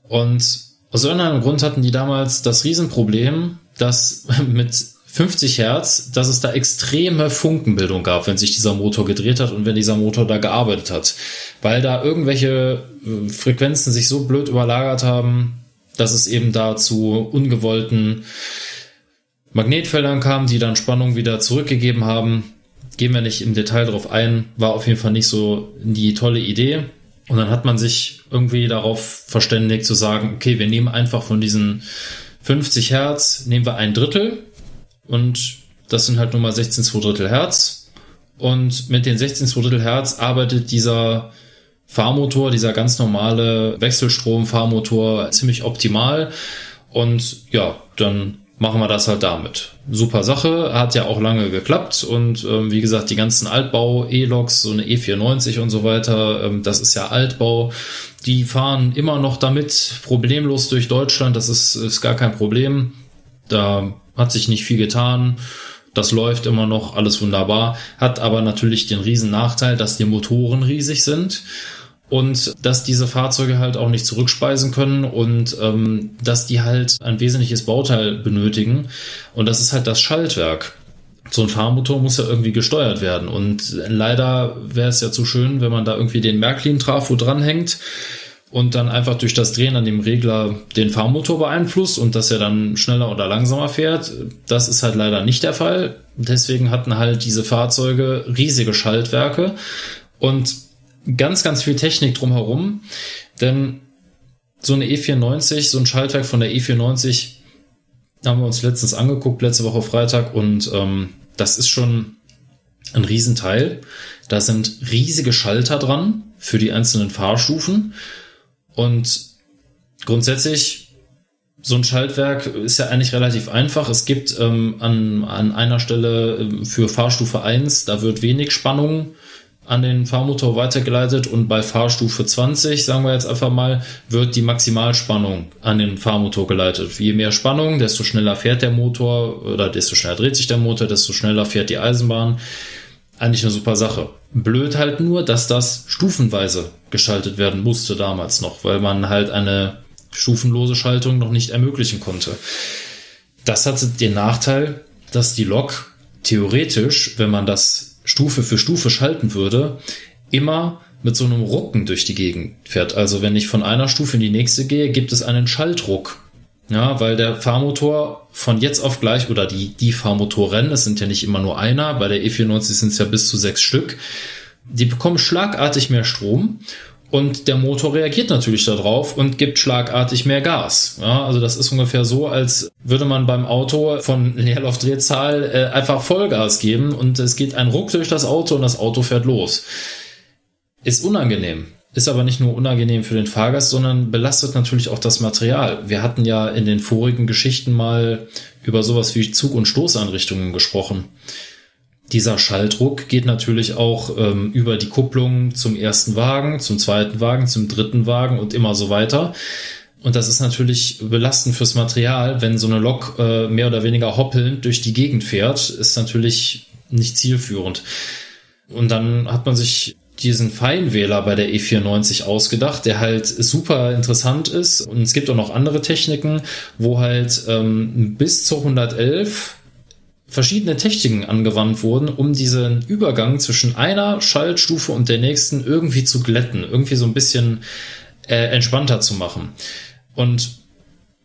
Und aus irgendeinem Grund hatten die damals das Riesenproblem, dass mit 50 Hertz, dass es da extreme Funkenbildung gab, wenn sich dieser Motor gedreht hat und wenn dieser Motor da gearbeitet hat. Weil da irgendwelche äh, Frequenzen sich so blöd überlagert haben, dass es eben da zu ungewollten Magnetfeldern kam, die dann Spannung wieder zurückgegeben haben. Gehen wir nicht im Detail drauf ein, war auf jeden Fall nicht so die tolle Idee. Und dann hat man sich irgendwie darauf verständigt zu sagen, okay, wir nehmen einfach von diesen 50 Hertz, nehmen wir ein Drittel und das sind halt nur mal 16 2 Drittel Hertz. Und mit den 16 2 Drittel Hertz arbeitet dieser Fahrmotor, dieser ganz normale Wechselstrom-Fahrmotor ziemlich optimal. Und ja, dann machen wir das halt damit. Super Sache, hat ja auch lange geklappt und ähm, wie gesagt, die ganzen Altbau-E-Loks, so eine E94 und so weiter, ähm, das ist ja Altbau, die fahren immer noch damit problemlos durch Deutschland, das ist, ist gar kein Problem. Da hat sich nicht viel getan. Das läuft immer noch, alles wunderbar. Hat aber natürlich den riesen Nachteil, dass die Motoren riesig sind und dass diese Fahrzeuge halt auch nicht zurückspeisen können und ähm, dass die halt ein wesentliches Bauteil benötigen. Und das ist halt das Schaltwerk. So ein Fahrmotor muss ja irgendwie gesteuert werden. Und leider wäre es ja zu schön, wenn man da irgendwie den Märklin-Trafo dranhängt und dann einfach durch das Drehen an dem Regler den Fahrmotor beeinflusst und dass er dann schneller oder langsamer fährt. Das ist halt leider nicht der Fall. Deswegen hatten halt diese Fahrzeuge riesige Schaltwerke und ganz, ganz viel Technik drumherum. Denn so eine E94, so ein Schaltwerk von der E94 haben wir uns letztens angeguckt, letzte Woche Freitag und ähm, das ist schon ein Riesenteil. Da sind riesige Schalter dran für die einzelnen Fahrstufen und grundsätzlich, so ein Schaltwerk ist ja eigentlich relativ einfach. Es gibt ähm, an, an einer Stelle ähm, für Fahrstufe 1, da wird wenig Spannung an den Fahrmotor weitergeleitet und bei Fahrstufe 20, sagen wir jetzt einfach mal, wird die Maximalspannung an den Fahrmotor geleitet. Je mehr Spannung, desto schneller fährt der Motor oder desto schneller dreht sich der Motor, desto schneller fährt die Eisenbahn. Eigentlich eine super Sache. Blöd halt nur, dass das stufenweise geschaltet werden musste damals noch, weil man halt eine stufenlose Schaltung noch nicht ermöglichen konnte. Das hatte den Nachteil, dass die Lok theoretisch, wenn man das Stufe für Stufe schalten würde, immer mit so einem Rucken durch die Gegend fährt. Also wenn ich von einer Stufe in die nächste gehe, gibt es einen Schaltruck. Ja, weil der Fahrmotor von jetzt auf gleich oder die, die Fahrmotoren, es sind ja nicht immer nur einer, bei der E94 sind es ja bis zu sechs Stück, die bekommen schlagartig mehr Strom und der Motor reagiert natürlich darauf und gibt schlagartig mehr Gas. Ja, also das ist ungefähr so, als würde man beim Auto von Leerlaufdrehzahl äh, einfach Vollgas geben und es geht ein Ruck durch das Auto und das Auto fährt los. Ist unangenehm. Ist aber nicht nur unangenehm für den Fahrgast, sondern belastet natürlich auch das Material. Wir hatten ja in den vorigen Geschichten mal über sowas wie Zug- und Stoßanrichtungen gesprochen. Dieser Schalldruck geht natürlich auch ähm, über die Kupplung zum ersten Wagen, zum zweiten Wagen, zum dritten Wagen und immer so weiter. Und das ist natürlich belastend fürs Material, wenn so eine Lok äh, mehr oder weniger hoppelnd durch die Gegend fährt, ist natürlich nicht zielführend. Und dann hat man sich diesen Feinwähler bei der E94 ausgedacht, der halt super interessant ist. Und es gibt auch noch andere Techniken, wo halt ähm, bis zur 111 verschiedene Techniken angewandt wurden, um diesen Übergang zwischen einer Schaltstufe und der nächsten irgendwie zu glätten, irgendwie so ein bisschen äh, entspannter zu machen. Und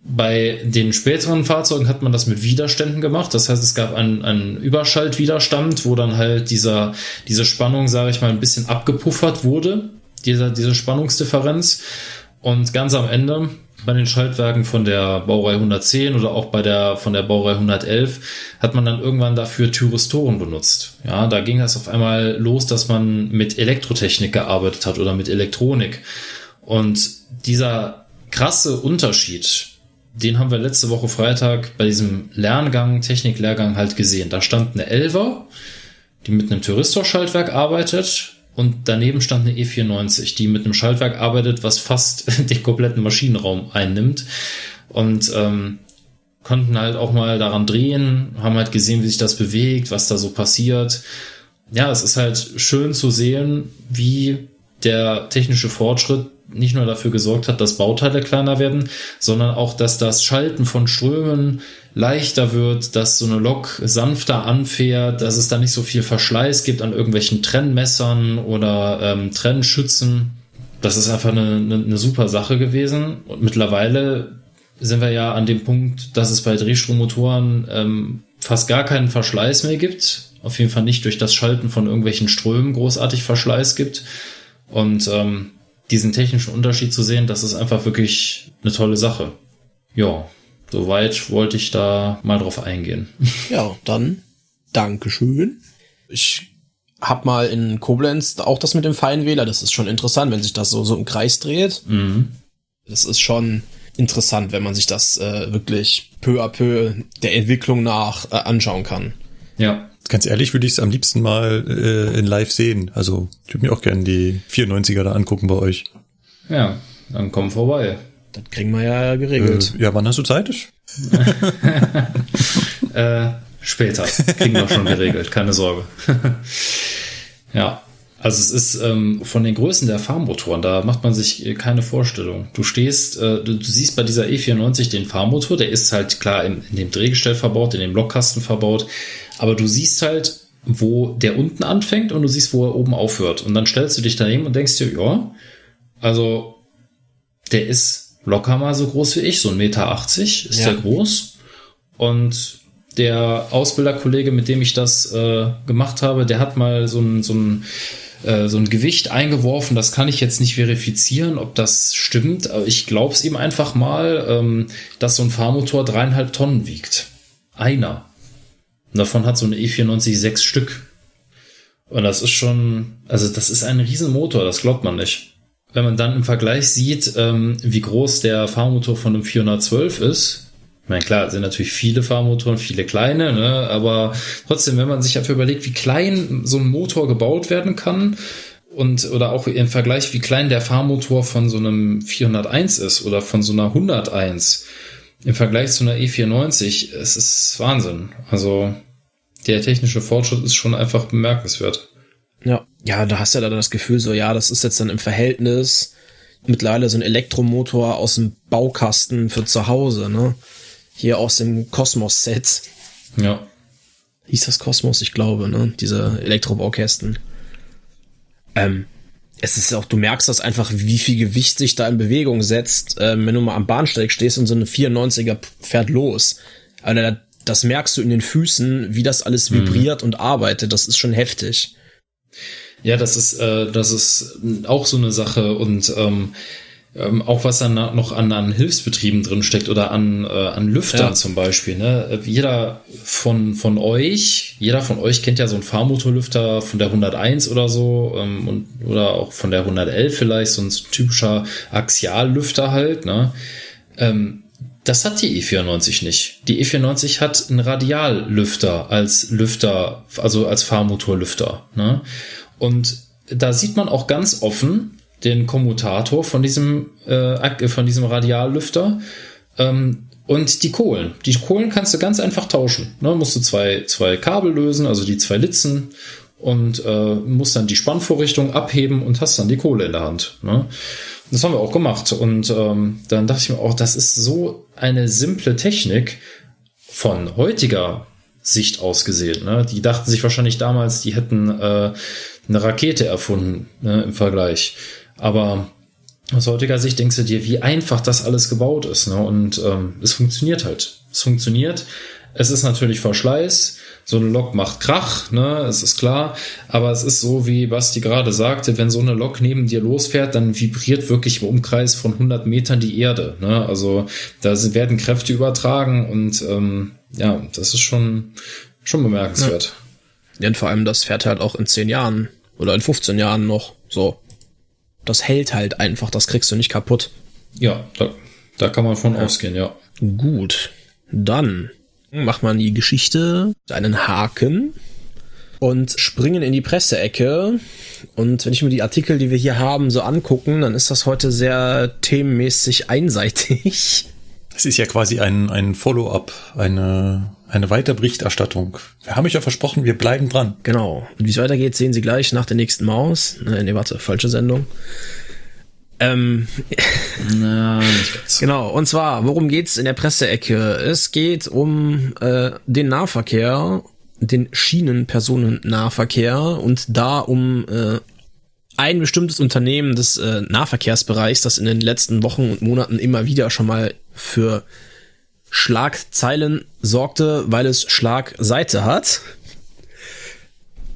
bei den späteren Fahrzeugen hat man das mit Widerständen gemacht. Das heißt, es gab einen, einen Überschaltwiderstand, wo dann halt dieser, diese Spannung, sage ich mal, ein bisschen abgepuffert wurde, dieser, diese Spannungsdifferenz. Und ganz am Ende bei den Schaltwerken von der Baureihe 110 oder auch bei der von der Baureihe 111 hat man dann irgendwann dafür Thyristoren benutzt. Ja, da ging das auf einmal los, dass man mit Elektrotechnik gearbeitet hat oder mit Elektronik. Und dieser krasse Unterschied, den haben wir letzte Woche Freitag bei diesem Lerngang, Techniklehrgang halt gesehen. Da stand eine Elver, die mit einem Thyristor-Schaltwerk arbeitet und daneben stand eine E94, die mit einem Schaltwerk arbeitet, was fast den kompletten Maschinenraum einnimmt. Und ähm, konnten halt auch mal daran drehen, haben halt gesehen, wie sich das bewegt, was da so passiert. Ja, es ist halt schön zu sehen, wie der technische Fortschritt nicht nur dafür gesorgt hat, dass Bauteile kleiner werden, sondern auch, dass das Schalten von Strömen leichter wird, dass so eine Lok sanfter anfährt, dass es da nicht so viel Verschleiß gibt an irgendwelchen Trennmessern oder ähm, Trennschützen. Das ist einfach eine, eine, eine super Sache gewesen. Und mittlerweile sind wir ja an dem Punkt, dass es bei Drehstrommotoren ähm, fast gar keinen Verschleiß mehr gibt. Auf jeden Fall nicht durch das Schalten von irgendwelchen Strömen großartig Verschleiß gibt. Und ähm, diesen technischen Unterschied zu sehen, das ist einfach wirklich eine tolle Sache. Ja, soweit wollte ich da mal drauf eingehen. Ja, dann Dankeschön. Ich hab mal in Koblenz auch das mit dem Feinwähler. Das ist schon interessant, wenn sich das so, so im Kreis dreht. Mhm. Das ist schon interessant, wenn man sich das äh, wirklich peu à peu der Entwicklung nach äh, anschauen kann. Ja, Ganz ehrlich würde ich es am liebsten mal äh, in live sehen. Also ich würde mir auch gerne die 94er da angucken bei euch. ja, dann komm vorbei. Das kriegen wir ja geregelt. Äh, ja, wann hast du Zeit? Äh, später. Kriegen wir schon geregelt, keine Sorge. ja. Also es ist ähm, von den Größen der Fahrmotoren, da macht man sich äh, keine Vorstellung. Du stehst, äh, du, du siehst bei dieser E94 den Fahrmotor, der ist halt klar in, in dem Drehgestell verbaut, in dem Lokkasten verbaut, aber du siehst halt, wo der unten anfängt und du siehst, wo er oben aufhört. Und dann stellst du dich daneben und denkst dir, ja, also der ist locker mal so groß wie ich, so ein Meter 80 ist Ja. der groß. Und der Ausbilderkollege, mit dem ich das äh, gemacht habe, der hat mal so ein, so ein äh, so ein Gewicht eingeworfen, das kann ich jetzt nicht verifizieren, ob das stimmt, aber ich glaube es ihm einfach mal, ähm, dass so ein Fahrmotor dreieinhalb Tonnen wiegt. Einer. Und davon hat so eine E94 sechs Stück. Und das ist schon, also das ist ein Riesenmotor, das glaubt man nicht. Wenn man dann im Vergleich sieht, ähm, wie groß der Fahrmotor von einem 412 ist, ich meine, klar, sind natürlich viele Fahrmotoren, viele kleine, ne? aber trotzdem, wenn man sich dafür überlegt, wie klein so ein Motor gebaut werden kann und oder auch im Vergleich, wie klein der Fahrmotor von so einem 401 ist oder von so einer 101 im Vergleich zu einer E94, es ist Wahnsinn. Also der technische Fortschritt ist schon einfach bemerkenswert. Ja, ja, da hast du ja dann das Gefühl so, ja, das ist jetzt dann im Verhältnis mittlerweile so ein Elektromotor aus dem Baukasten für zu Hause, ne? Hier aus dem Kosmos-Set. Ja. Hieß das Kosmos, ich glaube, ne? Diese Elektrobaukästen. Ähm, es ist auch, du merkst das einfach, wie viel Gewicht sich da in Bewegung setzt, ähm, wenn du mal am Bahnsteig stehst und so eine 94er fährt los. Also das merkst du in den Füßen, wie das alles vibriert und arbeitet. Das ist schon heftig. Ja, das ist, äh, das ist auch so eine Sache und ähm, ähm, auch was dann noch an, an Hilfsbetrieben drin steckt oder an, äh, an Lüftern Ja. zum Beispiel. Ne? Jeder von, von euch, jeder von euch kennt ja so einen Fahrmotorlüfter von der 101 oder so ähm, und, oder auch von der 111 vielleicht, so ein typischer Axiallüfter halt. Ne? Ähm, das hat die E94 nicht. Die E94 hat einen Radiallüfter als Lüfter, also als Fahrmotorlüfter. Ne? Und da sieht man auch ganz offen den Kommutator von diesem, äh, Ak- von diesem Radiallüfter ähm, und die Kohlen. Die Kohlen kannst du ganz einfach tauschen. Ne? Musst du zwei, zwei Kabel lösen, also die zwei Litzen und äh, musst dann die Spannvorrichtung abheben und hast dann die Kohle in der Hand. Ne? Das haben wir auch gemacht. Und ähm, dann dachte ich mir auch, das ist so eine simple Technik von heutiger Sicht aus gesehen. Ne? Die dachten sich wahrscheinlich damals, die hätten äh, eine Rakete erfunden ne, im Vergleich. Aber aus heutiger Sicht denkst du dir, wie einfach das alles gebaut ist. Ne? Und ähm, es funktioniert halt. Es funktioniert. Es ist natürlich Verschleiß. So eine Lok macht Krach, ne, es ist klar. Aber es ist so, wie Basti gerade sagte, wenn so eine Lok neben dir losfährt, dann vibriert wirklich im Umkreis von 100 Metern die Erde. Ne? Also da werden Kräfte übertragen und ähm, ja, das ist schon, schon bemerkenswert. Ja, und vor allem, das fährt halt auch in 10 Jahren oder in 15 Jahren noch so. Das hält halt einfach, das kriegst du nicht kaputt. Ja, da, da kann man von ausgehen, ja. Gut, dann macht man die Geschichte einen Haken und springen in die Presseecke. Und wenn ich mir die Artikel, die wir hier haben, so angucken, dann ist das heute sehr themenmäßig einseitig. Das ist ja quasi ein, ein Follow-up, eine, eine Weiterberichterstattung. Wir haben euch ja versprochen, wir bleiben dran. Genau. Und wie es weitergeht, sehen Sie gleich nach der nächsten Maus. Ne, nee, warte, falsche Sendung. Ähm, Na, nicht ganz. Genau, und zwar, worum geht's in der Presseecke? Es geht um äh, den Nahverkehr, den Schienenpersonennahverkehr und da um äh, ein bestimmtes Unternehmen des äh, Nahverkehrsbereichs, das in den letzten Wochen und Monaten immer wieder schon mal für Schlagzeilen sorgte, weil es Schlagseite hat.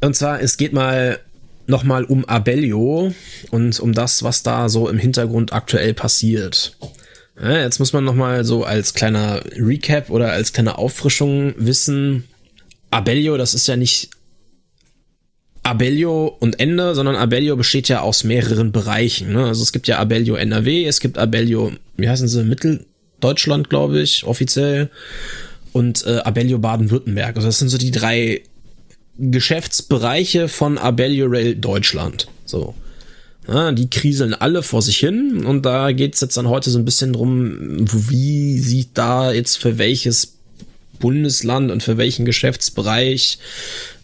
Und zwar, es geht mal nochmal um Abellio und um das, was da so im Hintergrund aktuell passiert. Ja, jetzt muss man nochmal so als kleiner Recap oder als kleine Auffrischung wissen, Abellio, das ist ja nicht Abellio und Ende, sondern Abellio besteht ja aus mehreren Bereichen. Ne? Also es gibt ja Abellio NRW, es gibt Abellio, wie heißen sie, Mitteldeutschland, glaube ich, offiziell, und äh, Abellio Baden-Württemberg. Also das sind so die drei Geschäftsbereiche von Abellio Rail Deutschland. So. Ja, die kriseln alle vor sich hin und da geht's jetzt dann heute so ein bisschen drum, wie sieht da jetzt für welches Bundesland und für welchen Geschäftsbereich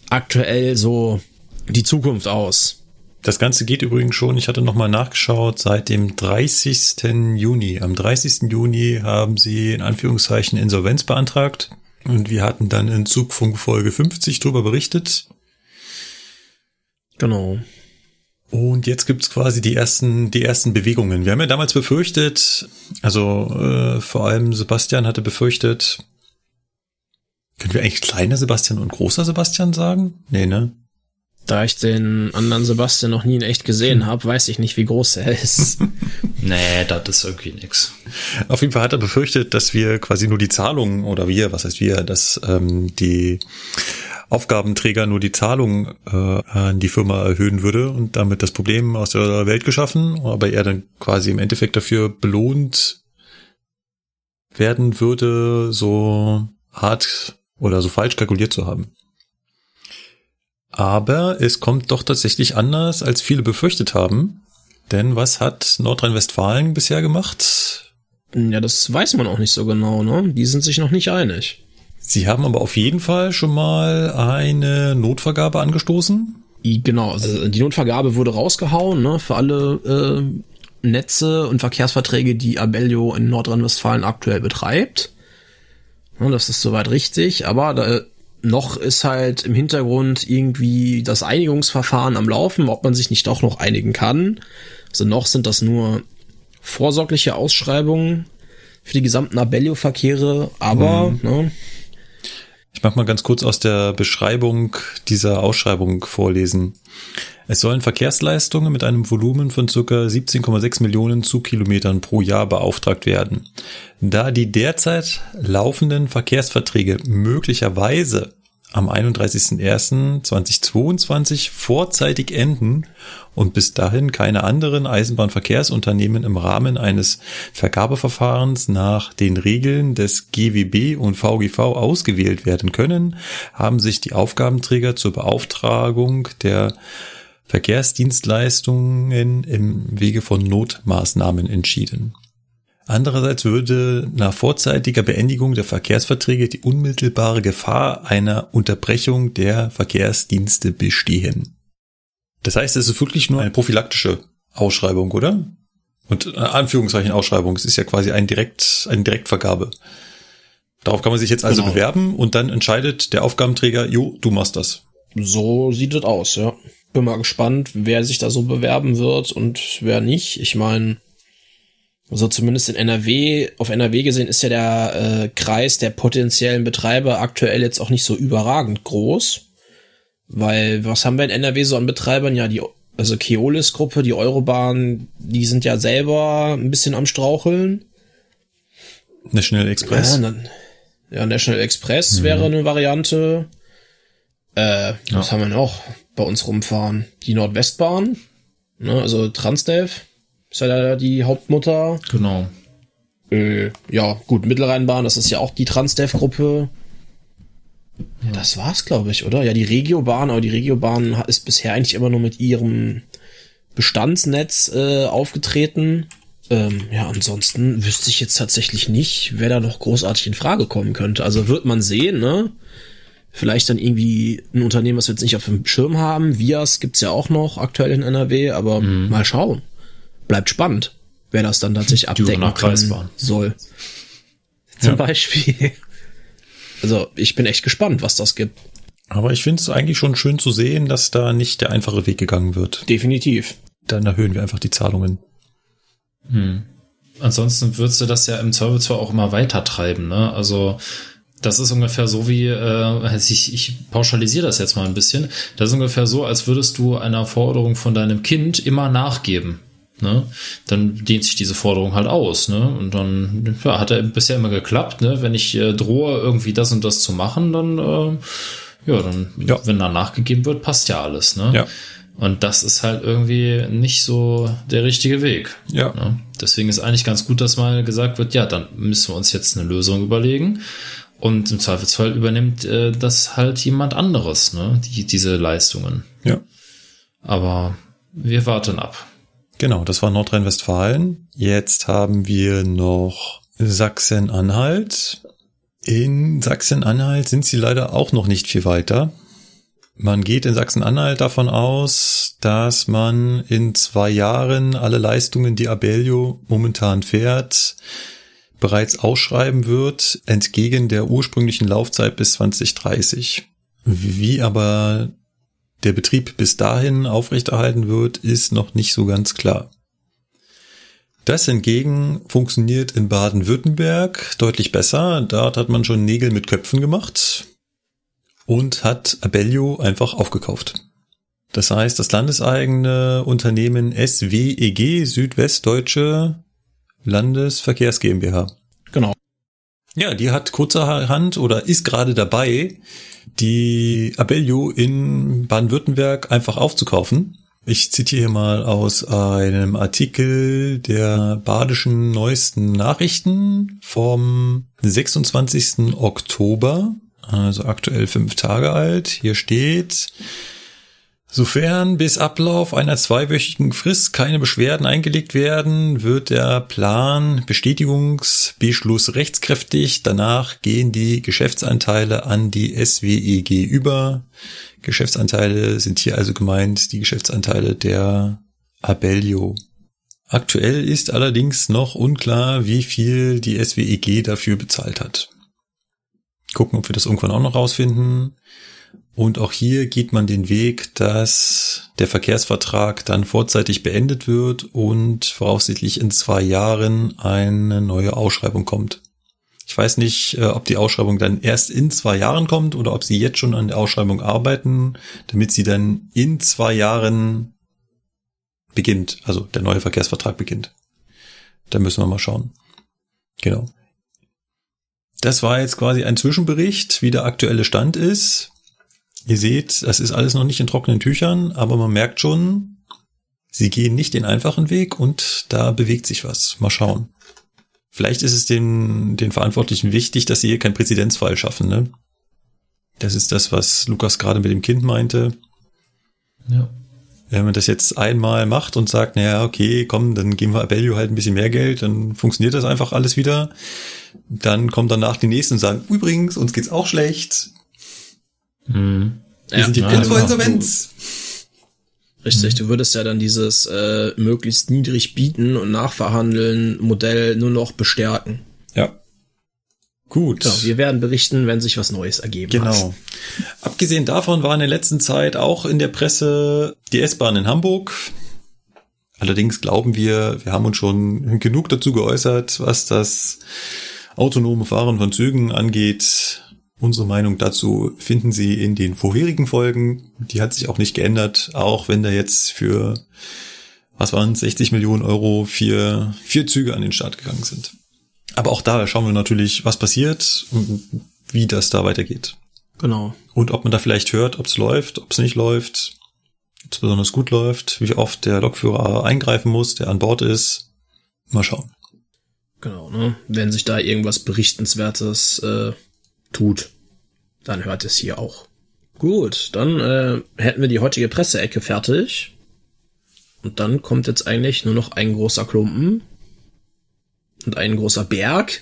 aktuell so die Zukunft aus. Das Ganze geht übrigens schon, ich hatte nochmal nachgeschaut, seit dem 30. Juni. Am 30. Juni haben sie in Anführungszeichen Insolvenz beantragt. Und wir hatten dann in Zugfunk Folge 50 drüber berichtet. Genau. Und jetzt gibt's quasi die ersten, die ersten Bewegungen. Wir haben ja damals befürchtet, also äh, vor allem Sebastian hatte befürchtet, können wir eigentlich kleiner Sebastian und großer Sebastian sagen? Nee, ne? Da ich den anderen Sebastian noch nie in echt gesehen habe, weiß ich nicht, wie groß er ist. Nee, das ist irgendwie nix. Auf jeden Fall hat er befürchtet, dass wir quasi nur die Zahlungen oder wir, was heißt wir, dass ähm, die Aufgabenträger nur die Zahlung äh, an die Firma erhöhen würde und damit das Problem aus der Welt geschaffen, aber er dann quasi im Endeffekt dafür belohnt werden würde, so hart oder so falsch kalkuliert zu haben. Aber es kommt doch tatsächlich anders, als viele befürchtet haben. Denn was hat Nordrhein-Westfalen bisher gemacht? ja, das weiß man auch nicht so genau, ne? Die sind sich noch nicht einig. Sie haben aber auf jeden Fall schon mal eine Notvergabe angestoßen. Genau, also die Notvergabe wurde rausgehauen, ne, für alle äh, Netze und Verkehrsverträge, die Abellio in Nordrhein-Westfalen aktuell betreibt. Ja, das ist soweit richtig, aber da, noch ist halt im Hintergrund irgendwie das Einigungsverfahren am Laufen, ob man sich nicht doch noch einigen kann. Also noch sind das nur vorsorgliche Ausschreibungen für die gesamten Abellio-Verkehre, aber ne, Ich mag mal ganz kurz aus der Beschreibung dieser Ausschreibung vorlesen. Es sollen Verkehrsleistungen mit einem Volumen von circa 17,6 Millionen Zugkilometern pro Jahr beauftragt werden. Da die derzeit laufenden Verkehrsverträge möglicherweise am 31.01.2022 vorzeitig enden und bis dahin keine anderen Eisenbahnverkehrsunternehmen im Rahmen eines Vergabeverfahrens nach den Regeln des GWB und VGV ausgewählt werden können, haben sich die Aufgabenträger zur Beauftragung der Verkehrsdienstleistungen im Wege von Notmaßnahmen entschieden. Andererseits würde nach vorzeitiger Beendigung der Verkehrsverträge die unmittelbare Gefahr einer Unterbrechung der Verkehrsdienste bestehen. Das heißt, es ist wirklich nur eine prophylaktische Ausschreibung, oder? Und äh, Anführungszeichen Ausschreibung, es ist ja quasi ein Direkt, eine Direktvergabe. Darauf kann man sich jetzt also Genau. bewerben und dann entscheidet der Aufgabenträger, jo, du machst das. So sieht es aus, ja. Bin mal gespannt, wer sich da so bewerben wird und wer nicht. Ich meine, so zumindest in NRW, auf NRW gesehen ist ja der äh, Kreis der potenziellen Betreiber aktuell jetzt auch nicht so überragend groß. Weil, was haben wir in NRW so an Betreibern? Ja, die, also Keolis-Gruppe, die Eurobahn, die sind ja selber ein bisschen am Straucheln. National Express. Ja, dann, ja National Express wäre eine Variante. Äh, was haben wir noch bei uns rumfahren? Die Nordwestbahn, ne, also Transdev ist ja die Hauptmutter. Genau. Äh, ja, gut, Mittelrheinbahn, das ist ja auch die Transdev-Gruppe. Das war's, glaube ich, oder? Ja, die Regiobahn, aber die Regiobahn ist bisher eigentlich immer nur mit ihrem Bestandsnetz äh, aufgetreten. Ähm, ja, ansonsten wüsste ich jetzt tatsächlich nicht, wer da noch großartig in Frage kommen könnte. Also wird man sehen, ne? Vielleicht dann irgendwie ein Unternehmen, was wir jetzt nicht auf dem Schirm haben. Vias gibt's ja auch noch aktuell in NRW, aber mal schauen. Bleibt spannend, wer das dann tatsächlich abdecken können Kreisbahn. soll. Zum Ja. Beispiel. Also ich bin echt gespannt, was das gibt. Aber ich finde es eigentlich schon schön zu sehen, dass da nicht der einfache Weg gegangen wird. Definitiv. Dann erhöhen wir einfach die Zahlungen. Ansonsten würdest du das ja im Zweifelsfall auch immer weiter treiben, ne? Also das ist ungefähr so wie, äh, also ich, ich pauschalisiere das jetzt mal ein bisschen. Das ist ungefähr so, als würdest du einer Forderung von deinem Kind immer nachgeben. Ne? Dann dehnt sich diese Forderung halt aus, ne? Und dann ja, hat er bisher immer geklappt, ne? Wenn ich äh, drohe, irgendwie das und das zu machen, dann äh, ja, dann, Ja. wenn da nachgegeben wird, passt ja alles, ne? Ja. Und das ist halt irgendwie nicht so der richtige Weg. Ja. Ne? Deswegen ist eigentlich ganz gut, dass mal gesagt wird, ja, dann müssen wir uns jetzt eine Lösung überlegen. Und im Zweifelsfall übernimmt äh, das halt jemand anderes, ne? Die, diese Leistungen. Ja. Aber wir warten ab. Genau, das war Nordrhein-Westfalen. Jetzt haben wir noch Sachsen-Anhalt. In Sachsen-Anhalt sind sie leider auch noch nicht viel weiter. Man geht in Sachsen-Anhalt davon aus, dass man in zwei Jahren alle Leistungen, die Abellio momentan fährt, bereits ausschreiben wird, entgegen der ursprünglichen Laufzeit bis 2030. Wie aber der Betrieb bis dahin aufrechterhalten wird, ist noch nicht so ganz klar. Das hingegen funktioniert in Baden-Württemberg deutlich besser. Dort hat man schon Nägel mit Köpfen gemacht und hat Abellio einfach aufgekauft. Das heißt, das landeseigene Unternehmen SWEG Südwestdeutsche Landesverkehrs GmbH. Genau. Ja, die hat kurzerhand oder ist gerade dabei, die Abellio in Baden-Württemberg einfach aufzukaufen. Ich zitiere hier mal aus einem Artikel der Badischen Neuesten Nachrichten vom 26. Oktober, also aktuell fünf Tage alt. Hier steht, Sofern bis Ablauf einer zweiwöchigen Frist keine Beschwerden eingelegt werden, wird der Plan Bestätigungsbeschluss rechtskräftig. Danach gehen die Geschäftsanteile an die SWEG über. Geschäftsanteile sind hier also gemeint die Geschäftsanteile der Abellio. Aktuell ist allerdings noch unklar, wie viel die SWEG dafür bezahlt hat. Gucken, ob wir das irgendwann auch noch rausfinden. Und auch hier geht man den Weg, dass der Verkehrsvertrag dann vorzeitig beendet wird und voraussichtlich in zwei Jahren eine neue Ausschreibung kommt. Ich weiß nicht, äh, ob die Ausschreibung dann erst in zwei Jahren kommt oder ob sie jetzt schon an der Ausschreibung arbeiten, damit sie dann in zwei Jahren beginnt, also der neue Verkehrsvertrag beginnt. Da müssen wir mal schauen. Genau. Das war jetzt quasi ein Zwischenbericht, wie der aktuelle Stand ist. Ihr seht, das ist alles noch nicht in trockenen Tüchern, aber man merkt schon, sie gehen nicht den einfachen Weg und da bewegt sich was. Mal schauen. Vielleicht ist es den, den Verantwortlichen wichtig, dass sie hier keinen Präzedenzfall schaffen. Ne? Das ist das, was Lukas gerade mit dem Kind meinte. Ja. Wenn man das jetzt einmal macht und sagt, naja, okay, komm, dann geben wir Abellio halt ein bisschen mehr Geld, dann funktioniert das einfach alles wieder. Dann kommen danach die nächsten und sagen, übrigens, uns geht's auch schlecht. Mhm. Wir sind die ja, kurz vor genau. Insolvenz. Richtig, du würdest ja dann dieses äh, möglichst niedrig bieten und nachverhandeln Modell nur noch bestärken. Ja. Gut. Ja, wir werden berichten, wenn sich was Neues ergeben hat. Genau. Abgesehen davon war in der letzten Zeit auch in der Presse die S-Bahn in Hamburg. Allerdings glauben wir, wir haben uns schon genug dazu geäußert, was das autonome Fahren von Zügen angeht. Unsere Meinung dazu finden Sie in den vorherigen Folgen. Die hat sich auch nicht geändert, auch wenn da jetzt für, was waren es, 60 Millionen Euro vier, vier Züge an den Start gegangen sind. Aber auch da schauen wir natürlich, was passiert und wie das da weitergeht. Genau. Und ob man da vielleicht hört, ob es läuft, ob es nicht läuft, ob es besonders gut läuft, wie oft der Lokführer eingreifen muss, der an Bord ist. Mal schauen. Genau, ne? Wenn sich da irgendwas Berichtenswertes äh, tut, dann hört es hier auch. Gut, dann äh, hätten wir die heutige Presseecke fertig. Und dann kommt jetzt eigentlich nur noch ein großer Klumpen und ein großer Berg.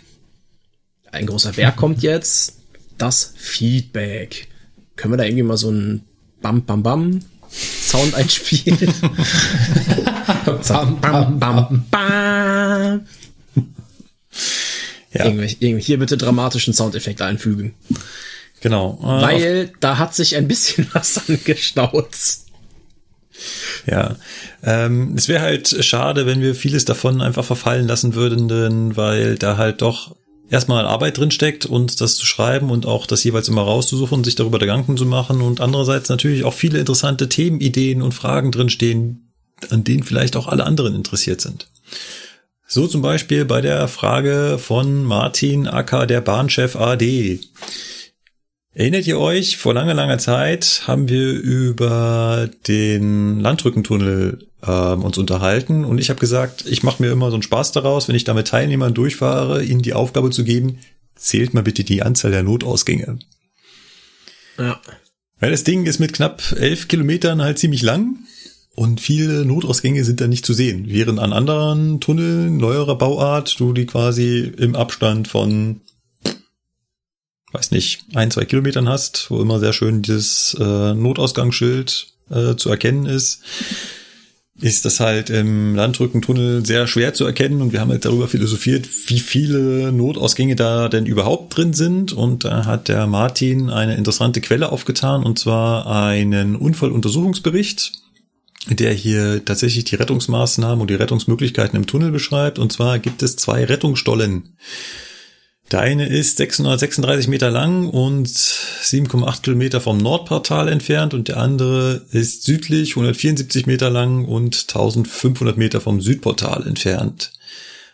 Ein großer Berg kommt jetzt. Das Feedback. Können wir da irgendwie mal so ein Bam Bam Bam Sound einspielen? Bam, Bam Bam Bam. Ja, Irgendwie, hier bitte dramatischen Soundeffekt einfügen. genau. Äh, Weil da hat sich ein bisschen was angestaut. Ja, ähm, es wäre halt schade, wenn wir vieles davon einfach verfallen lassen würden, denn weil da halt doch erstmal Arbeit drin steckt und das zu schreiben und auch das jeweils immer rauszusuchen und sich darüber Gedanken zu machen und andererseits natürlich auch viele interessante Themenideen und Fragen drin stehen, an denen vielleicht auch alle anderen interessiert sind. So zum Beispiel bei der Frage von Martin Acker, der Bahnchef AD. Erinnert ihr euch, vor langer, langer Zeit haben wir über den Landrückentunnel ähm, uns unterhalten und ich habe gesagt, ich mache mir immer so einen Spaß daraus, wenn ich da mit Teilnehmern durchfahre, ihnen die Aufgabe zu geben, zählt mal bitte die Anzahl der Notausgänge. Ja. Weil das Ding ist mit knapp elf Kilometern halt ziemlich lang und viele Notausgänge sind da nicht zu sehen. Während an anderen Tunneln neuerer Bauart du die quasi im Abstand von weiß nicht, ein, zwei Kilometern hast, wo immer sehr schön dieses äh, Notausgangsschild äh, zu erkennen ist, ist das halt im Landrückentunnel sehr schwer zu erkennen. Und wir haben halt darüber philosophiert, wie viele Notausgänge da denn überhaupt drin sind. Und da hat der Martin eine interessante Quelle aufgetan und zwar einen Unfalluntersuchungsbericht, der hier tatsächlich die Rettungsmaßnahmen und die Rettungsmöglichkeiten im Tunnel beschreibt und zwar gibt es zwei Rettungsstollen. Der eine ist 636 Meter lang und 7,8 Kilometer vom Nordportal entfernt und der andere ist südlich 174 Meter lang und 1500 Meter vom Südportal entfernt.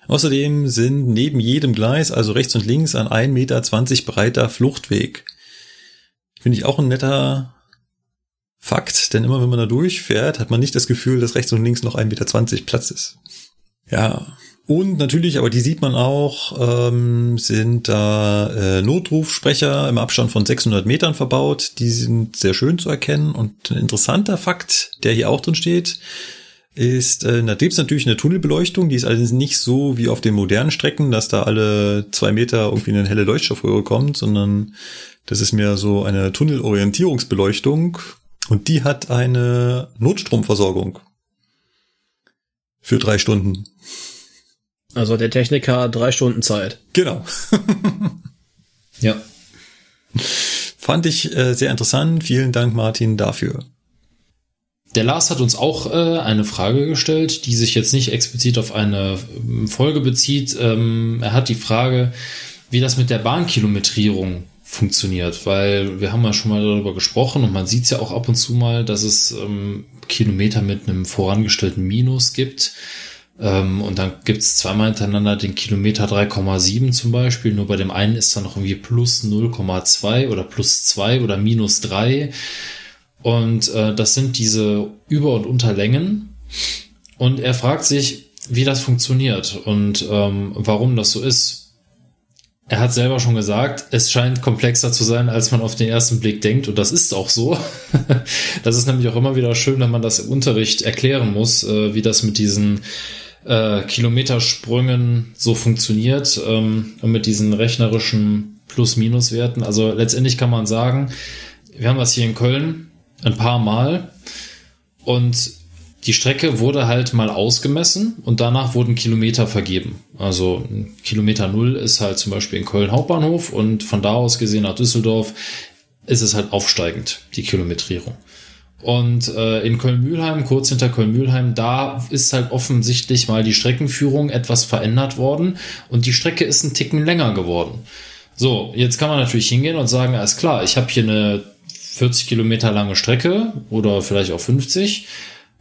Außerdem sind neben jedem Gleis, also rechts und links, ein 1,20 Meter breiter Fluchtweg. Finde ich auch ein netter Fakt, denn immer wenn man da durchfährt, hat man nicht das Gefühl, dass rechts und links noch 1,20 Meter Platz ist. Ja, und natürlich, aber die sieht man auch, ähm, sind da äh, Notrufsprecher im Abstand von 600 Metern verbaut. Die sind sehr schön zu erkennen. Und ein interessanter Fakt, der hier auch drin steht, ist, äh, da gibt es natürlich eine Tunnelbeleuchtung, die ist allerdings nicht so wie auf den modernen Strecken, dass da alle zwei Meter irgendwie eine helle Leuchtstoffröhre kommt, sondern das ist mehr so eine Tunnelorientierungsbeleuchtung und die hat eine Notstromversorgung für drei Stunden. Also der Techniker hat drei Stunden Zeit. Genau. Ja. Fand ich äh, sehr interessant. Vielen Dank, Martin, dafür. Der Lars hat uns auch äh, eine Frage gestellt, die sich jetzt nicht explizit auf eine ähm, Folge bezieht. Ähm, er hat die Frage, wie das mit der Bahnkilometrierung funktioniert, weil wir haben ja schon mal darüber gesprochen und man sieht es ja auch ab und zu mal, dass es ähm, Kilometer mit einem vorangestellten Minus gibt. Ähm, und dann gibt's zweimal hintereinander den Kilometer 3,7 zum Beispiel. Nur bei dem einen ist dann noch irgendwie plus 0,2 oder plus 2 oder minus 3. Und äh, das sind diese Über- und Unterlängen. Und er fragt sich, wie das funktioniert und ähm, warum das so ist. Er hat selber schon gesagt, es scheint komplexer zu sein, als man auf den ersten Blick denkt. Und das ist auch so. das ist nämlich auch immer wieder schön, wenn man das im Unterricht erklären muss, äh, wie das mit diesen äh, Kilometersprüngen so funktioniert ähm, und mit diesen rechnerischen Plus-Minus-Werten. Also letztendlich kann man sagen, wir haben das hier in Köln ein paar Mal und die Strecke wurde halt mal ausgemessen und danach wurden Kilometer vergeben. Also Kilometer Null ist halt zum Beispiel in Köln Hauptbahnhof und von da aus gesehen nach Düsseldorf ist es halt aufsteigend, die Kilometrierung. Und äh, in Köln-Mühlheim, kurz hinter Köln-Mühlheim, da ist halt offensichtlich mal die Streckenführung etwas verändert worden und die Strecke ist ein Ticken länger geworden. So, jetzt kann man natürlich hingehen und sagen, alles klar, ich habe hier eine 40 Kilometer lange Strecke oder vielleicht auch 50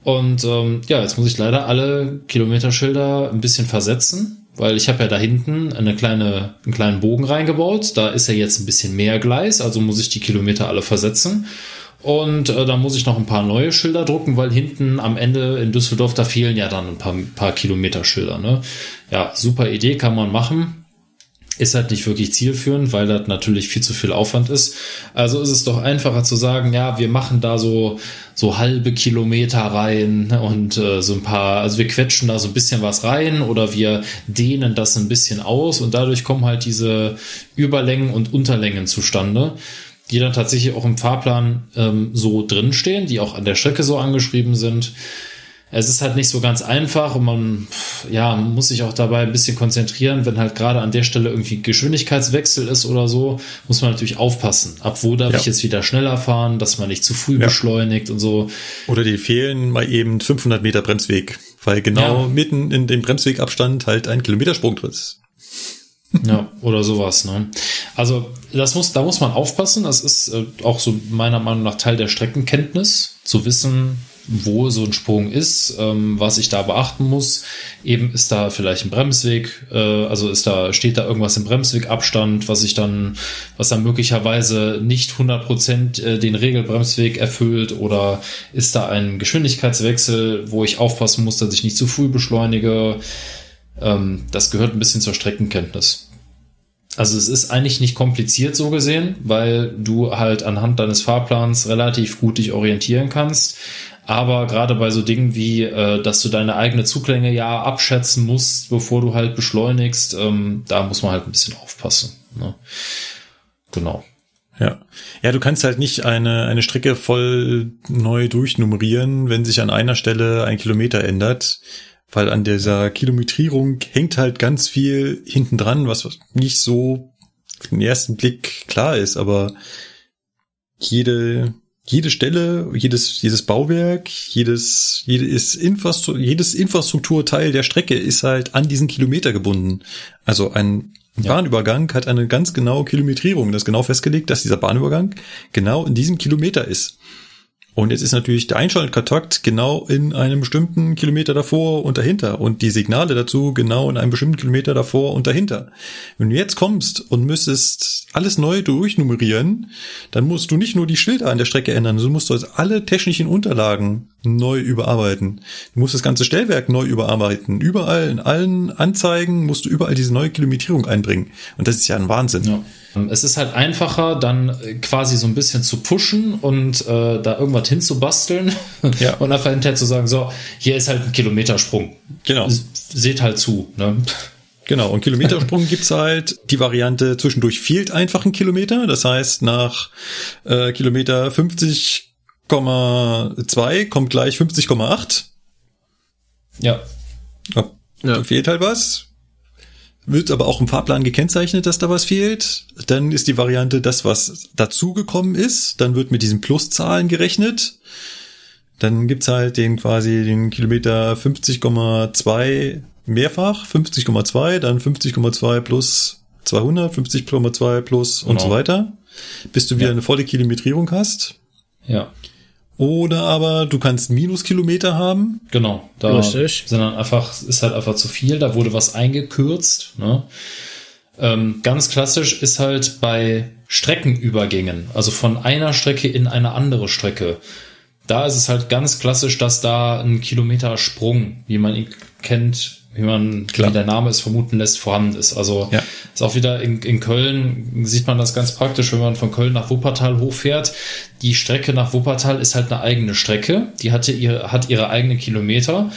und ähm, ja, jetzt muss ich leider alle Kilometerschilder ein bisschen versetzen, weil ich habe ja da hinten eine kleine, einen kleinen Bogen reingebaut. Da ist ja jetzt ein bisschen mehr Gleis, also muss ich die Kilometer alle versetzen. Und äh, da muss ich noch ein paar neue Schilder drucken, weil hinten am Ende in Düsseldorf, da fehlen ja dann ein paar, paar Kilometerschilder. Ne? Ja, super Idee, kann man machen. Ist halt nicht wirklich zielführend, weil das natürlich viel zu viel Aufwand ist. Also ist es doch einfacher zu sagen, ja, wir machen da so, so halbe Kilometer rein und äh, so ein paar, also wir quetschen da so ein bisschen was rein oder wir dehnen das ein bisschen aus und dadurch kommen halt diese Überlängen und Unterlängen zustande die dann tatsächlich auch im Fahrplan ähm, so drinstehen, die auch an der Strecke so angeschrieben sind. Es ist halt nicht so ganz einfach und man ja, muss sich auch dabei ein bisschen konzentrieren, wenn halt gerade an der Stelle irgendwie Geschwindigkeitswechsel ist oder so, muss man natürlich aufpassen. Ab wo darf Ja. ich jetzt wieder schneller fahren, dass man nicht zu früh Ja. beschleunigt und so. Oder die fehlen mal eben 500 Meter Bremsweg, weil genau Ja. mitten in dem Bremswegabstand halt ein Kilometersprung drin ist. Ja, oder sowas, ne? Also, das muss, da muss man aufpassen. Das ist äh, auch so meiner Meinung nach Teil der Streckenkenntnis, zu wissen, wo so ein Sprung ist, ähm, was ich da beachten muss. Eben ist da vielleicht ein Bremsweg, äh, also ist da, steht da irgendwas im Bremswegabstand, was ich dann, was dann möglicherweise nicht 100 Prozent äh, den Regelbremsweg erfüllt oder ist da ein Geschwindigkeitswechsel, wo ich aufpassen muss, dass ich nicht zu früh beschleunige. Ähm, das gehört ein bisschen zur Streckenkenntnis. Also es ist eigentlich nicht kompliziert so gesehen, weil du halt anhand deines Fahrplans relativ gut dich orientieren kannst. Aber gerade bei so Dingen wie, äh, dass du deine eigene Zuglänge ja abschätzen musst, bevor du halt beschleunigst, ähm, da muss man halt ein bisschen aufpassen. Ne? Genau. Ja. Ja, du kannst halt nicht eine, eine Strecke voll neu durchnummerieren, wenn sich an einer Stelle ein Kilometer ändert, weil an dieser Kilometrierung hängt halt ganz viel hinten dran, was nicht so den ersten Blick klar ist, aber jede, jede Stelle, jedes, jedes Bauwerk, jedes, jedes, Infrastru jedes Infrastrukturteil der Strecke ist halt an diesen Kilometer gebunden. Also ein Bahnübergang hat eine ganz genaue Kilometrierung. Das ist genau festgelegt, dass dieser Bahnübergang genau in diesem Kilometer ist. Und jetzt ist natürlich der Einschaltkontakt genau in einem bestimmten Kilometer davor und dahinter und die Signale dazu genau in einem bestimmten Kilometer davor und dahinter. Wenn du jetzt kommst und müsstest alles neu durchnummerieren, dann musst du nicht nur die Schilder an der Strecke ändern, sondern musst du also alle technischen Unterlagen neu überarbeiten. Du musst das ganze Stellwerk neu überarbeiten. Überall, in allen Anzeigen musst du überall diese neue Kilometrierung einbringen. Und das ist ja ein Wahnsinn. Ja. Es ist halt einfacher, dann äh, quasi so ein bisschen zu pushen und äh, da irgendwas hinzubasteln Ja. und einfach hinterher zu sagen, so, hier ist halt ein Kilometersprung. Genau. Seht halt zu. Ne? Genau, und Kilometersprung gibt's halt die Variante zwischendurch fehlt einfach ein Kilometer. Das heißt, nach äh, Kilometer 50,2 kommt gleich 50,8. Ja. Ja, Ja. Da fehlt halt was. Wird aber auch im Fahrplan gekennzeichnet, dass da was fehlt. Dann ist die Variante das, was dazugekommen ist. Dann wird mit diesen Pluszahlen gerechnet. Dann gibt's halt den quasi den Kilometer 50,2 mehrfach, 50,2, dann 50,2 plus 200, 50,2 plus und Genau. so weiter, bis du wieder Ja. eine volle Kilometrierung hast. Ja, Oder aber du kannst Minuskilometer haben. genau. Da Richtig. sind dann einfach, ist halt einfach zu viel, da wurde was eingekürzt. Ne? Ähm, ganz klassisch ist halt bei Streckenübergängen, also von einer Strecke in eine andere Strecke. Da ist es halt ganz klassisch, dass da ein Kilometersprung, wie man ihn kennt, wie man, Klar. wie der Name es vermuten lässt, vorhanden ist. Also Ja. ist auch wieder in, in Köln, sieht man das ganz praktisch, wenn man von Köln nach Wuppertal hochfährt. Die Strecke nach Wuppertal ist halt eine eigene Strecke. Die hatte ihre, hat ihre eigenen Kilometer.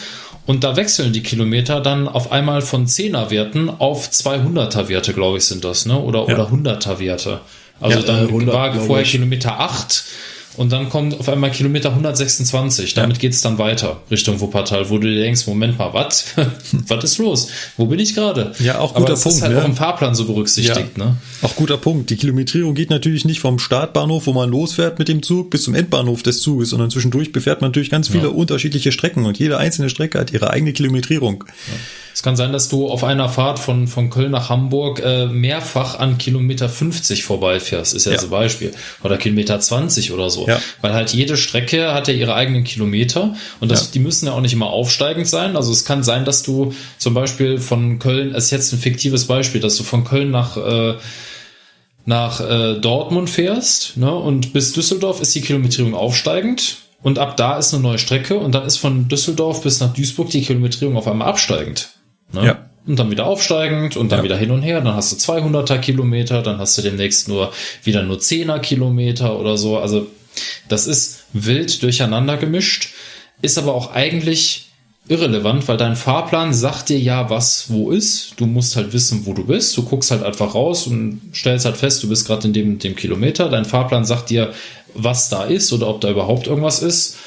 Und da wechseln die Kilometer dann auf einmal von 10er Werten auf 200er Werte, glaube ich, sind das, ne? Oder, Ja. oder 100er Werte. Also Ja, dann äh, 100, war glaub vorher. Kilometer 8 und dann kommt auf einmal Kilometer 126. Damit geht's dann weiter Richtung Wuppertal, wo du dir denkst, Moment mal, was? was ist los? Wo bin ich gerade? Ja, auch Aber guter das Punkt, ist halt ne? auch im Fahrplan so berücksichtigt, ne? Auch guter Punkt. Die Kilometrierung geht natürlich nicht vom Startbahnhof, wo man losfährt mit dem Zug, bis zum Endbahnhof des Zuges, sondern zwischendurch befährt man natürlich ganz viele unterschiedliche Strecken und jede einzelne Strecke hat ihre eigene Kilometrierung. Es kann sein, dass du auf einer Fahrt von, von Köln nach Hamburg äh, mehrfach an Kilometer 50 vorbeifährst, ist ja, Ja. so ein Beispiel. Oder Kilometer 20 oder so. Ja. Weil halt jede Strecke hat ja ihre eigenen Kilometer und das, Ja. die müssen ja auch nicht immer aufsteigend sein. Also es kann sein, dass du zum Beispiel von Köln, das ist jetzt ein fiktives Beispiel, dass du von Köln nach äh, nach äh, Dortmund fährst ne, und bis Düsseldorf ist die Kilometrierung aufsteigend und ab da ist eine neue Strecke und dann ist von Düsseldorf bis nach Duisburg die Kilometrierung auf einmal absteigend. Ne? Ja. Und dann wieder aufsteigend und dann Ja. wieder hin und her. Dann hast du 200er Kilometer, dann hast du demnächst nur wieder nur 10er Kilometer oder so. Also das ist wild durcheinander gemischt, ist aber auch eigentlich irrelevant, weil dein Fahrplan sagt dir ja, was wo ist. Du musst halt wissen, wo du bist. Du guckst halt einfach raus und stellst halt fest, du bist gerade in dem, dem Kilometer. Dein Fahrplan sagt dir, was da ist oder ob da überhaupt irgendwas ist.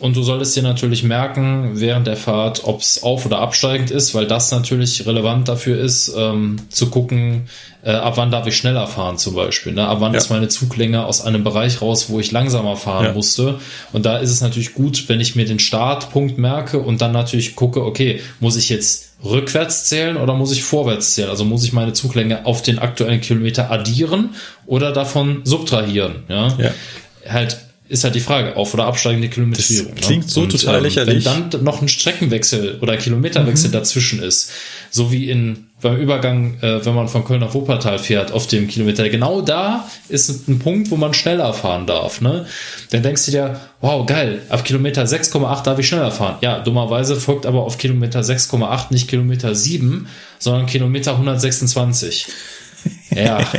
Und du solltest dir natürlich merken während der Fahrt, ob es auf- oder absteigend ist, weil das natürlich relevant dafür ist, ähm, zu gucken, äh, ab wann darf ich schneller fahren zum Beispiel. Ne? Ab wann Ja. ist meine Zuglänge aus einem Bereich raus, wo ich langsamer fahren Ja. musste. Und da ist es natürlich gut, wenn ich mir den Startpunkt merke und dann natürlich gucke, okay, muss ich jetzt rückwärts zählen oder muss ich vorwärts zählen? Also muss ich meine Zuglänge auf den aktuellen Kilometer addieren oder davon subtrahieren? Ja. Ja. Halt ist halt die Frage, auf- oder absteigende Kilometrierung. Das klingt so total lächerlich. Wenn dann noch ein Streckenwechsel oder Kilometerwechsel dazwischen ist, so wie in beim Übergang, äh, wenn man von Köln nach Wuppertal fährt, auf dem Kilometer, genau da ist ein Punkt, wo man schneller fahren darf. Ne? Dann denkst du dir, wow, geil, ab Kilometer 6,8 darf ich schneller fahren. Ja, dummerweise folgt aber auf Kilometer 6,8 nicht Kilometer 7, sondern Kilometer 126. Ja.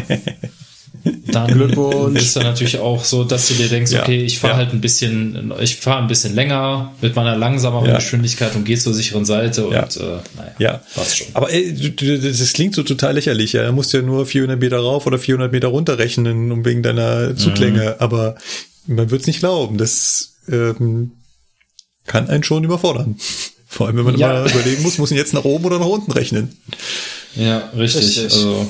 Dann Glückwunsch. ist dann natürlich auch so, dass du dir denkst, Ja, okay, ich fahre ja. halt ein bisschen, ich fahre ein bisschen länger mit meiner langsameren Ja. Geschwindigkeit und gehe zur sicheren Seite Ja. und äh, naja, Ja. passt schon. Aber ey, du- du- das klingt so total lächerlich. Ja, da musst du ja nur 400 Meter rauf oder 400 Meter runter rechnen, um wegen deiner Zuglänge. Aber man wird's nicht glauben. Das ähm, kann einen schon überfordern. Vor allem, wenn man immer überlegen muss, muss ich jetzt nach oben oder nach unten rechnen. Ja, richtig. Richtig. Also,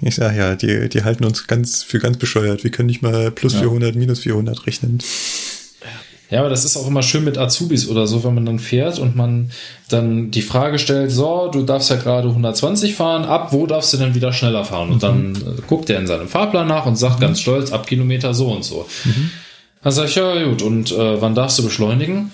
Ich sag ja, die, die halten uns ganz für ganz bescheuert. Wir können nicht mal plus 400, minus 400 rechnen. ja, aber das ist auch immer schön mit Azubis oder so, wenn man dann fährt und man dann die Frage stellt, so, du darfst ja gerade 120 fahren, ab wo darfst du denn wieder schneller fahren? Und dann äh, guckt er in seinem Fahrplan nach und sagt ganz stolz, ab Kilometer so und so. Dann sag ich, ja gut, und äh, wann darfst du beschleunigen?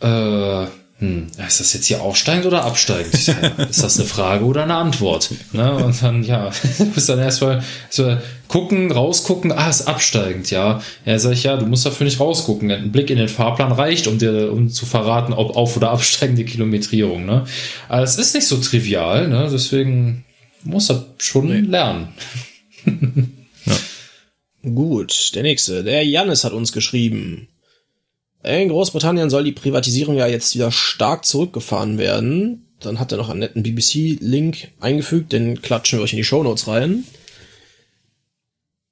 Äh, hm, ist das jetzt hier aufsteigend oder absteigend? Ja, ist das eine Frage oder eine Antwort? Ne? Und dann, ja, du musst dann erstmal so gucken, rausgucken, ah, ist absteigend, ja. Ja, sag ich, ja, du musst dafür nicht rausgucken. Ein Blick in den Fahrplan reicht, um dir, um zu verraten, ob auf- oder absteigende Kilometrierung, ne? Aber es ist nicht so trivial, ne? Deswegen muss er schon lernen. Gut, der nächste. Der Jannis hat uns geschrieben. In Großbritannien soll die Privatisierung ja jetzt wieder stark zurückgefahren werden. Dann hat er noch einen netten BBC-Link eingefügt, den klatschen wir euch in die Shownotes rein.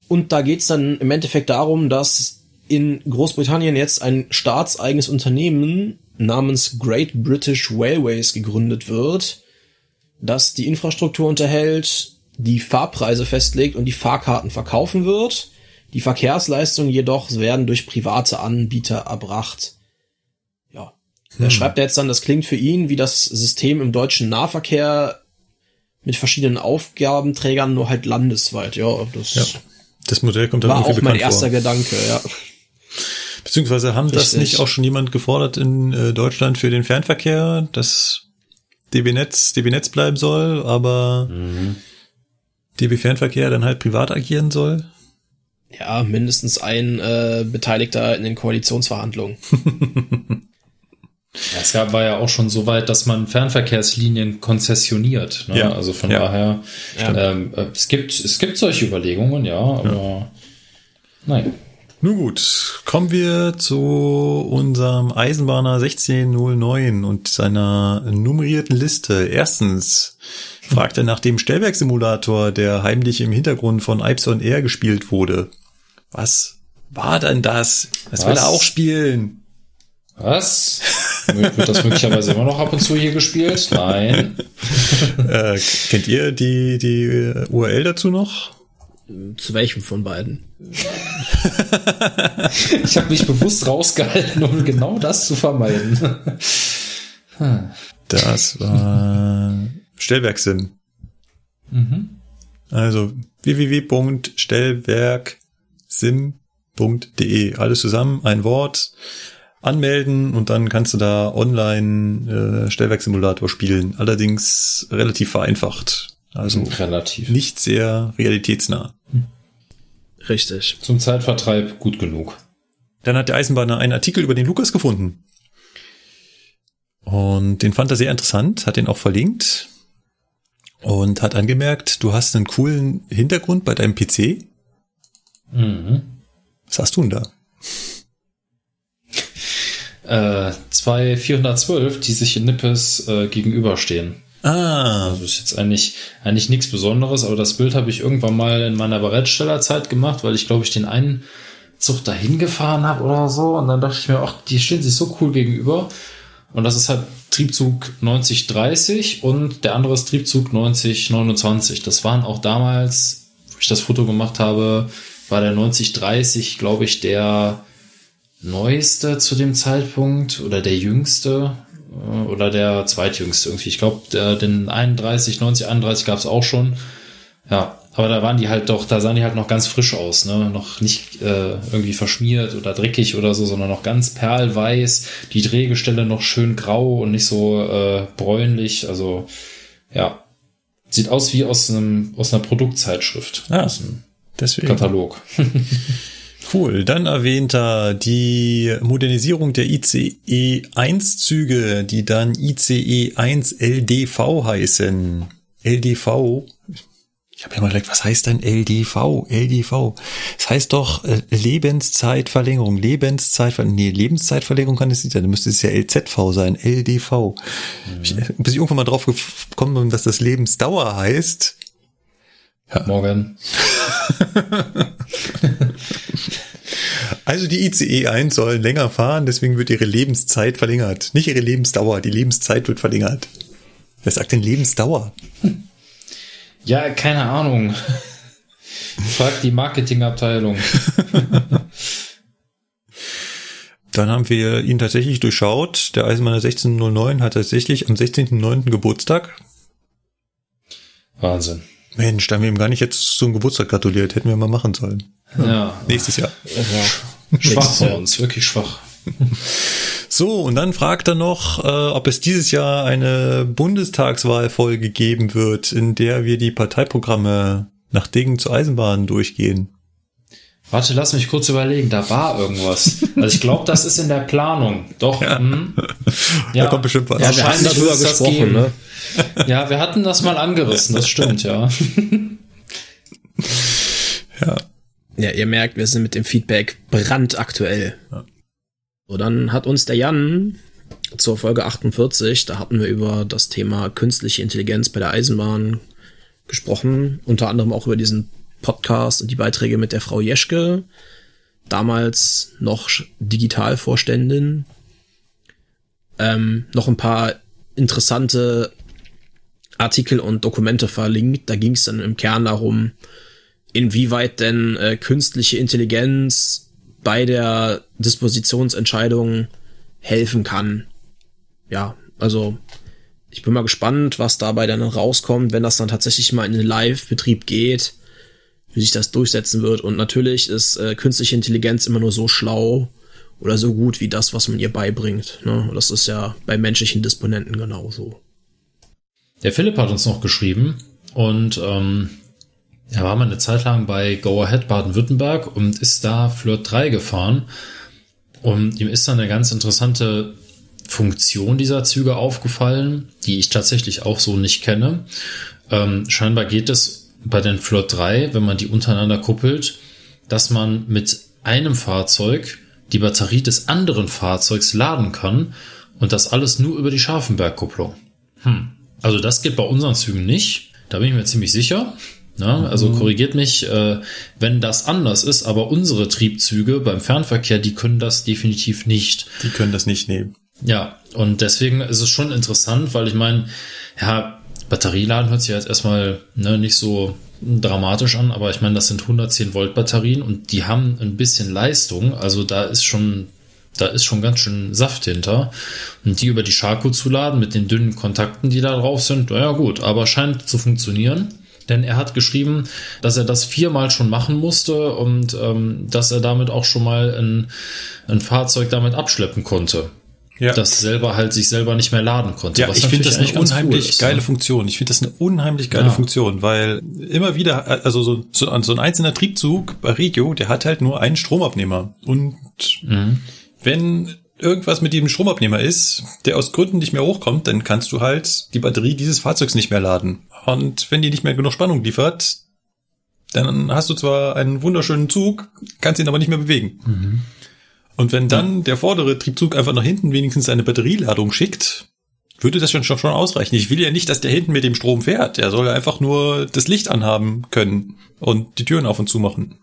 Und da geht's dann im Endeffekt darum, dass in Großbritannien jetzt ein staatseigenes Unternehmen namens Great British Railways gegründet wird, das die Infrastruktur unterhält, die Fahrpreise festlegt und die Fahrkarten verkaufen wird. Die Verkehrsleistungen jedoch werden durch private Anbieter erbracht. Ja. Er schreibt jetzt dann, das klingt für ihn wie das System im deutschen Nahverkehr mit verschiedenen Aufgabenträgern, nur halt landesweit. Ja, das Ja. Das Modell kommt dann war auch mein erster vor. Gedanke, ja. Beziehungsweise haben das Richtig. nicht auch schon jemand gefordert in äh, Deutschland für den Fernverkehr, dass DB-Netz DB-Netz bleiben soll, aber DB Fernverkehr dann halt privat agieren soll? Ja, mindestens ein äh, Beteiligter in den Koalitionsverhandlungen. Ja, es gab, war ja auch schon so weit, dass man Fernverkehrslinien konzessioniert. Ne? Ja. Also von Ja. daher, Ja. ähm, äh, es gibt es gibt solche Überlegungen, ja, aber nein. Nun gut, kommen wir zu unserem Eisenbahner 1609 und seiner nummerierten Liste. Erstens fragt er nach dem Stellwerksimulator, der heimlich im Hintergrund von Ipes on Air gespielt wurde. Was war denn das? Das will Was? er auch spielen. Was? Wird das möglicherweise immer noch ab und zu hier gespielt? Nein. Äh, kennt ihr die, die äh, URL dazu noch? Zu welchem von beiden? Ich habe mich bewusst rausgehalten, um genau das zu vermeiden. Das war Stellwerksim. Also www.stellwerksim.de. Alles zusammen, ein Wort, anmelden und dann kannst du da online äh, Stellwerksimulator spielen. Allerdings relativ vereinfacht. Also Relativ. nicht sehr realitätsnah. Richtig. Zum Zeitvertreib gut genug. Dann hat der Eisenbahner einen Artikel über den Lukas gefunden. Und den fand er sehr interessant, hat den auch verlinkt und hat angemerkt, du hast einen coolen Hintergrund bei deinem PC. Mhm. Was hast du denn da? Äh, zwei 412, die sich in Nippes äh, gegenüberstehen. Ah, Also ist jetzt eigentlich, eigentlich nichts Besonderes, aber das Bild habe ich irgendwann mal in meiner Bereitstellerzeit gemacht, weil ich glaube ich den einen Zug dahin gefahren habe oder so. Und dann dachte ich mir, ach, die stehen sich so cool gegenüber. Und das ist halt Triebzug 9030 und der andere ist Triebzug 9029. Das waren auch damals, wo ich das Foto gemacht habe, war der 9030, glaube ich, der neueste zu dem Zeitpunkt oder der jüngste äh, oder der zweitjüngste irgendwie. Ich glaube, den 31, 90, 31 gab es auch schon. Ja, aber da waren die halt doch, da sahen die halt noch ganz frisch aus, ne? Noch nicht äh, irgendwie verschmiert oder dreckig oder so, sondern noch ganz perlweiß, die Drehgestelle noch schön grau und nicht so äh, bräunlich. Also ja, sieht aus wie aus einem aus einer Produktzeitschrift, Ah, aus einem deswegen. Katalog. Cool. Dann erwähnt er die Modernisierung der ICE 1 Züge, die dann ICE 1 LDV heißen. LDV. Ich habe ja mal gedacht, was heißt denn LDV? LDV. Das heißt doch äh, Lebenszeitverlängerung. Lebenszeitverlängerung. Nee, Lebenszeitverlängerung kann es nicht sein. Da müsste es ja LZV sein. LDV. Ich, bis ich irgendwann mal drauf gekommen bin, dass das Lebensdauer heißt. Morgen. Also die ICE 1 soll länger fahren, deswegen wird ihre Lebenszeit verlängert. Nicht ihre Lebensdauer, die Lebenszeit wird verlängert. Wer sagt denn Lebensdauer? Ja, keine Ahnung. Frag die Marketingabteilung. Dann haben wir ihn tatsächlich durchschaut. Der Eisenbahner 1609 hat tatsächlich am 16.09. Geburtstag. Wahnsinn. Mensch, da haben wir ihm gar nicht jetzt zum Geburtstag gratuliert. Hätten wir mal machen sollen. Ja, Nächstes Jahr. schwach von uns, wirklich schwach. So, und dann fragt er noch, äh, ob es dieses Jahr eine Bundestagswahlfolge geben wird, in der wir die Parteiprogramme nach Dingen zur Eisenbahn durchgehen. Warte, lass mich kurz überlegen. Da war irgendwas. Also ich glaube, das ist in der Planung. Doch. Ja, hm. ja. Da kommt bestimmt was. Ja, wir hatten Wahrscheinlich darüber gesprochen, geben. ne? Ja, wir hatten das mal angerissen. Das stimmt, ja. Ja. Ja, ihr merkt, wir sind mit dem Feedback brandaktuell. So, dann hat uns der Jan zur Folge 48, da hatten wir über das Thema künstliche Intelligenz bei der Eisenbahn gesprochen, unter anderem auch über diesen Podcast und die Beiträge mit der Frau Jeschke, damals noch Digitalvorständin. Ähm, noch ein paar interessante Artikel und Dokumente verlinkt. Da ging es dann im Kern darum, inwieweit denn äh, künstliche Intelligenz bei der Dispositionsentscheidung helfen kann. Ja, also ich bin mal gespannt, was dabei dann rauskommt, wenn das dann tatsächlich mal in den Live-Betrieb geht, wie sich das durchsetzen wird. Und natürlich ist äh, künstliche Intelligenz immer nur so schlau oder so gut wie das, was man ihr beibringt. Ne? Das ist ja bei menschlichen Disponenten genauso. Der Philipp hat uns noch geschrieben und ähm, er war mal eine Zeit lang bei Go Ahead Baden-Württemberg und ist da Flirt 3 gefahren. Und ihm ist dann eine ganz interessante Funktion dieser Züge aufgefallen, die ich tatsächlich auch so nicht kenne. Ähm, scheinbar geht es bei den Flirt 3, wenn man die untereinander kuppelt, dass man mit einem Fahrzeug die Batterie des anderen Fahrzeugs laden kann und das alles nur über die Scharfenbergkupplung. Hm. Also das geht bei unseren Zügen nicht. Da bin ich mir ziemlich sicher. Ja, also Mhm. korrigiert mich, äh, wenn das anders ist, aber unsere Triebzüge beim Fernverkehr, die können das definitiv nicht. Die können das nicht nehmen. Ja, und deswegen ist es schon interessant, weil ich meine, ja, Batterieladen hört sich jetzt erstmal ne, nicht so dramatisch an, aber ich meine, das sind 110 Volt Batterien und die haben ein bisschen Leistung, also da ist schon da ist schon ganz schön Saft hinter. Und die über die Scharko zu laden mit den dünnen Kontakten, die da drauf sind, naja gut, aber scheint zu funktionieren. Denn er hat geschrieben, dass er das viermal schon machen musste und ähm, dass er damit auch schon mal ein, ein Fahrzeug damit abschleppen konnte. Ja. Das selber halt sich selber nicht mehr laden konnte. Ja, was ich finde das eine unheimlich cool ist, geile ne? Funktion. Ich finde das eine unheimlich geile Ja. Funktion, weil immer wieder, also so, so, so ein einzelner Triebzug bei Regio, der hat halt nur einen Stromabnehmer. Und Mhm. wenn irgendwas mit diesem Stromabnehmer ist, der aus Gründen nicht mehr hochkommt, dann kannst du halt die Batterie dieses Fahrzeugs nicht mehr laden. Und wenn die nicht mehr genug Spannung liefert, dann hast du zwar einen wunderschönen Zug, kannst ihn aber nicht mehr bewegen. Und wenn dann der vordere Triebzug einfach nach hinten wenigstens eine Batterieladung schickt, würde das schon, schon, schon ausreichen. Ich will ja nicht, dass der hinten mit dem Strom fährt. Er soll einfach nur das Licht anhaben können und die Türen auf und zu machen.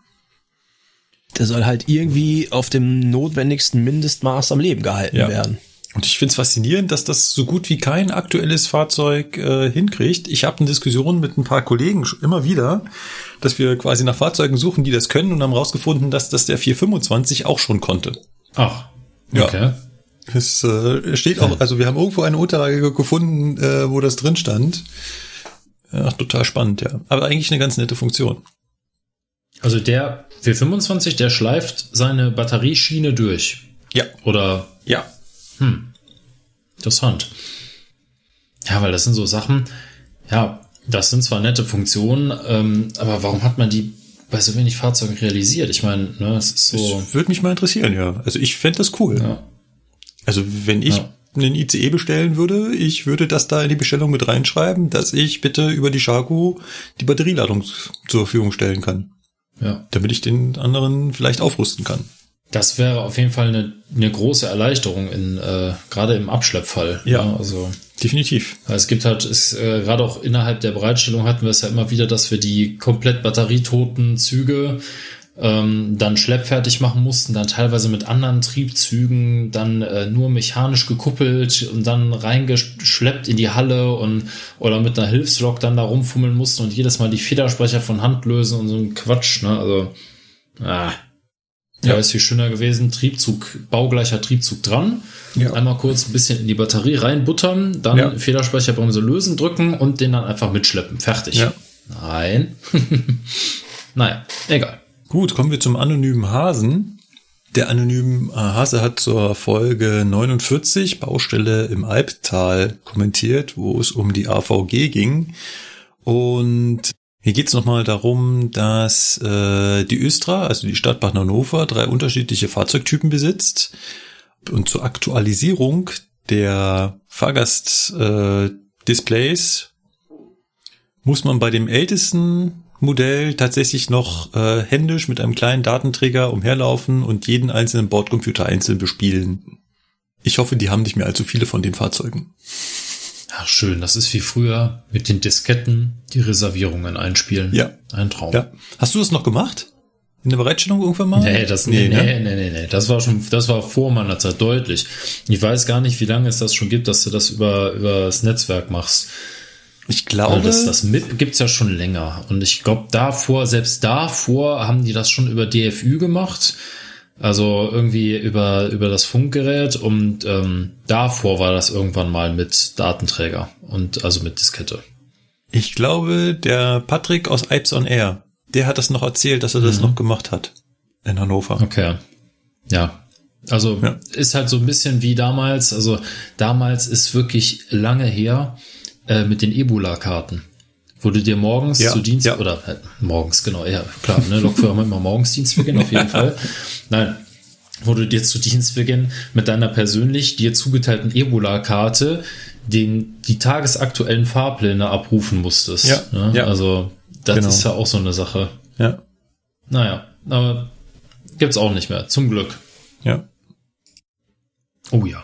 Der soll halt irgendwie auf dem notwendigsten Mindestmaß am Leben gehalten Ja. werden. Und ich finde es faszinierend, dass das so gut wie kein aktuelles Fahrzeug äh, hinkriegt. Ich habe eine Diskussion mit ein paar Kollegen schon immer wieder, dass wir quasi nach Fahrzeugen suchen, die das können und haben rausgefunden, dass das der 425 auch schon konnte. Ach, Ja. okay. Es äh, steht auch, also wir haben irgendwo eine Unterlage gefunden, äh, wo das drin stand. Ach, total spannend, ja. Aber eigentlich eine ganz nette Funktion. Also der 425, der schleift seine Batterieschiene durch. Ja. Oder Ja. Interessant. Ja, weil das sind so Sachen, ja, das sind zwar nette Funktionen, ähm, aber warum hat man die bei so wenig Fahrzeugen realisiert? Ich meine, ne, es ist so. Das würde mich mal interessieren, ja. Also ich fände das cool. Ja. Also wenn ich Ja. einen ICE bestellen würde, ich würde das da in die Bestellung mit reinschreiben, dass ich bitte über die Sharko die Batterieladung zur Verfügung stellen kann, ja. damit ich den anderen vielleicht aufrüsten kann. Das wäre auf jeden Fall eine, eine große Erleichterung in äh, gerade im Abschleppfall. Ja. Ne? Also Definitiv. Es gibt halt, es, äh, gerade auch innerhalb der Bereitstellung hatten wir es ja immer wieder, dass wir die komplett batterietoten Züge ähm, dann schleppfertig machen mussten, dann teilweise mit anderen Triebzügen, dann äh, nur mechanisch gekuppelt und dann reingeschleppt in die Halle und oder mit einer Hilfslok dann da rumfummeln mussten und jedes Mal die Federsprecher von Hand lösen und so ein Quatsch, ne? Also, ah. Ja, ist viel schöner gewesen. Triebzug, baugleicher Triebzug dran. Ja. Einmal kurz ein bisschen in die Batterie reinbuttern, dann Ja. Federspeicherbremse lösen, drücken und den dann einfach mitschleppen. Fertig. Ja. Nein. naja, egal. Gut, kommen wir zum anonymen Hasen. Der anonyme Hase hat zur Folge 49 Baustelle im Albtal kommentiert, wo es um die AVG ging. Und hier geht es nochmal darum, dass äh, die Östra, also die Stadt Bad Hannover, drei unterschiedliche Fahrzeugtypen besitzt. Und zur Aktualisierung der Fahrgast-Displays äh, muss man bei dem ältesten Modell tatsächlich noch äh, händisch mit einem kleinen Datenträger umherlaufen und jeden einzelnen Bordcomputer einzeln bespielen. Ich hoffe, die haben nicht mehr allzu viele von den Fahrzeugen. Ach, schön. Das ist wie früher mit den Disketten die Reservierungen einspielen. Ja. Ein Traum. Ja. Hast du das noch gemacht? In der Bereitstellung irgendwann mal? Nee, das, nee, nee, ne? nee, nee, nee, Das war schon, das war vor meiner Zeit deutlich. Ich weiß gar nicht, wie lange es das schon gibt, dass du das über, über das Netzwerk machst. Ich Weil glaube, das, das MIP gibt's ja schon länger. Und ich glaube, davor, selbst davor haben die das schon über DFÜ gemacht. Also irgendwie über, über das Funkgerät und ähm, davor war das irgendwann mal mit Datenträger und also mit Diskette. Ich glaube, der Patrick aus Ipes on Air, der hat das noch erzählt, dass er das noch gemacht hat. In Hannover. Okay. Ja. Also Ja. ist halt so ein bisschen wie damals. Also damals ist wirklich lange her äh, mit den Ebola-Karten. Wo du dir morgens Ja, zu Dienst ja. oder äh, morgens, genau, ja, klar, ne, Lokführer haben immer morgens Dienstbeginn auf jeden Fall. Nein, wo du dir zu Dienstbeginn mit deiner persönlich dir zugeteilten Ebola-Karte den, die tagesaktuellen Fahrpläne abrufen musstest. Ja, ne? ja. Also das Genau. ist ja auch so eine Sache. Ja. Naja, aber gibt's auch nicht mehr, zum Glück. Ja. Oh ja.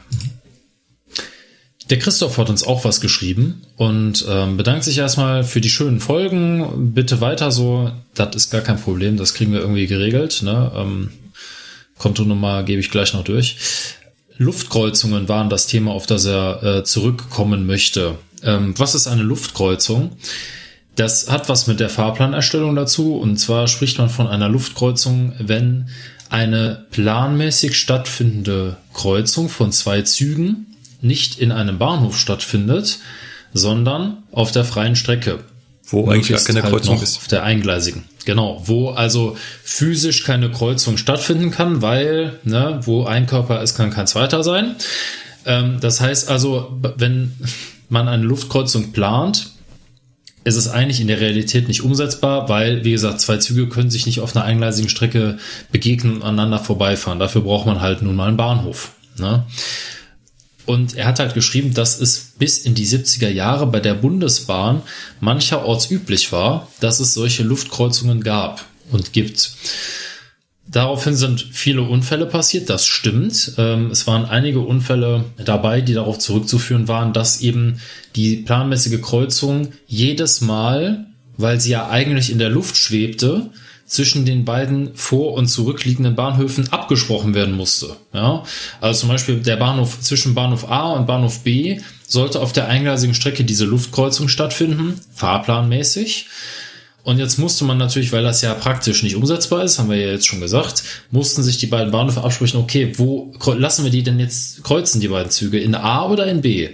Der Christoph hat uns auch was geschrieben und ähm, bedankt sich erstmal für die schönen Folgen. Bitte weiter so. Das ist gar kein Problem. Das kriegen wir irgendwie geregelt. Ne? Ähm, Kontonummer gebe ich gleich noch durch. Luftkreuzungen waren das Thema, auf das er äh, zurückkommen möchte. Ähm, was ist eine Luftkreuzung? Das hat was mit der Fahrplanerstellung dazu. Und zwar spricht man von einer Luftkreuzung, wenn eine planmäßig stattfindende Kreuzung von zwei Zügen nicht in einem Bahnhof stattfindet, sondern auf der freien Strecke. Wo eigentlich gar keine halt Kreuzung ist. Auf der eingleisigen. Genau. Wo also physisch keine Kreuzung stattfinden kann, weil, ne, wo ein Körper ist, kann kein zweiter sein. Ähm, das heißt also, wenn man eine Luftkreuzung plant, ist es eigentlich in der Realität nicht umsetzbar, weil, wie gesagt, zwei Züge können sich nicht auf einer eingleisigen Strecke begegnen und aneinander vorbeifahren. Dafür braucht man halt nun mal einen Bahnhof. Ne? Und er hat halt geschrieben, dass es bis in die 70er Jahre bei der Bundesbahn mancherorts üblich war, dass es solche Luftkreuzungen gab und gibt. Daraufhin sind viele Unfälle passiert, das stimmt. Ähm, es waren einige Unfälle dabei, die darauf zurückzuführen waren, dass eben die planmäßige Kreuzung jedes Mal, weil sie ja eigentlich in der Luft schwebte, zwischen den beiden vor- und zurückliegenden Bahnhöfen abgesprochen werden musste. Ja? Also zum Beispiel der Bahnhof zwischen Bahnhof A und Bahnhof B sollte auf der eingleisigen Strecke diese Luftkreuzung stattfinden, fahrplanmäßig. Und jetzt musste man natürlich, weil das ja praktisch nicht umsetzbar ist, haben wir ja jetzt schon gesagt, mussten sich die beiden Bahnhöfe absprechen, okay, wo lassen wir die denn jetzt kreuzen, die beiden Züge, in A oder in B?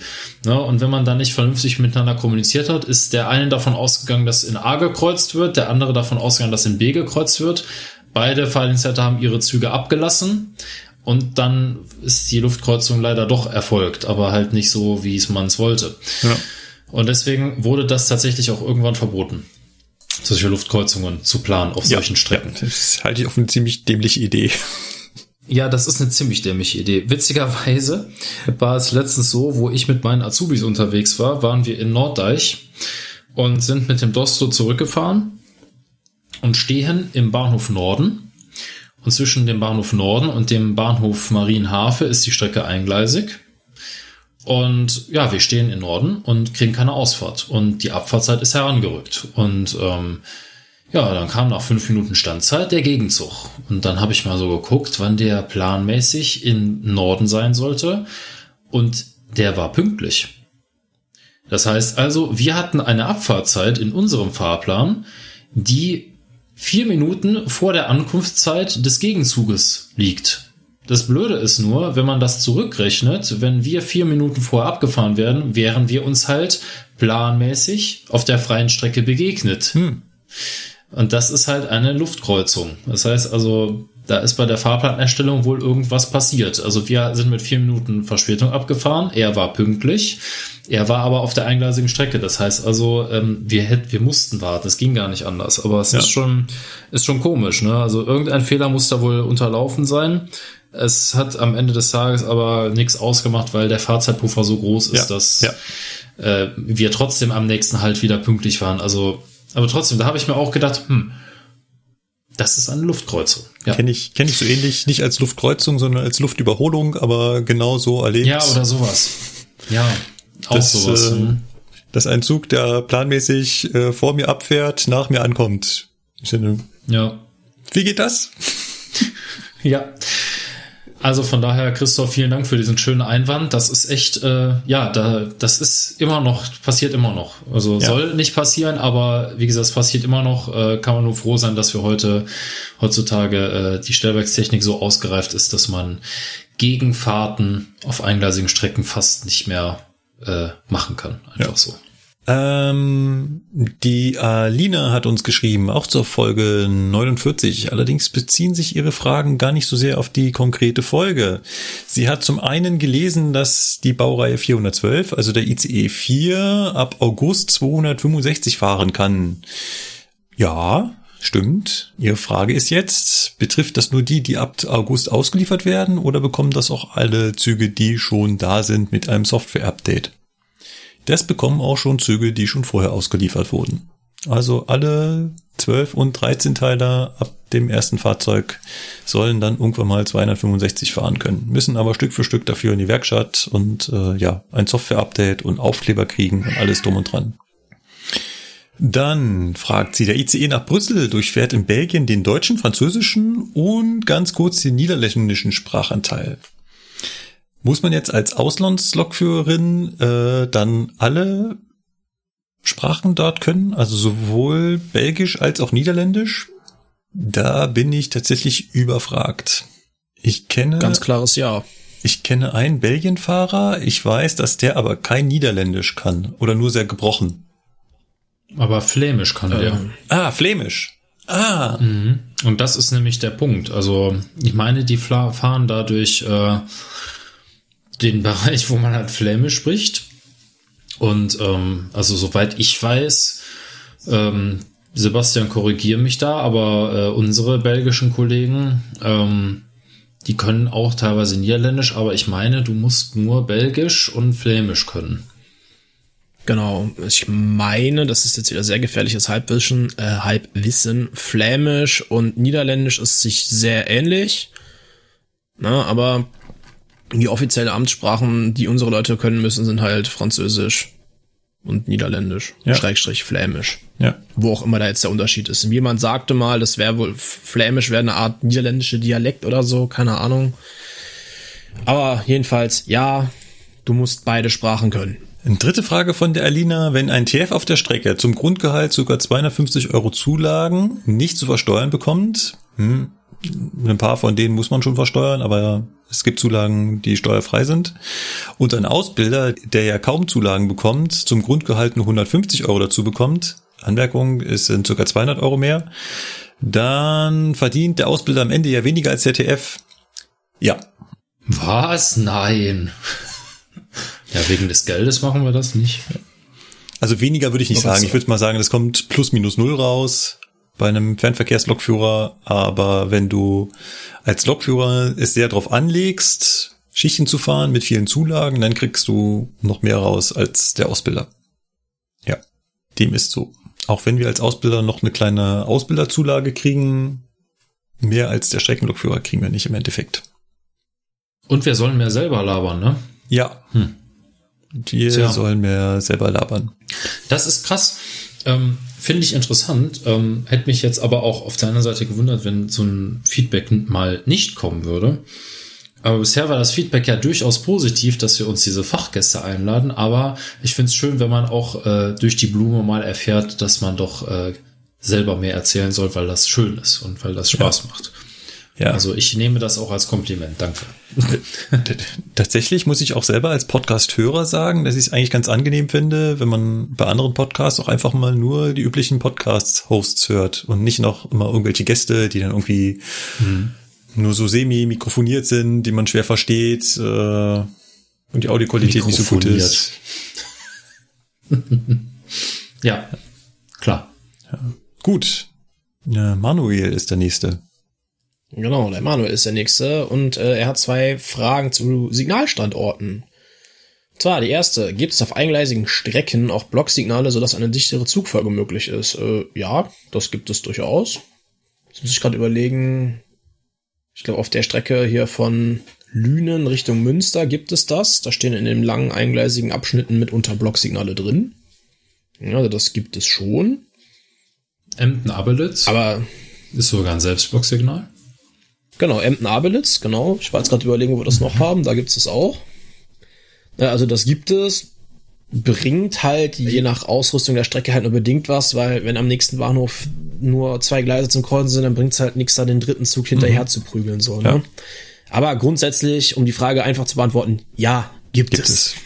Ja, und wenn man dann nicht vernünftig miteinander kommuniziert hat, ist der eine davon ausgegangen, dass in A gekreuzt wird, der andere davon ausgegangen, dass in B gekreuzt wird. Beide Fahrdienstleiter haben ihre Züge abgelassen. Und dann ist die Luftkreuzung leider doch erfolgt, aber halt nicht so, wie es man es wollte. Ja. Und deswegen wurde das tatsächlich auch irgendwann verboten, solche Luftkreuzungen zu planen auf solchen Strecken. Das halte ich auf eine ziemlich dämliche Idee. Ja, das ist eine ziemlich dämliche Idee. Witzigerweise war es letztens so, wo ich mit meinen Azubis unterwegs war, waren wir in Norddeich und sind mit dem Dosto zurückgefahren und stehen im Bahnhof Norden. Und zwischen dem Bahnhof Norden und dem Bahnhof Marienhafe ist die Strecke eingleisig. Und ja, wir stehen in Norden und kriegen keine Ausfahrt. Und die Abfahrtzeit ist herangerückt. Und ähm, ja, dann kam nach fünf Minuten Standzeit der Gegenzug. Und dann habe ich mal so geguckt, wann der planmäßig in Norden sein sollte. Und der war pünktlich. Das heißt also, wir hatten eine Abfahrtzeit in unserem Fahrplan, die vier Minuten vor der Ankunftszeit des Gegenzuges liegt. Das Blöde ist nur, wenn man das zurückrechnet, wenn wir vier Minuten vorher abgefahren werden, wären wir uns halt planmäßig auf der freien Strecke begegnet. Und das ist halt eine Luftkreuzung. Das heißt also, da ist bei der Fahrplanerstellung wohl irgendwas passiert. Also wir sind mit vier Minuten Verspätung abgefahren. Er war pünktlich. Er war aber auf der eingleisigen Strecke. Das heißt also, ähm, wir hätten, wir mussten warten. Es ging gar nicht anders. Aber es Ja. ist schon, ist schon komisch. Ne? Also irgendein Fehler muss da wohl unterlaufen sein. Es hat am Ende des Tages aber nichts ausgemacht, weil der Fahrzeitpuffer so groß ist, Ja, dass ja. äh, wir trotzdem am nächsten Halt wieder pünktlich waren. Also, aber trotzdem, da habe ich mir auch gedacht, hm, das ist eine Luftkreuzung. Ja, Kenne ich, kenn ich so ähnlich, nicht als Luftkreuzung, sondern als Luftüberholung, aber genau so erlebt. ja oder sowas. Ja, auch dass, sowas. äh, hm. dass ein Zug, der planmäßig äh, vor mir abfährt, nach mir ankommt. Ich finde, Ja. Wie geht das? Ja. Also von daher, Christoph, vielen Dank für diesen schönen Einwand. Das ist echt, äh, ja, da, das ist immer noch, passiert immer noch. Also Ja. soll nicht passieren, aber wie gesagt, es passiert immer noch. Äh, kann man nur froh sein, dass wir heute, heutzutage, äh, die Stellwerkstechnik so ausgereift ist, dass man Gegenfahrten auf eingleisigen Strecken fast nicht mehr äh, machen kann. Einfach Ja. so. Ähm, die Alina hat uns geschrieben, auch zur Folge 49. Allerdings beziehen sich ihre Fragen gar nicht so sehr auf die konkrete Folge. Sie hat zum einen gelesen, dass die Baureihe 412, also der ICE 4, ab August 265 fahren kann. Ja, stimmt. Ihre Frage ist jetzt, betrifft das nur die, die ab August ausgeliefert werden oder bekommen das auch alle Züge, die schon da sind mit einem Software-Update? Das bekommen auch schon Züge, die schon vorher ausgeliefert wurden. Also alle 12 und 13 Teiler ab dem ersten Fahrzeug sollen dann irgendwann mal 265 fahren können, müssen aber Stück für Stück dafür in die Werkstatt und äh, ja, ein Software-Update und Aufkleber kriegen und alles drum und dran. Dann fragt sie, der ICE nach Brüssel durchfährt in Belgien den deutschen, französischen und ganz kurz den niederländischen Sprachanteil. Muss man jetzt als Auslandslokführerin äh, dann alle Sprachen dort können, also sowohl Belgisch als auch Niederländisch? Da bin ich tatsächlich überfragt. Ich kenne Ganz klares Ja. ich kenne einen Belgienfahrer, ich weiß, dass der aber kein Niederländisch kann oder nur sehr gebrochen. Aber flämisch kann der. Ähm, Ah, Flämisch. Ah, Mhm. Und das ist nämlich der Punkt. Also ich meine, die Fla fahren dadurch äh, den Bereich, wo man halt Flämisch spricht. Und ähm, also soweit ich weiß, ähm, Sebastian, korrigier mich da, aber äh, unsere belgischen Kollegen, ähm, die können auch teilweise Niederländisch, aber ich meine, du musst nur Belgisch und Flämisch können. Genau. Ich meine, das ist jetzt wieder sehr gefährliches Halbwissen, äh, Halbwissen. Flämisch und Niederländisch ist sich sehr ähnlich. Na, aber die offizielle Amtssprachen, die unsere Leute können müssen, sind halt Französisch und Niederländisch. Ja. Schrägstrich Flämisch. ja. Wo auch immer da jetzt der Unterschied ist. Jemand sagte mal, das wäre wohl, Flämisch wäre eine Art niederländische Dialekt oder so, keine Ahnung. Aber jedenfalls, ja, du musst beide Sprachen können. Eine dritte Frage von der Alina. Wenn ein TF auf der Strecke zum Grundgehalt sogar 250 Euro Zulagen nicht zu versteuern bekommt, hm, ein paar von denen muss man schon versteuern, aber es gibt Zulagen, die steuerfrei sind. Und ein Ausbilder, der ja kaum Zulagen bekommt, zum Grundgehalt nur 150 Euro dazu bekommt, Anmerkung, es sind circa 200 Euro mehr, dann verdient der Ausbilder am Ende ja weniger als der TF. Ja, Was? Nein. Ja, wegen des Geldes machen wir das nicht. Also weniger würde ich nicht Doch, sagen. Ich würde mal sagen, das kommt plus minus null raus bei einem Fernverkehrslokführer. Aber wenn du als Lokführer es sehr darauf anlegst, Schichten zu fahren mit vielen Zulagen, dann kriegst du noch mehr raus als der Ausbilder. Ja, dem ist so. Auch wenn wir als Ausbilder noch eine kleine Ausbilderzulage kriegen, mehr als der Streckenlokführer kriegen wir nicht im Endeffekt. Und wir sollen mehr selber labern, ne? Ja. Hm. Wir Tja. sollen mehr selber labern. Das ist krass. Ähm, Finde ich interessant. Ähm, hätte mich jetzt aber auch auf der anderen Seite gewundert, wenn so ein Feedback mal nicht kommen würde. Aber bisher war das Feedback ja durchaus positiv, dass wir uns diese Fachgäste einladen. Aber ich finde es schön, wenn man auch äh, durch die Blume mal erfährt, dass man doch äh, selber mehr erzählen soll, weil das schön ist und weil das Spaß macht. Ja. Also ich nehme das auch als Kompliment. Danke. Tatsächlich muss ich auch selber als Podcast-Hörer sagen, dass ich es eigentlich ganz angenehm finde, wenn man bei anderen Podcasts auch einfach mal nur die üblichen Podcast-Hosts hört und nicht noch immer irgendwelche Gäste, die dann irgendwie nur so semi-mikrofoniert sind, die man schwer versteht äh, und die Audioqualität nicht so gut ist. Ja, klar. Gut. Ja, Manuel ist der nächste. Genau, der Manuel ist der nächste und äh, er hat zwei Fragen zu Signalstandorten. Und zwar die erste, gibt es auf eingleisigen Strecken auch Blocksignale, sodass eine dichtere Zugfolge möglich ist? Äh, ja, das gibt es durchaus. Jetzt muss ich gerade überlegen, ich glaube auf der Strecke hier von Lünen Richtung Münster gibt es das. Da stehen in den langen eingleisigen Abschnitten mitunter Blocksignale drin. Ja, also das gibt es schon. Emden-Abelitz Aber ist sogar ein Selbstblock-Signal. Genau, Emden-Abelitz, genau. Ich war jetzt gerade überlegen, wo wir das noch haben. Da gibt es das auch. Ja, also das gibt es. Bringt halt je nach Ausrüstung der Strecke halt nur bedingt was, weil wenn am nächsten Bahnhof nur zwei Gleise zum Kreuzen sind, dann bringt es halt nichts, da den dritten Zug hinterher zu prügeln. So, ne? Ja. Aber grundsätzlich, um die Frage einfach zu beantworten, ja, gibt, Gibt es. es.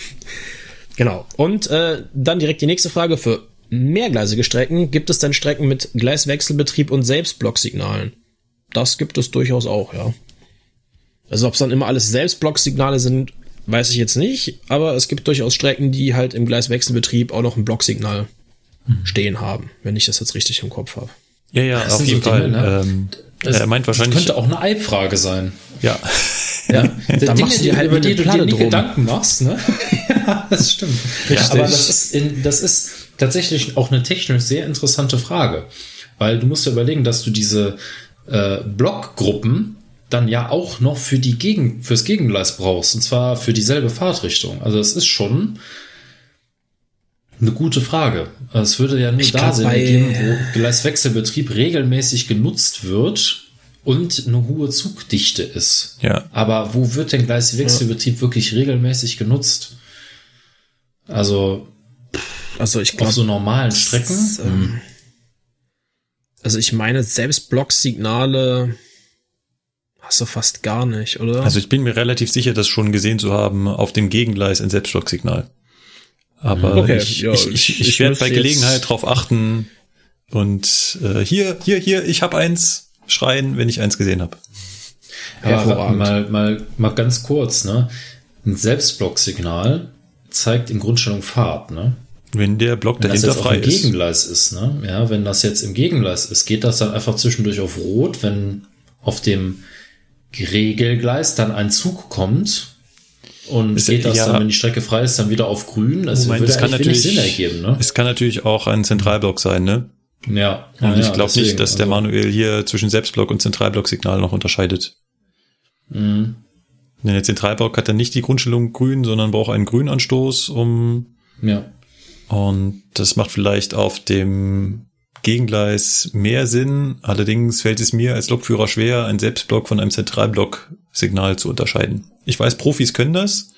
Genau. Und äh, dann direkt die nächste Frage für mehrgleisige Strecken. Gibt es denn Strecken mit Gleiswechselbetrieb und Selbstblocksignalen? Das gibt es durchaus auch, ja. Also ob es dann immer alles Selbstblocksignale sind, weiß ich jetzt nicht, aber es gibt durchaus Strecken, die halt im Gleiswechselbetrieb auch noch ein Blocksignal stehen haben, wenn ich das jetzt richtig im Kopf habe. Ja, ja, Das auf jeden so Fall. Dinge, ne? ähm, Das- er meint wahrscheinlich, Das könnte auch eine Eibfrage sein. ja. Ja, Da machst du dir halt über eine die du dir nie. Gedanken machst, ne? ja, das stimmt. Richtig. Aber das ist, in, das ist tatsächlich auch eine technisch sehr interessante Frage. Weil du musst ja überlegen, dass du diese äh, Blockgruppen dann ja auch noch für die Gegen, fürs Gegengleis brauchst. Und zwar für dieselbe Fahrtrichtung. Also es ist schon eine gute Frage. Also Es würde ja nur Ich da Sinn geben, wo Gleiswechselbetrieb regelmäßig genutzt wird und eine hohe Zugdichte ist. Ja. Aber wo wird denn Gleiswechselbetrieb wirklich regelmäßig genutzt? Also Also ich auf glaube, so normalen Strecken? ähm, also ich meine Selbstblocksignale hast du fast gar nicht, oder? Also ich bin mir relativ sicher, das schon gesehen zu haben auf dem Gegengleis ein Selbstblock-Signal. Aber Okay, ich, ja, ich, ich, ich- ich, werde bei Gelegenheit drauf achten und äh, hier, hier, hier, ich habe eins schreien, wenn ich eins gesehen habe. Hervorragend. mal, mal, mal ganz kurz, ne? Ein Selbstblocksignal zeigt in Grundstellung Fahrt, ne? Wenn der Block Wenn das dahinter jetzt auf frei ist. Gegengleis ist, ne? Ja, wenn das jetzt im Gegengleis ist, geht das dann einfach zwischendurch auf Rot, wenn auf dem Regelgleis dann ein Zug kommt und Ist- geht das ja. dann, wenn die Strecke frei ist, dann wieder auf grün. Das Moment, es kann natürlich, Sinn ergeben, ne? es kann natürlich auch ein Zentralblock sein, ne? Ja. Und ja, ich glaube nicht, dass der also, Manuel hier zwischen Selbstblock und Zentralblock-Signal noch unterscheidet. mh, Denn der Zentralblock hat dann nicht die Grundstellung grün, sondern braucht einen Grünanstoß, um Ja. Und das macht vielleicht auf dem Gegengleis mehr Sinn. Allerdings fällt es mir als Lokführer schwer, einen Selbstblock von einem Zentralblock-Signal zu unterscheiden. Ich weiß, Profis können das.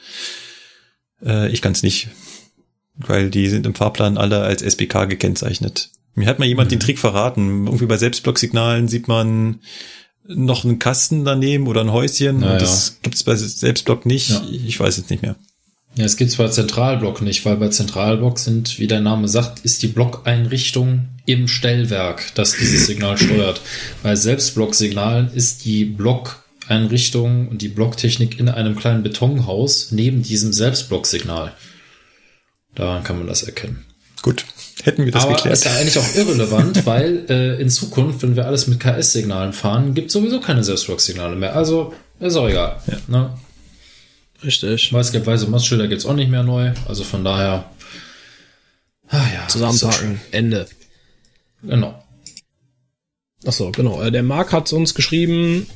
Äh, ich kann es nicht, weil die sind im Fahrplan alle als SBK gekennzeichnet. Mir hat mal jemand den Trick verraten. Irgendwie bei Selbstblock-Signalen sieht man noch einen Kasten daneben oder ein Häuschen. Na und ja. das gibt es bei Selbstblock nicht. Ja. Ich weiß es nicht mehr. Ja, es gibt's bei Zentralblock nicht, weil bei Zentralblock sind, wie der Name sagt, ist die Blockeinrichtung im Stellwerk, das dieses Signal steuert. Bei Selbstblocksignalen ist die Blockeinrichtung und die Blocktechnik in einem kleinen Betonhaus neben diesem Selbstblocksignal. Daran kann man das erkennen. Gut, hätten wir das Aber geklärt. ist ja eigentlich auch irrelevant, weil äh, in Zukunft, wenn wir alles mit KS-Signalen fahren, gibt sowieso keine Selbstblocksignale mehr. Also ist auch egal. Ne? Richtig. Weißgelb, weiße Mastschilder gibt's auch nicht mehr neu. Also von daher. Ah ja. Zusammenpacken. Ende. So schön. Genau. Ach so, genau. Äh, Der Marc hat uns geschrieben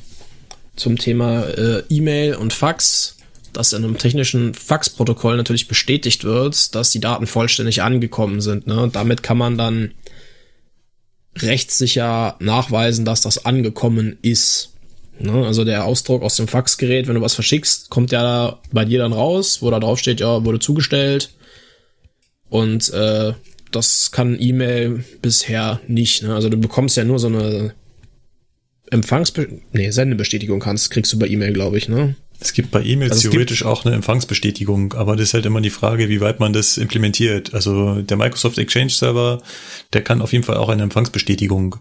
zum Thema äh, E-Mail und Fax, dass in einem technischen Faxprotokoll natürlich bestätigt wird, dass die Daten vollständig angekommen sind. Ne? Und damit kann man dann rechtssicher nachweisen, dass das angekommen ist. Ne? Also der Ausdruck aus dem Faxgerät, wenn du was verschickst, kommt ja bei dir dann raus, wo da drauf steht, ja, wurde zugestellt. Und äh, das kann E-Mail bisher nicht. Ne? Also du bekommst ja nur so eine Empfangsbe nee, Sendebestätigung kannst, kriegst du bei E-Mail, glaube ich, ne? Es gibt bei E-Mails Also theoretisch auch eine Empfangsbestätigung, aber das ist halt immer die Frage, wie weit man das implementiert. Also der Microsoft Exchange Server, der kann auf jeden Fall auch eine Empfangsbestätigung.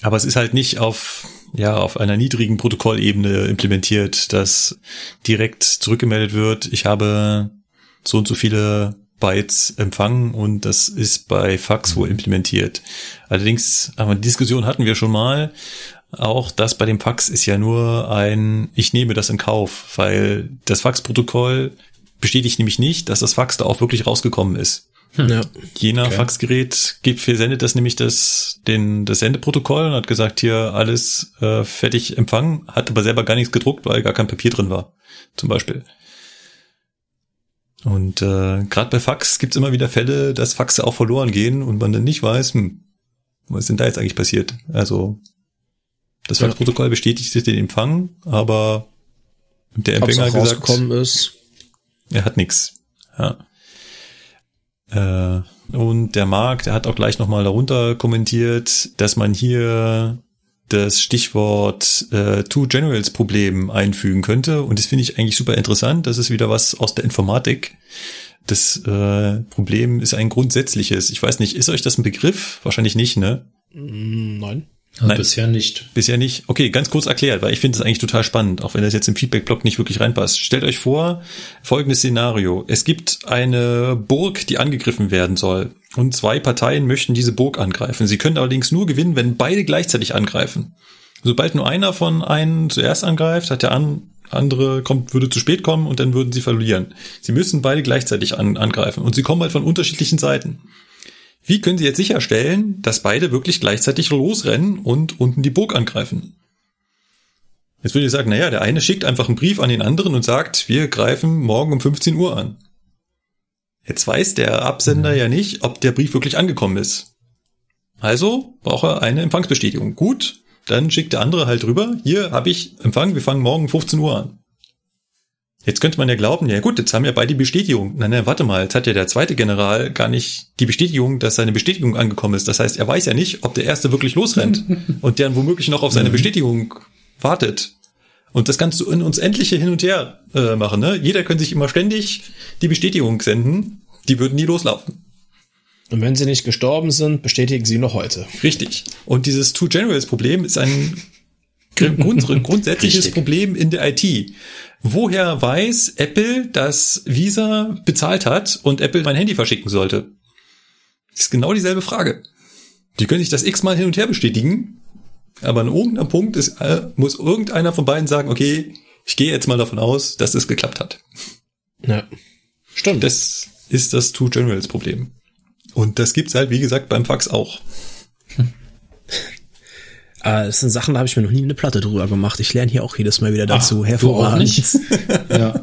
Aber es ist halt nicht auf, ja, auf einer niedrigen Protokollebene implementiert, dass direkt zurückgemeldet wird, ich habe so und so viele Bytes empfangen und das ist bei Fax wohl implementiert. Allerdings, aber die Diskussion hatten wir schon mal. Auch das bei dem Fax ist ja nur ein, ich nehme das in Kauf, weil das Faxprotokoll bestätigt nämlich nicht, dass das Fax da auch wirklich rausgekommen ist. Ja. Je nach Okay. Faxgerät gibt, versendet das nämlich das, den, das Sendeprotokoll und hat gesagt, hier alles äh, fertig empfangen, hat aber selber gar nichts gedruckt, weil gar kein Papier drin war, zum Beispiel. Und äh, gerade bei Fax gibt's immer wieder Fälle, dass Faxe auch verloren gehen und man dann nicht weiß, hm, was ist denn da jetzt eigentlich passiert? Also Das Faxprotokoll bestätigt den Empfang, aber der Empfänger hat gesagt, ist. er hat nichts. Ja. Äh, und der Marc, der hat auch gleich nochmal darunter kommentiert, dass man hier das Stichwort äh, Two Generals Problem einfügen könnte. Und das finde ich eigentlich super interessant. Das ist wieder was aus der Informatik. Das äh, Problem ist ein grundsätzliches. Ich weiß nicht, ist euch das ein Begriff? Wahrscheinlich nicht, ne? Mm, nein. Nein. Bisher nicht. Bisher nicht. Okay, ganz kurz erklärt, weil ich finde das eigentlich total spannend, auch wenn das jetzt im Feedback-Blog nicht wirklich reinpasst. Stellt euch vor, folgendes Szenario. Es gibt eine Burg, die angegriffen werden soll. Und zwei Parteien möchten diese Burg angreifen. Sie können allerdings nur gewinnen, wenn beide gleichzeitig angreifen. Sobald nur einer von einen zuerst angreift, hat der andere kommt, würde zu spät kommen und dann würden sie verlieren. Sie müssen beide gleichzeitig an, angreifen. Und sie kommen halt von unterschiedlichen Seiten. Wie können Sie jetzt sicherstellen, dass beide wirklich gleichzeitig losrennen und unten die Burg angreifen? Jetzt würde ich sagen, naja, der eine schickt einfach einen Brief an den anderen und sagt, wir greifen morgen um 15 Uhr an. Jetzt weiß der Absender mhm. ja nicht, ob der Brief wirklich angekommen ist. Also braucht er eine Empfangsbestätigung. Gut, dann schickt der andere halt rüber, hier habe ich Empfang, wir fangen morgen um 15 Uhr an. Jetzt könnte man ja glauben, ja gut, jetzt haben ja beide die Bestätigung. Nein, nein, warte mal, jetzt hat ja der zweite General gar nicht die Bestätigung, dass seine Bestätigung angekommen ist. Das heißt, er weiß ja nicht, ob der erste wirklich losrennt und der womöglich noch auf seine mhm. Bestätigung wartet. Und das kannst du in uns endliche hin und her äh, machen. Ne? Jeder könnte sich immer ständig die Bestätigung senden. Die würden nie loslaufen. Und wenn sie nicht gestorben sind, bestätigen sie noch heute. Richtig. Und dieses Two Generals Problem ist ein grundsätzliches Richtig. Problem in der IT. Woher weiß Apple, dass Visa bezahlt hat und Apple mein Handy verschicken sollte? Das ist genau dieselbe Frage. Die können sich das x-mal hin und her bestätigen, aber an irgendeinem Punkt ist, äh, muss irgendeiner von beiden sagen, okay, ich gehe jetzt mal davon aus, dass es geklappt hat. Ja. Stimmt. Das ist das Two Generals Problem. Und das gibt's halt, wie gesagt, beim Fax auch. Äh, das sind Sachen, da habe ich mir noch nie eine Platte drüber gemacht. Ich lerne hier auch jedes Mal wieder dazu. Ach, Hervorragend. ja.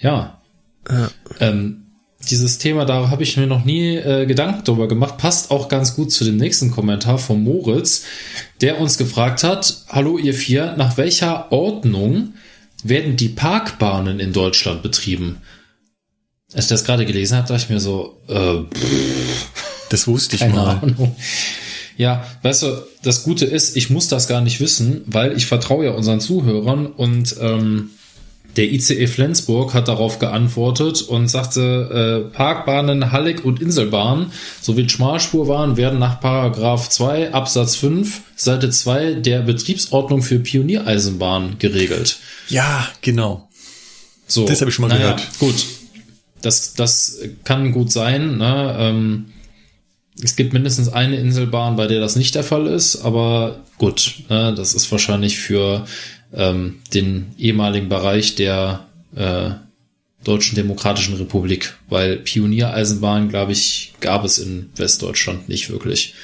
ja. ja. Ähm, dieses Thema, da habe ich mir noch nie äh, Gedanken drüber gemacht. Passt auch ganz gut zu dem nächsten Kommentar von Moritz, der uns gefragt hat: Hallo, ihr vier, nach welcher Ordnung werden die Parkbahnen in Deutschland betrieben? Als ich das gerade gelesen habe, dachte ich mir so, äh, pff, das wusste ich mal. Ahnung. Ja, weißt du, das Gute ist, ich muss das gar nicht wissen, weil ich vertraue ja unseren Zuhörern und ähm, der ICE Flensburg hat darauf geantwortet und sagte, äh, Parkbahnen, Hallig und Inselbahn sowie Schmalspurbahnen werden nach Paragraph 2 Absatz 5 Seite 2 der Betriebsordnung für Pioniereisenbahn geregelt. Ja, genau. So, das habe ich schon mal naja, gehört. Gut, das, das kann gut sein. Ne? Ähm, es gibt mindestens eine Inselbahn, bei der das nicht der Fall ist, aber gut, äh, das ist wahrscheinlich für ähm, den ehemaligen Bereich der äh, Deutschen Demokratischen Republik, weil Pioniereisenbahn, glaube ich, gab es in Westdeutschland nicht wirklich.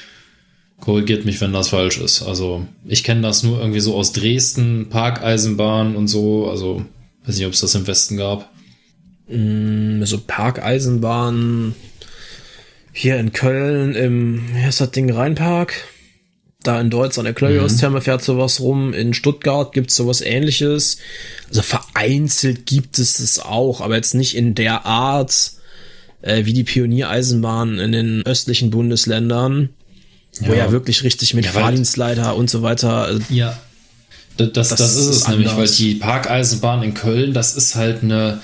Korrigiert mich, wenn das falsch ist. Also ich kenne das nur irgendwie so aus Dresden, Parkeisenbahn und so. Also weiß nicht, ob es das im Westen gab. Mm, so Parkeisenbahn hier in Köln im, wie heißt das Ding, Rheinpark? Da in Deutsch an der Klörios-Therme mhm. fährt sowas rum. In Stuttgart gibt's sowas ähnliches. Also vereinzelt gibt es das auch, aber jetzt nicht in der Art äh, wie die Pioniereisenbahn in den östlichen Bundesländern, ja. wo ja wirklich richtig mit ja, Fahrdienstleiter und so weiter. Äh, ja. Das, das, das, ist es nämlich, weil die Parkeisenbahn in Köln, das ist halt eine,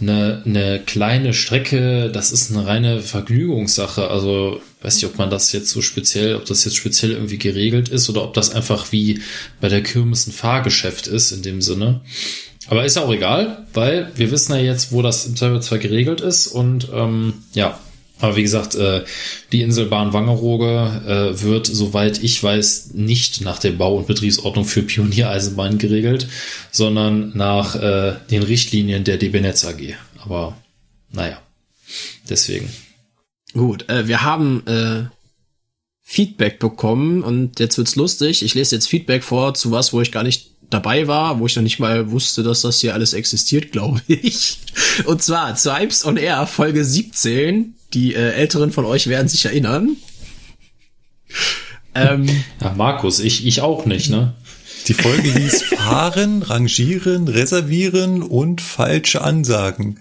eine, eine kleine Strecke, das ist eine reine Vergnügungssache. Also weiß nicht, ob man das jetzt so speziell, ob das jetzt speziell irgendwie geregelt ist oder ob das einfach wie bei der Kirmes ein Fahrgeschäft ist in dem Sinne. Aber ist ja auch egal, weil wir wissen ja jetzt, wo das im Zweifelsfall geregelt ist und ähm, ja, aber wie gesagt, äh, die Inselbahn Wangerooge äh, wird, soweit ich weiß, nicht nach der Bau- und Betriebsordnung für Pioniereisenbahn geregelt, sondern nach äh, den Richtlinien der DB Netz AG. Aber naja, deswegen. Gut, äh, wir haben äh, Feedback bekommen und jetzt wird's lustig. Ich lese jetzt Feedback vor zu was, wo ich gar nicht dabei war, wo ich noch nicht mal wusste, dass das hier alles existiert, glaube ich. Und zwar zu Hypes on Air Folge 17 die äh, Älteren von euch werden sich erinnern. ähm, Ja, Markus, ich, ich auch nicht, ne? Die Folge hieß Fahren, Rangieren, Reservieren und falsche Ansagen.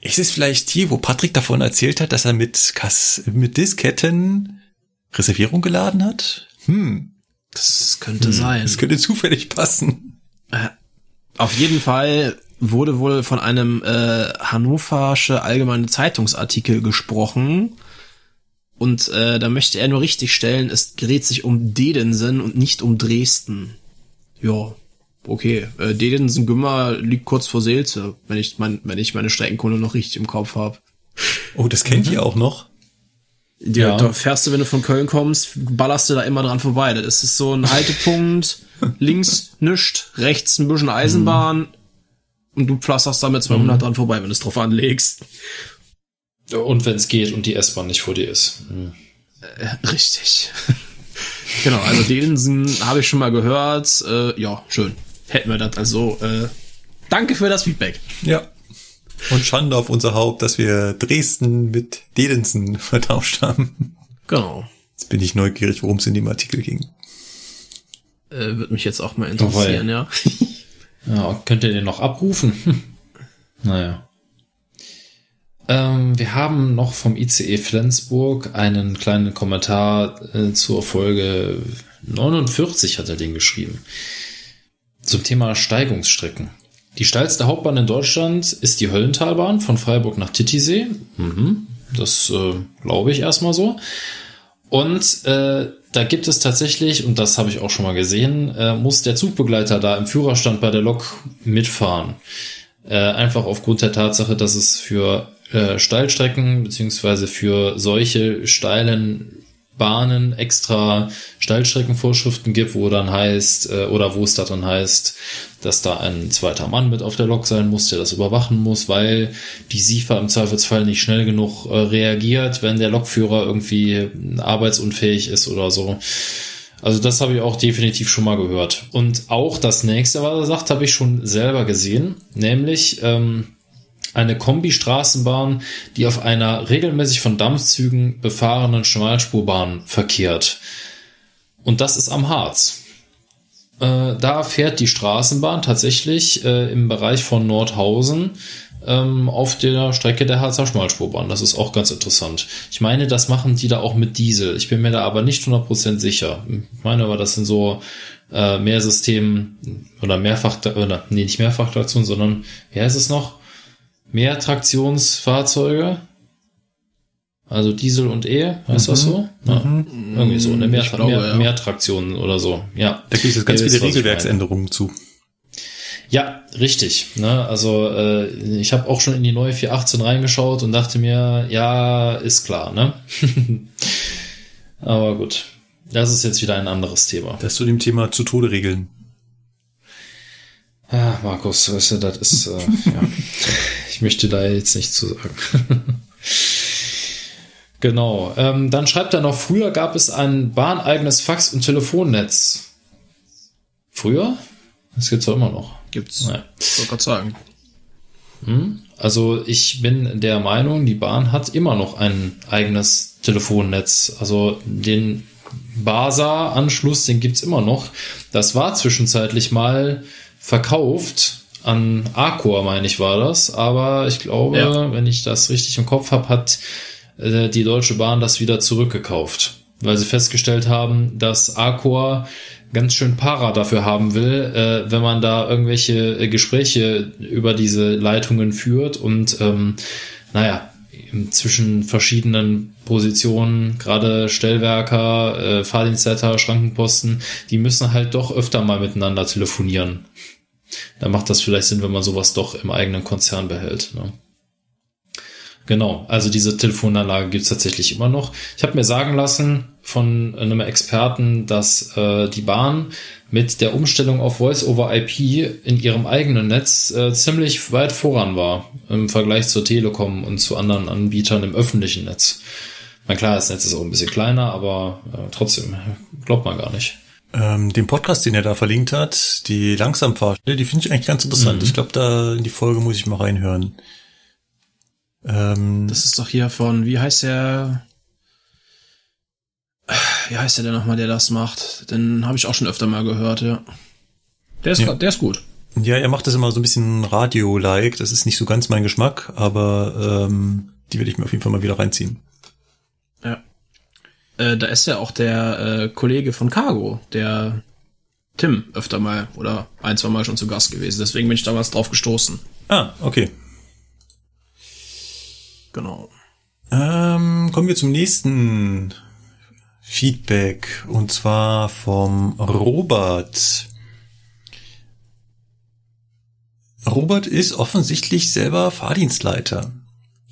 Ist es vielleicht die, wo Patrick davon erzählt hat, dass er mit, Kass mit Disketten Reservierung geladen hat? Hm, das könnte sein. das könnte zufällig passen. Auf jeden Fall wurde wohl von einem äh, Hannoversche allgemeine Zeitungsartikel gesprochen. Und äh, da möchte er nur richtig stellen, es dreht sich um Dedensen und nicht um Dresden. Ja, okay. Äh, Dedensen-Gümmer liegt kurz vor Seelze, wenn ich, mein, wenn ich meine Streckenkunde noch richtig im Kopf habe. Oh, das kennt ihr auch noch? Ja, Ja. da fährst du, wenn du von Köln kommst, ballerst du da immer dran vorbei. Das ist so ein Haltepunkt, links nischt, rechts ein bisschen Eisenbahn und du pflasterst da mit 200 dran vorbei, wenn du es drauf anlegst. Und wenn es geht und die S-Bahn nicht vor dir ist. Hm. Richtig. genau, also Delensen habe ich schon mal gehört. Äh, ja, schön. Hätten wir das also. Äh, danke für das Feedback. Ja. Und Schande auf unser Haupt, dass wir Dresden mit Dedensen vertauscht haben. Genau. Jetzt bin ich neugierig, worum es in dem Artikel ging. Äh, Würde mich jetzt auch mal interessieren, ja. Ja, könnt ihr den noch abrufen? Naja. Ähm, wir haben noch vom ICE Flensburg einen kleinen Kommentar äh, zur Folge 49 hat er den geschrieben. Zum Thema Steigungsstrecken. Die steilste Hauptbahn in Deutschland ist die Höllentalbahn von Freiburg nach Titisee. Mhm, das äh, glaube ich erstmal so. Und äh, da gibt es tatsächlich, und das habe ich auch schon mal gesehen, äh, muss der Zugbegleiter da im Führerstand bei der Lok mitfahren. Äh, einfach aufgrund der Tatsache, dass es für äh, Steilstrecken beziehungsweise für solche steilen Bahnen extra Steilstreckenvorschriften gibt, wo dann heißt, äh, oder wo es da dann heißt, dass da ein zweiter Mann mit auf der Lok sein muss, der das überwachen muss, weil die SIFA im Zweifelsfall nicht schnell genug äh, reagiert, wenn der Lokführer irgendwie arbeitsunfähig ist oder so. Also das habe ich auch definitiv schon mal gehört. Und auch das nächste, was er sagt, habe ich schon selber gesehen, nämlich ähm, eine Kombi-Straßenbahn, die auf einer regelmäßig von Dampfzügen befahrenen Schmalspurbahn verkehrt. Und das ist am Harz. Äh, da fährt die Straßenbahn tatsächlich äh, im Bereich von Nordhausen ähm, auf der Strecke der Harzer Schmalspurbahn. Das ist auch ganz interessant. Ich meine, das machen die da auch mit Diesel. Ich bin mir da aber nicht 100% sicher. Ich meine aber, das sind so äh, Mehrsystem oder Mehrfach, oder nee, nicht Mehrfachtraktion, sondern, wie heißt es noch? Mehrtraktionsfahrzeuge. Also Diesel und E, heißt das so? Ja, Irgendwie so, eine Mehr, glaube, Mehr, ja. Mehrtraktion oder so. Ja. Da gibt es ganz viele. Regelwerksänderungen zu. Ja, richtig. Ne? Also äh, ich habe auch schon in die neue 418 reingeschaut und dachte mir, ja, ist klar, ne? Aber gut. Das ist jetzt wieder ein anderes Thema. Das zu dem Thema zu Tode regeln. Ja, Markus, weißt du, das ist, äh, ja. Ich möchte da jetzt nichts zu sagen. genau. Ähm, dann schreibt er noch, früher gab es ein bahneigenes Fax- und Telefonnetz. Früher? Das gibt's doch immer noch. Gibt's. Naja. Ich wollte gerade sagen. Also ich bin der Meinung, die Bahn hat immer noch ein eigenes Telefonnetz. Also den BASA-Anschluss, den gibt's immer noch. Das war zwischenzeitlich mal verkauft an Arcor, meine ich, war das. Aber ich glaube, Ja. wenn ich das richtig im Kopf habe, hat äh, die Deutsche Bahn das wieder zurückgekauft. Weil sie festgestellt haben, dass Arcor ganz schön Para dafür haben will, äh, wenn man da irgendwelche äh, Gespräche über diese Leitungen führt und ähm, naja, zwischen verschiedenen Positionen, gerade Stellwerker, äh, Fahrdienstleiter, Schrankenposten, die müssen halt doch öfter mal miteinander telefonieren. Da macht das vielleicht Sinn, wenn man sowas doch im eigenen Konzern behält. Ne? Genau, also diese Telefonanlage gibt's tatsächlich immer noch. Ich habe mir sagen lassen von einem Experten, dass äh, die Bahn mit der Umstellung auf Voice-over-IP in ihrem eigenen Netz äh, ziemlich weit voran war im Vergleich zur Telekom und zu anderen Anbietern im öffentlichen Netz. Mein klar, das Netz ist auch ein bisschen kleiner, aber äh, trotzdem glaubt man gar nicht. Ähm, den Podcast, den er da verlinkt hat, die Langsamfahrt, die finde ich eigentlich ganz interessant. Ich glaube, da in die Folge muss ich mal reinhören. Ähm, Das ist doch hier von, wie heißt der? wie heißt der denn nochmal, der das macht? Den habe ich auch schon öfter mal gehört, ja. Der ist, Ja. der ist gut. Ja, er macht das immer so ein bisschen Radio-like. Das ist nicht so ganz mein Geschmack, aber ähm, die werde ich mir auf jeden Fall mal wieder reinziehen. Ja. Äh, da ist ja auch der äh, Kollege von Cargo, der Tim, öfter mal oder ein, zwei Mal schon zu Gast gewesen. Deswegen bin ich damals drauf gestoßen. Ah, okay. Genau. Ähm, kommen wir zum nächsten Feedback und zwar vom Robert. Robert ist offensichtlich selber Fahrdienstleiter.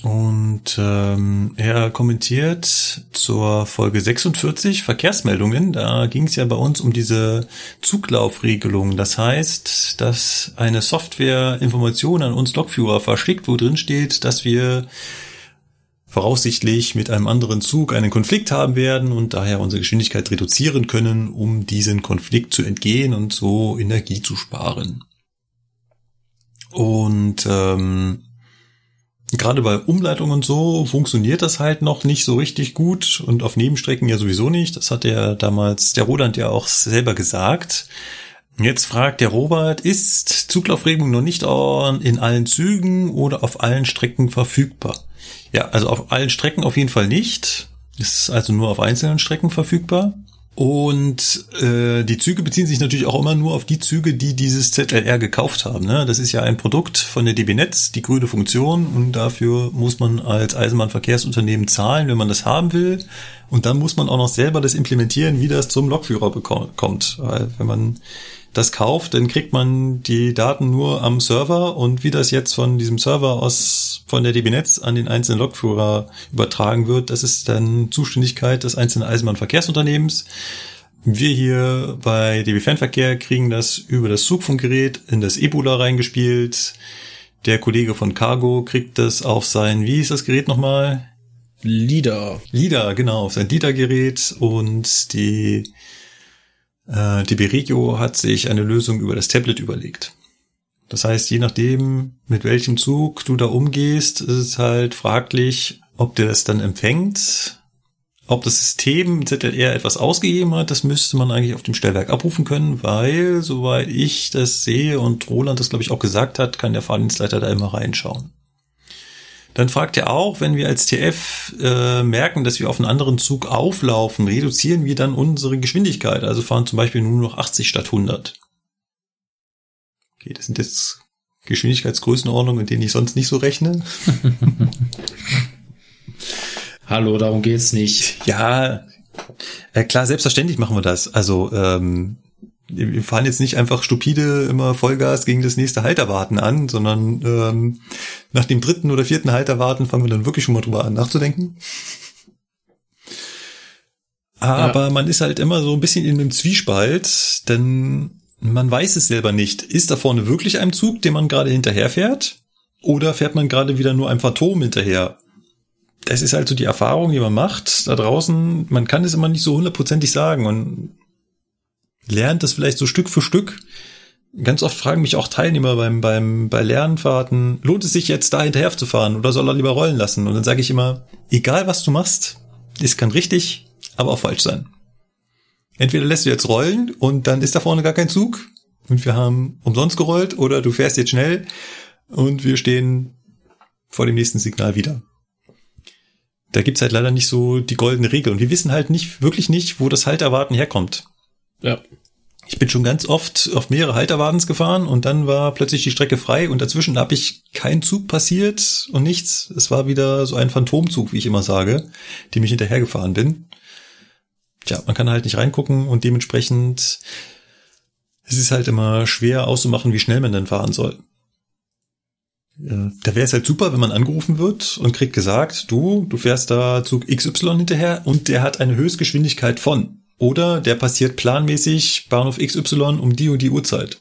Und ähm, er kommentiert zur Folge 46 Verkehrsmeldungen. Da ging es ja bei uns um diese Zuglaufregelung. Das heißt, dass eine Software Informationen an uns Lokführer verschickt, wo drin steht, dass wir voraussichtlich mit einem anderen Zug einen Konflikt haben werden und daher unsere Geschwindigkeit reduzieren können, um diesen Konflikt zu entgehen und so Energie zu sparen. Und ähm, gerade bei Umleitungen und so funktioniert das halt noch nicht so richtig gut und auf Nebenstrecken ja sowieso nicht. Das hat der damals, der Roland ja auch selber gesagt. Jetzt fragt der Robert, ist Zuglaufregelung noch nicht in allen Zügen oder auf allen Strecken verfügbar? Ja, also auf allen Strecken auf jeden Fall nicht. Ist also nur auf einzelnen Strecken verfügbar. Und äh, die Züge beziehen sich natürlich auch immer nur auf die Züge, die dieses ZLR gekauft haben. Ne? Das ist ja ein Produkt von der DB Netz, die grüne Funktion. Und dafür muss man als Eisenbahnverkehrsunternehmen zahlen, wenn man das haben will. Und dann muss man auch noch selber das implementieren, wie das zum Lokführer kommt. Weil wenn man das kauft, dann kriegt man die Daten nur am Server und wie das jetzt von diesem Server aus von der DB Netz an den einzelnen Lokführer übertragen wird, das ist dann Zuständigkeit des einzelnen Eisenbahnverkehrsunternehmens. Wir hier bei DB Fernverkehr kriegen das über das Zugfunkgerät in das Ebola reingespielt. Der Kollege von Cargo kriegt das auf sein, wie ist das Gerät nochmal? Lieder. LIDA, genau, auf sein LIDA-Gerät und die äh, DB Regio hat sich eine Lösung über das Tablet überlegt. Das heißt, je nachdem, mit welchem Zug du da umgehst, ist es halt fraglich, ob der das dann empfängt, ob das System ZLR etwas ausgegeben hat, das müsste man eigentlich auf dem Stellwerk abrufen können, weil, soweit ich das sehe und Roland das, glaube ich, auch gesagt hat, kann der Fahrdienstleiter da immer reinschauen. Dann fragt er auch, wenn wir als TF äh, merken, dass wir auf einen anderen Zug auflaufen, reduzieren wir dann unsere Geschwindigkeit, also fahren zum Beispiel nur noch 80 statt 100. Okay, das sind jetzt Geschwindigkeitsgrößenordnungen, in denen ich sonst nicht so rechne. Hallo, darum geht's nicht. Ja, äh, klar, selbstverständlich machen wir das. Also ähm, wir fahren jetzt nicht einfach stupide immer Vollgas gegen das nächste Halterwarten an, sondern ähm, nach dem dritten oder vierten Halterwarten fangen wir dann wirklich schon mal drüber an nachzudenken. Aber ja. man ist halt immer so ein bisschen in einem Zwiespalt, denn man weiß es selber nicht. Ist da vorne wirklich ein Zug, den man gerade hinterherfährt? Oder fährt man gerade wieder nur einem Phantom hinterher? Das ist halt so die Erfahrung, die man macht da draußen. Man kann es immer nicht so hundertprozentig sagen und lernt das vielleicht so Stück für Stück. Ganz oft fragen mich auch Teilnehmer beim, beim, bei Lernfahrten, lohnt es sich jetzt da hinterher zu fahren oder soll er lieber rollen lassen? Und dann sage ich immer, egal was du machst, es kann richtig, aber auch falsch sein. Entweder lässt du jetzt rollen und dann ist da vorne gar kein Zug und wir haben umsonst gerollt oder du fährst jetzt schnell und wir stehen vor dem nächsten Signal wieder. Da gibt's halt leider nicht so die goldene Regel und wir wissen halt nicht, wirklich nicht, wo das Halterwarten herkommt. Ja. Ich bin schon ganz oft auf mehrere Halterwartens gefahren und dann war plötzlich die Strecke frei und dazwischen habe ich kein Zug passiert und nichts. Es war wieder so ein Phantomzug, wie ich immer sage, dem ich hinterhergefahren bin. Tja, man kann halt nicht reingucken und dementsprechend es ist halt immer schwer auszumachen, wie schnell man denn fahren soll. Da wäre es halt super, wenn man angerufen wird und kriegt gesagt, du, du fährst da Zug XY hinterher und der hat eine Höchstgeschwindigkeit von. Oder der passiert planmäßig Bahnhof XY um die und die Uhrzeit.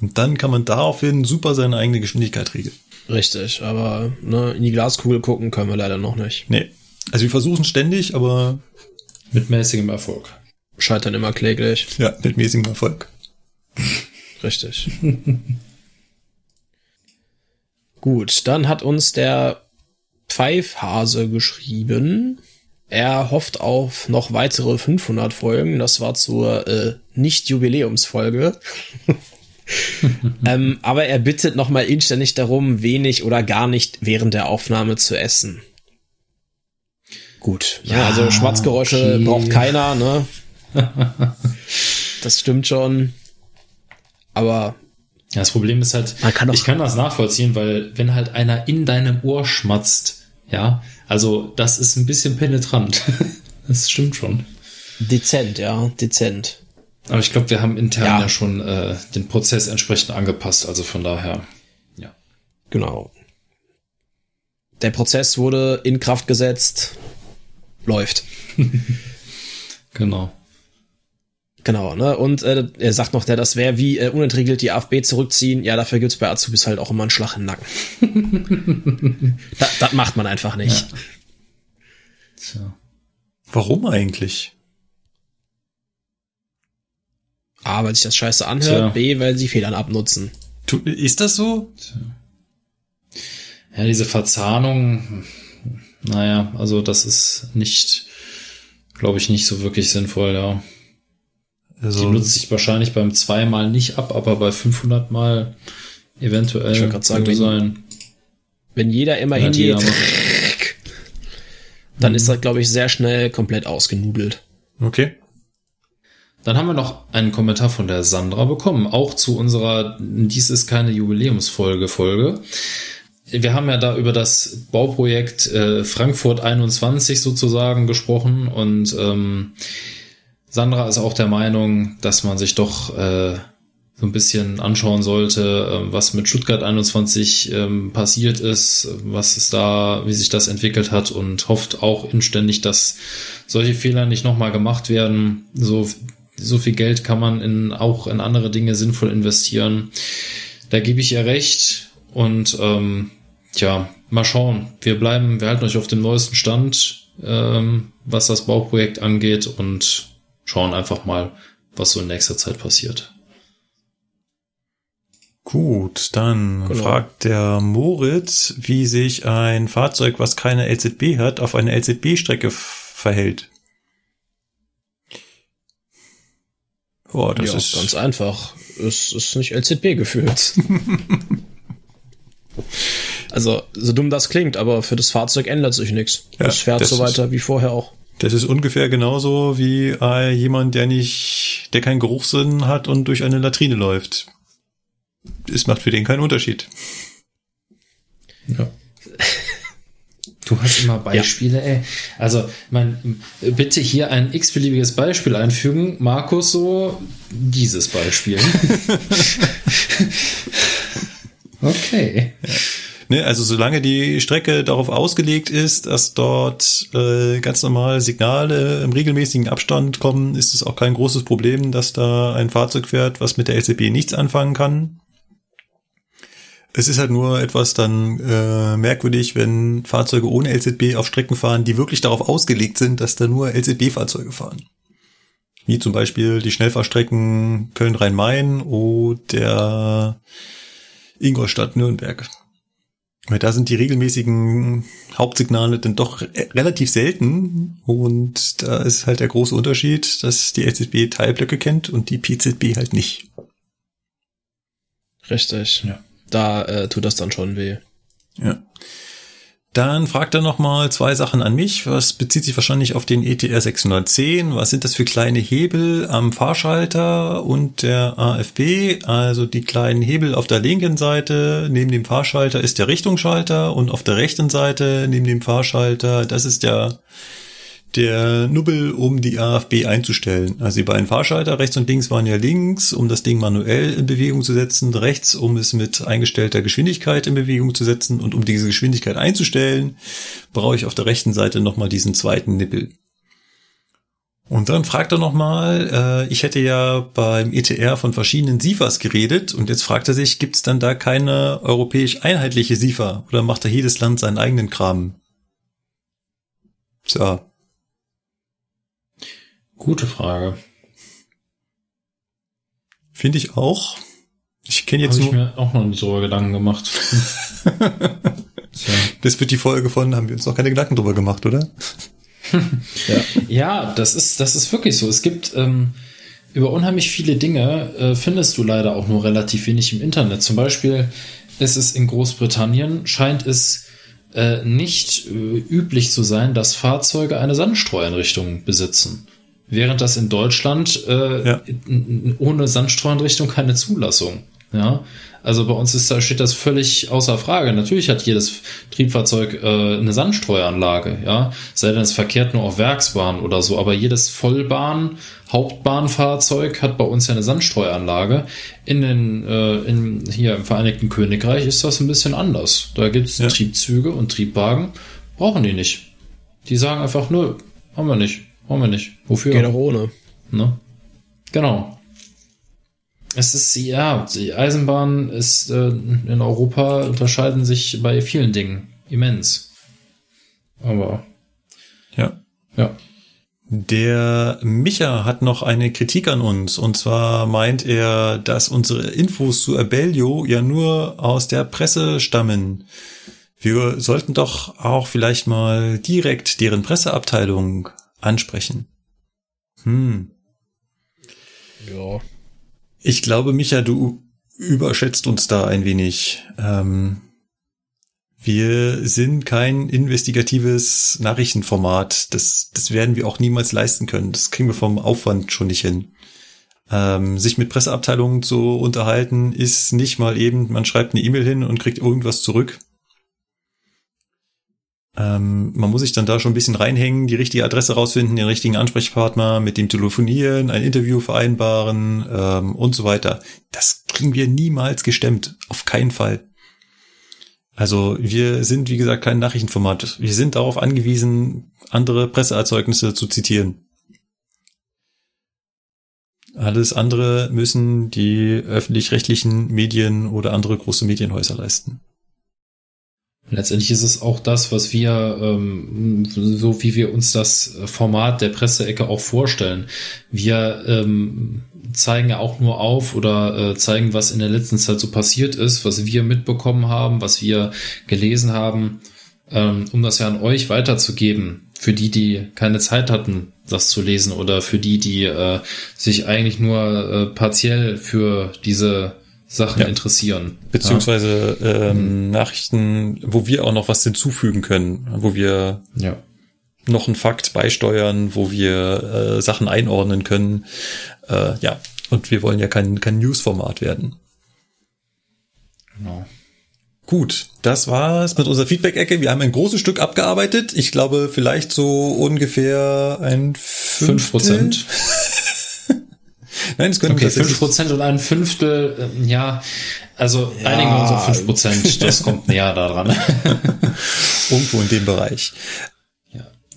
Und dann kann man daraufhin super seine eigene Geschwindigkeit regeln. Richtig, aber ne, in die Glaskugel gucken können wir leider noch nicht. Nee. Also wir versuchen ständig, aber Mit mäßigem Erfolg. Scheitern immer kläglich. ja, mit mäßigem Erfolg. Richtig. Gut, dann hat uns der Pfeifhase geschrieben. Er hofft auf noch weitere 500 Folgen. Das war zur äh, Nicht-Jubiläumsfolge. ähm, aber er bittet nochmal inständig darum, wenig oder gar nicht während der Aufnahme zu essen. Gut. Ja, Ja, also Schmatzgeräusche okay. braucht keiner, ne? das stimmt schon. Aber Ja, das Problem ist halt, kann ich kann das nachvollziehen, weil wenn halt einer in deinem Ohr schmatzt, ja, also das ist ein bisschen penetrant. das stimmt schon. dezent, ja, dezent. Aber ich glaube, wir haben intern Ja. ja, schon äh, den Prozess entsprechend angepasst, also von daher, ja. Genau. Der Prozess wurde in Kraft gesetzt. Läuft. Genau. Genau, ne? Und äh, er sagt noch, der, das wäre wie äh, unentriegelt die AfB zurückziehen. Ja, dafür gibt's bei Azubis halt auch immer einen Schlag im Nacken. das, das macht man einfach nicht. Tja. Warum eigentlich? A, weil sich das scheiße anhört. Tja. B, weil sie Fehlern abnutzen. Tu- Ist das so? Ja, diese Verzahnung, naja, also das ist nicht, glaube ich, nicht so wirklich sinnvoll, ja. Die Also, nutzt sich wahrscheinlich beim zweimal nicht ab, aber bei 500 Mal eventuell Ich wollte grad sagen, könnte wenn- sein. Wenn jeder immer Ja, hingeht, jeder dann ist das, glaube ich, sehr schnell komplett ausgenudelt. okay. Dann haben wir noch einen Kommentar von der Sandra bekommen, auch zu unserer Dies ist keine Jubiläumsfolge Folge. Wir haben ja da über das Bauprojekt äh, Frankfurt 21 sozusagen gesprochen und ähm, Sandra ist auch der Meinung, dass man sich doch äh, so ein bisschen anschauen sollte, äh, was mit Stuttgart 21 ähm, passiert ist, was es da, wie sich das entwickelt hat und hofft auch inständig, dass solche Fehler nicht nochmal gemacht werden. So, so viel Geld kann man in, auch in andere Dinge sinnvoll investieren. Da gebe ich ihr recht und ähm, tja, mal schauen. Wir bleiben, wir halten euch auf dem neuesten Stand, ähm, was das Bauprojekt angeht und schauen einfach mal, was so in nächster Zeit passiert. Gut, dann Genau. fragt der Moritz, wie sich ein Fahrzeug, was keine LZB hat, auf einer LZB-Strecke verhält. Boah, das ja, ist ganz einfach. Es ist nicht LZB geführt. also, so dumm das klingt, aber für das Fahrzeug ändert sich nichts. Ja, es fährt so weiter wie vorher auch. Das ist ungefähr genauso wie äh, jemand, der nicht, der keinen Geruchssinn hat und durch eine Latrine läuft. Es macht für den keinen Unterschied. Ja. Du hast immer Beispiele, ey. Also, man, bitte hier ein x-beliebiges Beispiel einfügen. Markus, so dieses Beispiel. okay. Ne, also solange die Strecke darauf ausgelegt ist, dass dort äh, ganz normal Signale im regelmäßigen Abstand kommen, ist es auch kein großes Problem, dass da ein Fahrzeug fährt, was mit der LCB nichts anfangen kann. Es ist halt nur etwas dann äh, merkwürdig, wenn Fahrzeuge ohne LZB auf Strecken fahren, die wirklich darauf ausgelegt sind, dass da nur LZB-Fahrzeuge fahren. Wie zum Beispiel die Schnellfahrstrecken Köln-Rhein-Main oder Ingolstadt-Nürnberg. Weil da sind die regelmäßigen Hauptsignale dann doch re- relativ selten und da ist halt der große Unterschied, dass die LZB Teilblöcke kennt und die PZB halt nicht. Richtig. Ja. Da äh, tut das dann schon weh. Ja. Dann fragt er nochmal zwei Sachen an mich. Was bezieht sich wahrscheinlich auf den ETR 610? Was sind das für kleine Hebel am Fahrschalter und der AFB? Also die kleinen Hebel auf der linken Seite neben dem Fahrschalter ist der Richtungsschalter und auf der rechten Seite neben dem Fahrschalter, das ist der der Nubbel, um die AFB einzustellen. Also die beiden Fahrschalter rechts und links waren ja links, um das Ding manuell in Bewegung zu setzen, rechts, um es mit eingestellter Geschwindigkeit in Bewegung zu setzen und um diese Geschwindigkeit einzustellen, brauche ich auf der rechten Seite nochmal diesen zweiten Nippel. Und dann fragt er nochmal, äh, ich hätte ja beim ETR von verschiedenen SIFAs geredet und jetzt fragt er sich, gibt es dann da keine europäisch einheitliche SIFA oder macht da jedes Land seinen eigenen Kram? Tja, Gute Frage. Finde ich auch. Ich kenne jetzt Habe ich mir auch noch nicht drüber Gedanken gemacht. Das wird die Folge von, haben wir uns noch keine Gedanken drüber gemacht, oder? ja. ja, das ist, das ist wirklich so. Es gibt ähm, über unheimlich viele Dinge äh, findest du leider auch nur relativ wenig im Internet. Zum Beispiel ist es in Großbritannien, scheint es äh, nicht äh, üblich zu sein, dass Fahrzeuge eine Sandstreueinrichtung besitzen. Während das in Deutschland äh, ja. ohne Sandstreueinrichtung keine Zulassung. Ja, also bei uns ist da steht das völlig außer Frage. Natürlich hat jedes Triebfahrzeug äh, eine Sandstreuanlage, ja, sei denn es verkehrt nur auf Werksbahn oder so, aber jedes Vollbahn Hauptbahnfahrzeug hat bei uns ja eine Sandstreuanlage. In den äh, in, hier im Vereinigten Königreich ist das ein bisschen anders. Da gibt's ja. Triebzüge und Triebwagen, brauchen die nicht. Die sagen einfach, nö, haben wir nicht, haben wir nicht. Wofür? Geht auch ohne. Ne? Genau. Es ist, ja, die Eisenbahn ist äh, in Europa unterscheiden sich bei vielen Dingen immens. Aber. Ja. Ja. Der Micha hat noch eine Kritik an uns. Und zwar meint er, dass unsere Infos zu Abellio ja nur aus der Presse stammen. Wir sollten doch auch vielleicht mal direkt deren Presseabteilung ansprechen. Hm. Ja. Ich glaube, Micha, du überschätzt uns da ein wenig. Ähm, wir sind kein investigatives Nachrichtenformat. Das, das werden wir auch niemals leisten können. Das kriegen wir vom Aufwand schon nicht hin. Ähm, sich mit Presseabteilungen zu unterhalten, ist nicht mal eben, man schreibt eine E-Mail hin und kriegt irgendwas zurück. Ähm, man muss sich dann da schon ein bisschen reinhängen, die richtige Adresse rausfinden, den richtigen Ansprechpartner, mit dem telefonieren, ein Interview vereinbaren ähm, und so weiter. Das kriegen wir niemals gestemmt. Auf keinen Fall. Also wir sind, wie gesagt, kein Nachrichtenformat. Wir sind darauf angewiesen, andere Presseerzeugnisse zu zitieren. Alles andere müssen die öffentlich-rechtlichen Medien oder andere große Medienhäuser leisten. Letztendlich ist es auch das, was wir, ähm, so wie wir uns das Format der Presseecke auch vorstellen. Wir ähm, zeigen ja auch nur auf oder äh, zeigen, was in der letzten Zeit so passiert ist, was wir mitbekommen haben, was wir gelesen haben, ähm, um das ja an euch weiterzugeben. Für die, die keine Zeit hatten, das zu lesen oder für die, die äh, sich eigentlich nur äh, partiell für diese Sachen ja. interessieren. Beziehungsweise ja. ähm, mhm. Nachrichten, wo wir auch noch was hinzufügen können, wo wir ja. noch einen Fakt beisteuern, wo wir äh, Sachen einordnen können. Äh, ja, und wir wollen ja kein, kein News-Format werden. Genau. Gut, das war's mit unserer Feedback-Ecke. Wir haben ein großes Stück abgearbeitet. Ich glaube, vielleicht so ungefähr ein Fünf Prozent. Nein, es können okay, fünf Prozent und ein Fünftel, äh, ja, also ja. einigen wir uns auf fünf Prozent, das kommt näher daran. Irgendwo in dem Bereich.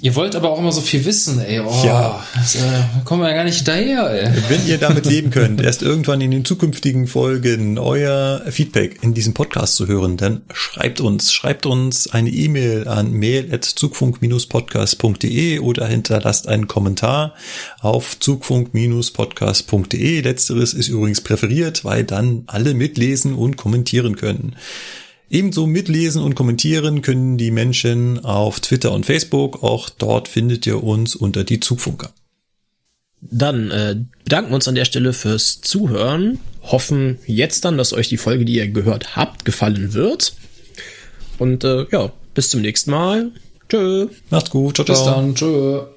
Ihr wollt aber auch immer so viel wissen, ey. Oh, ja. Das, äh, kommen wir ja gar nicht daher, ey. Wenn ihr damit leben könnt, erst irgendwann in den zukünftigen Folgen euer Feedback in diesem Podcast zu hören, dann schreibt uns, schreibt uns eine E-Mail an mail.zugfunk-podcast.de oder hinterlasst einen Kommentar auf zugfunk-podcast.de. Letzteres ist übrigens präferiert, weil dann alle mitlesen und kommentieren können. Ebenso mitlesen und kommentieren können die Menschen auf Twitter und Facebook. Auch dort findet ihr uns unter die Zugfunker. Dann äh, bedanken wir uns an der Stelle fürs Zuhören. Hoffen jetzt dann, dass euch die Folge, die ihr gehört habt, gefallen wird. Und äh, ja, bis zum nächsten Mal. Tschö. Macht's gut. Ciao, ciao. Bis dann. Tschö.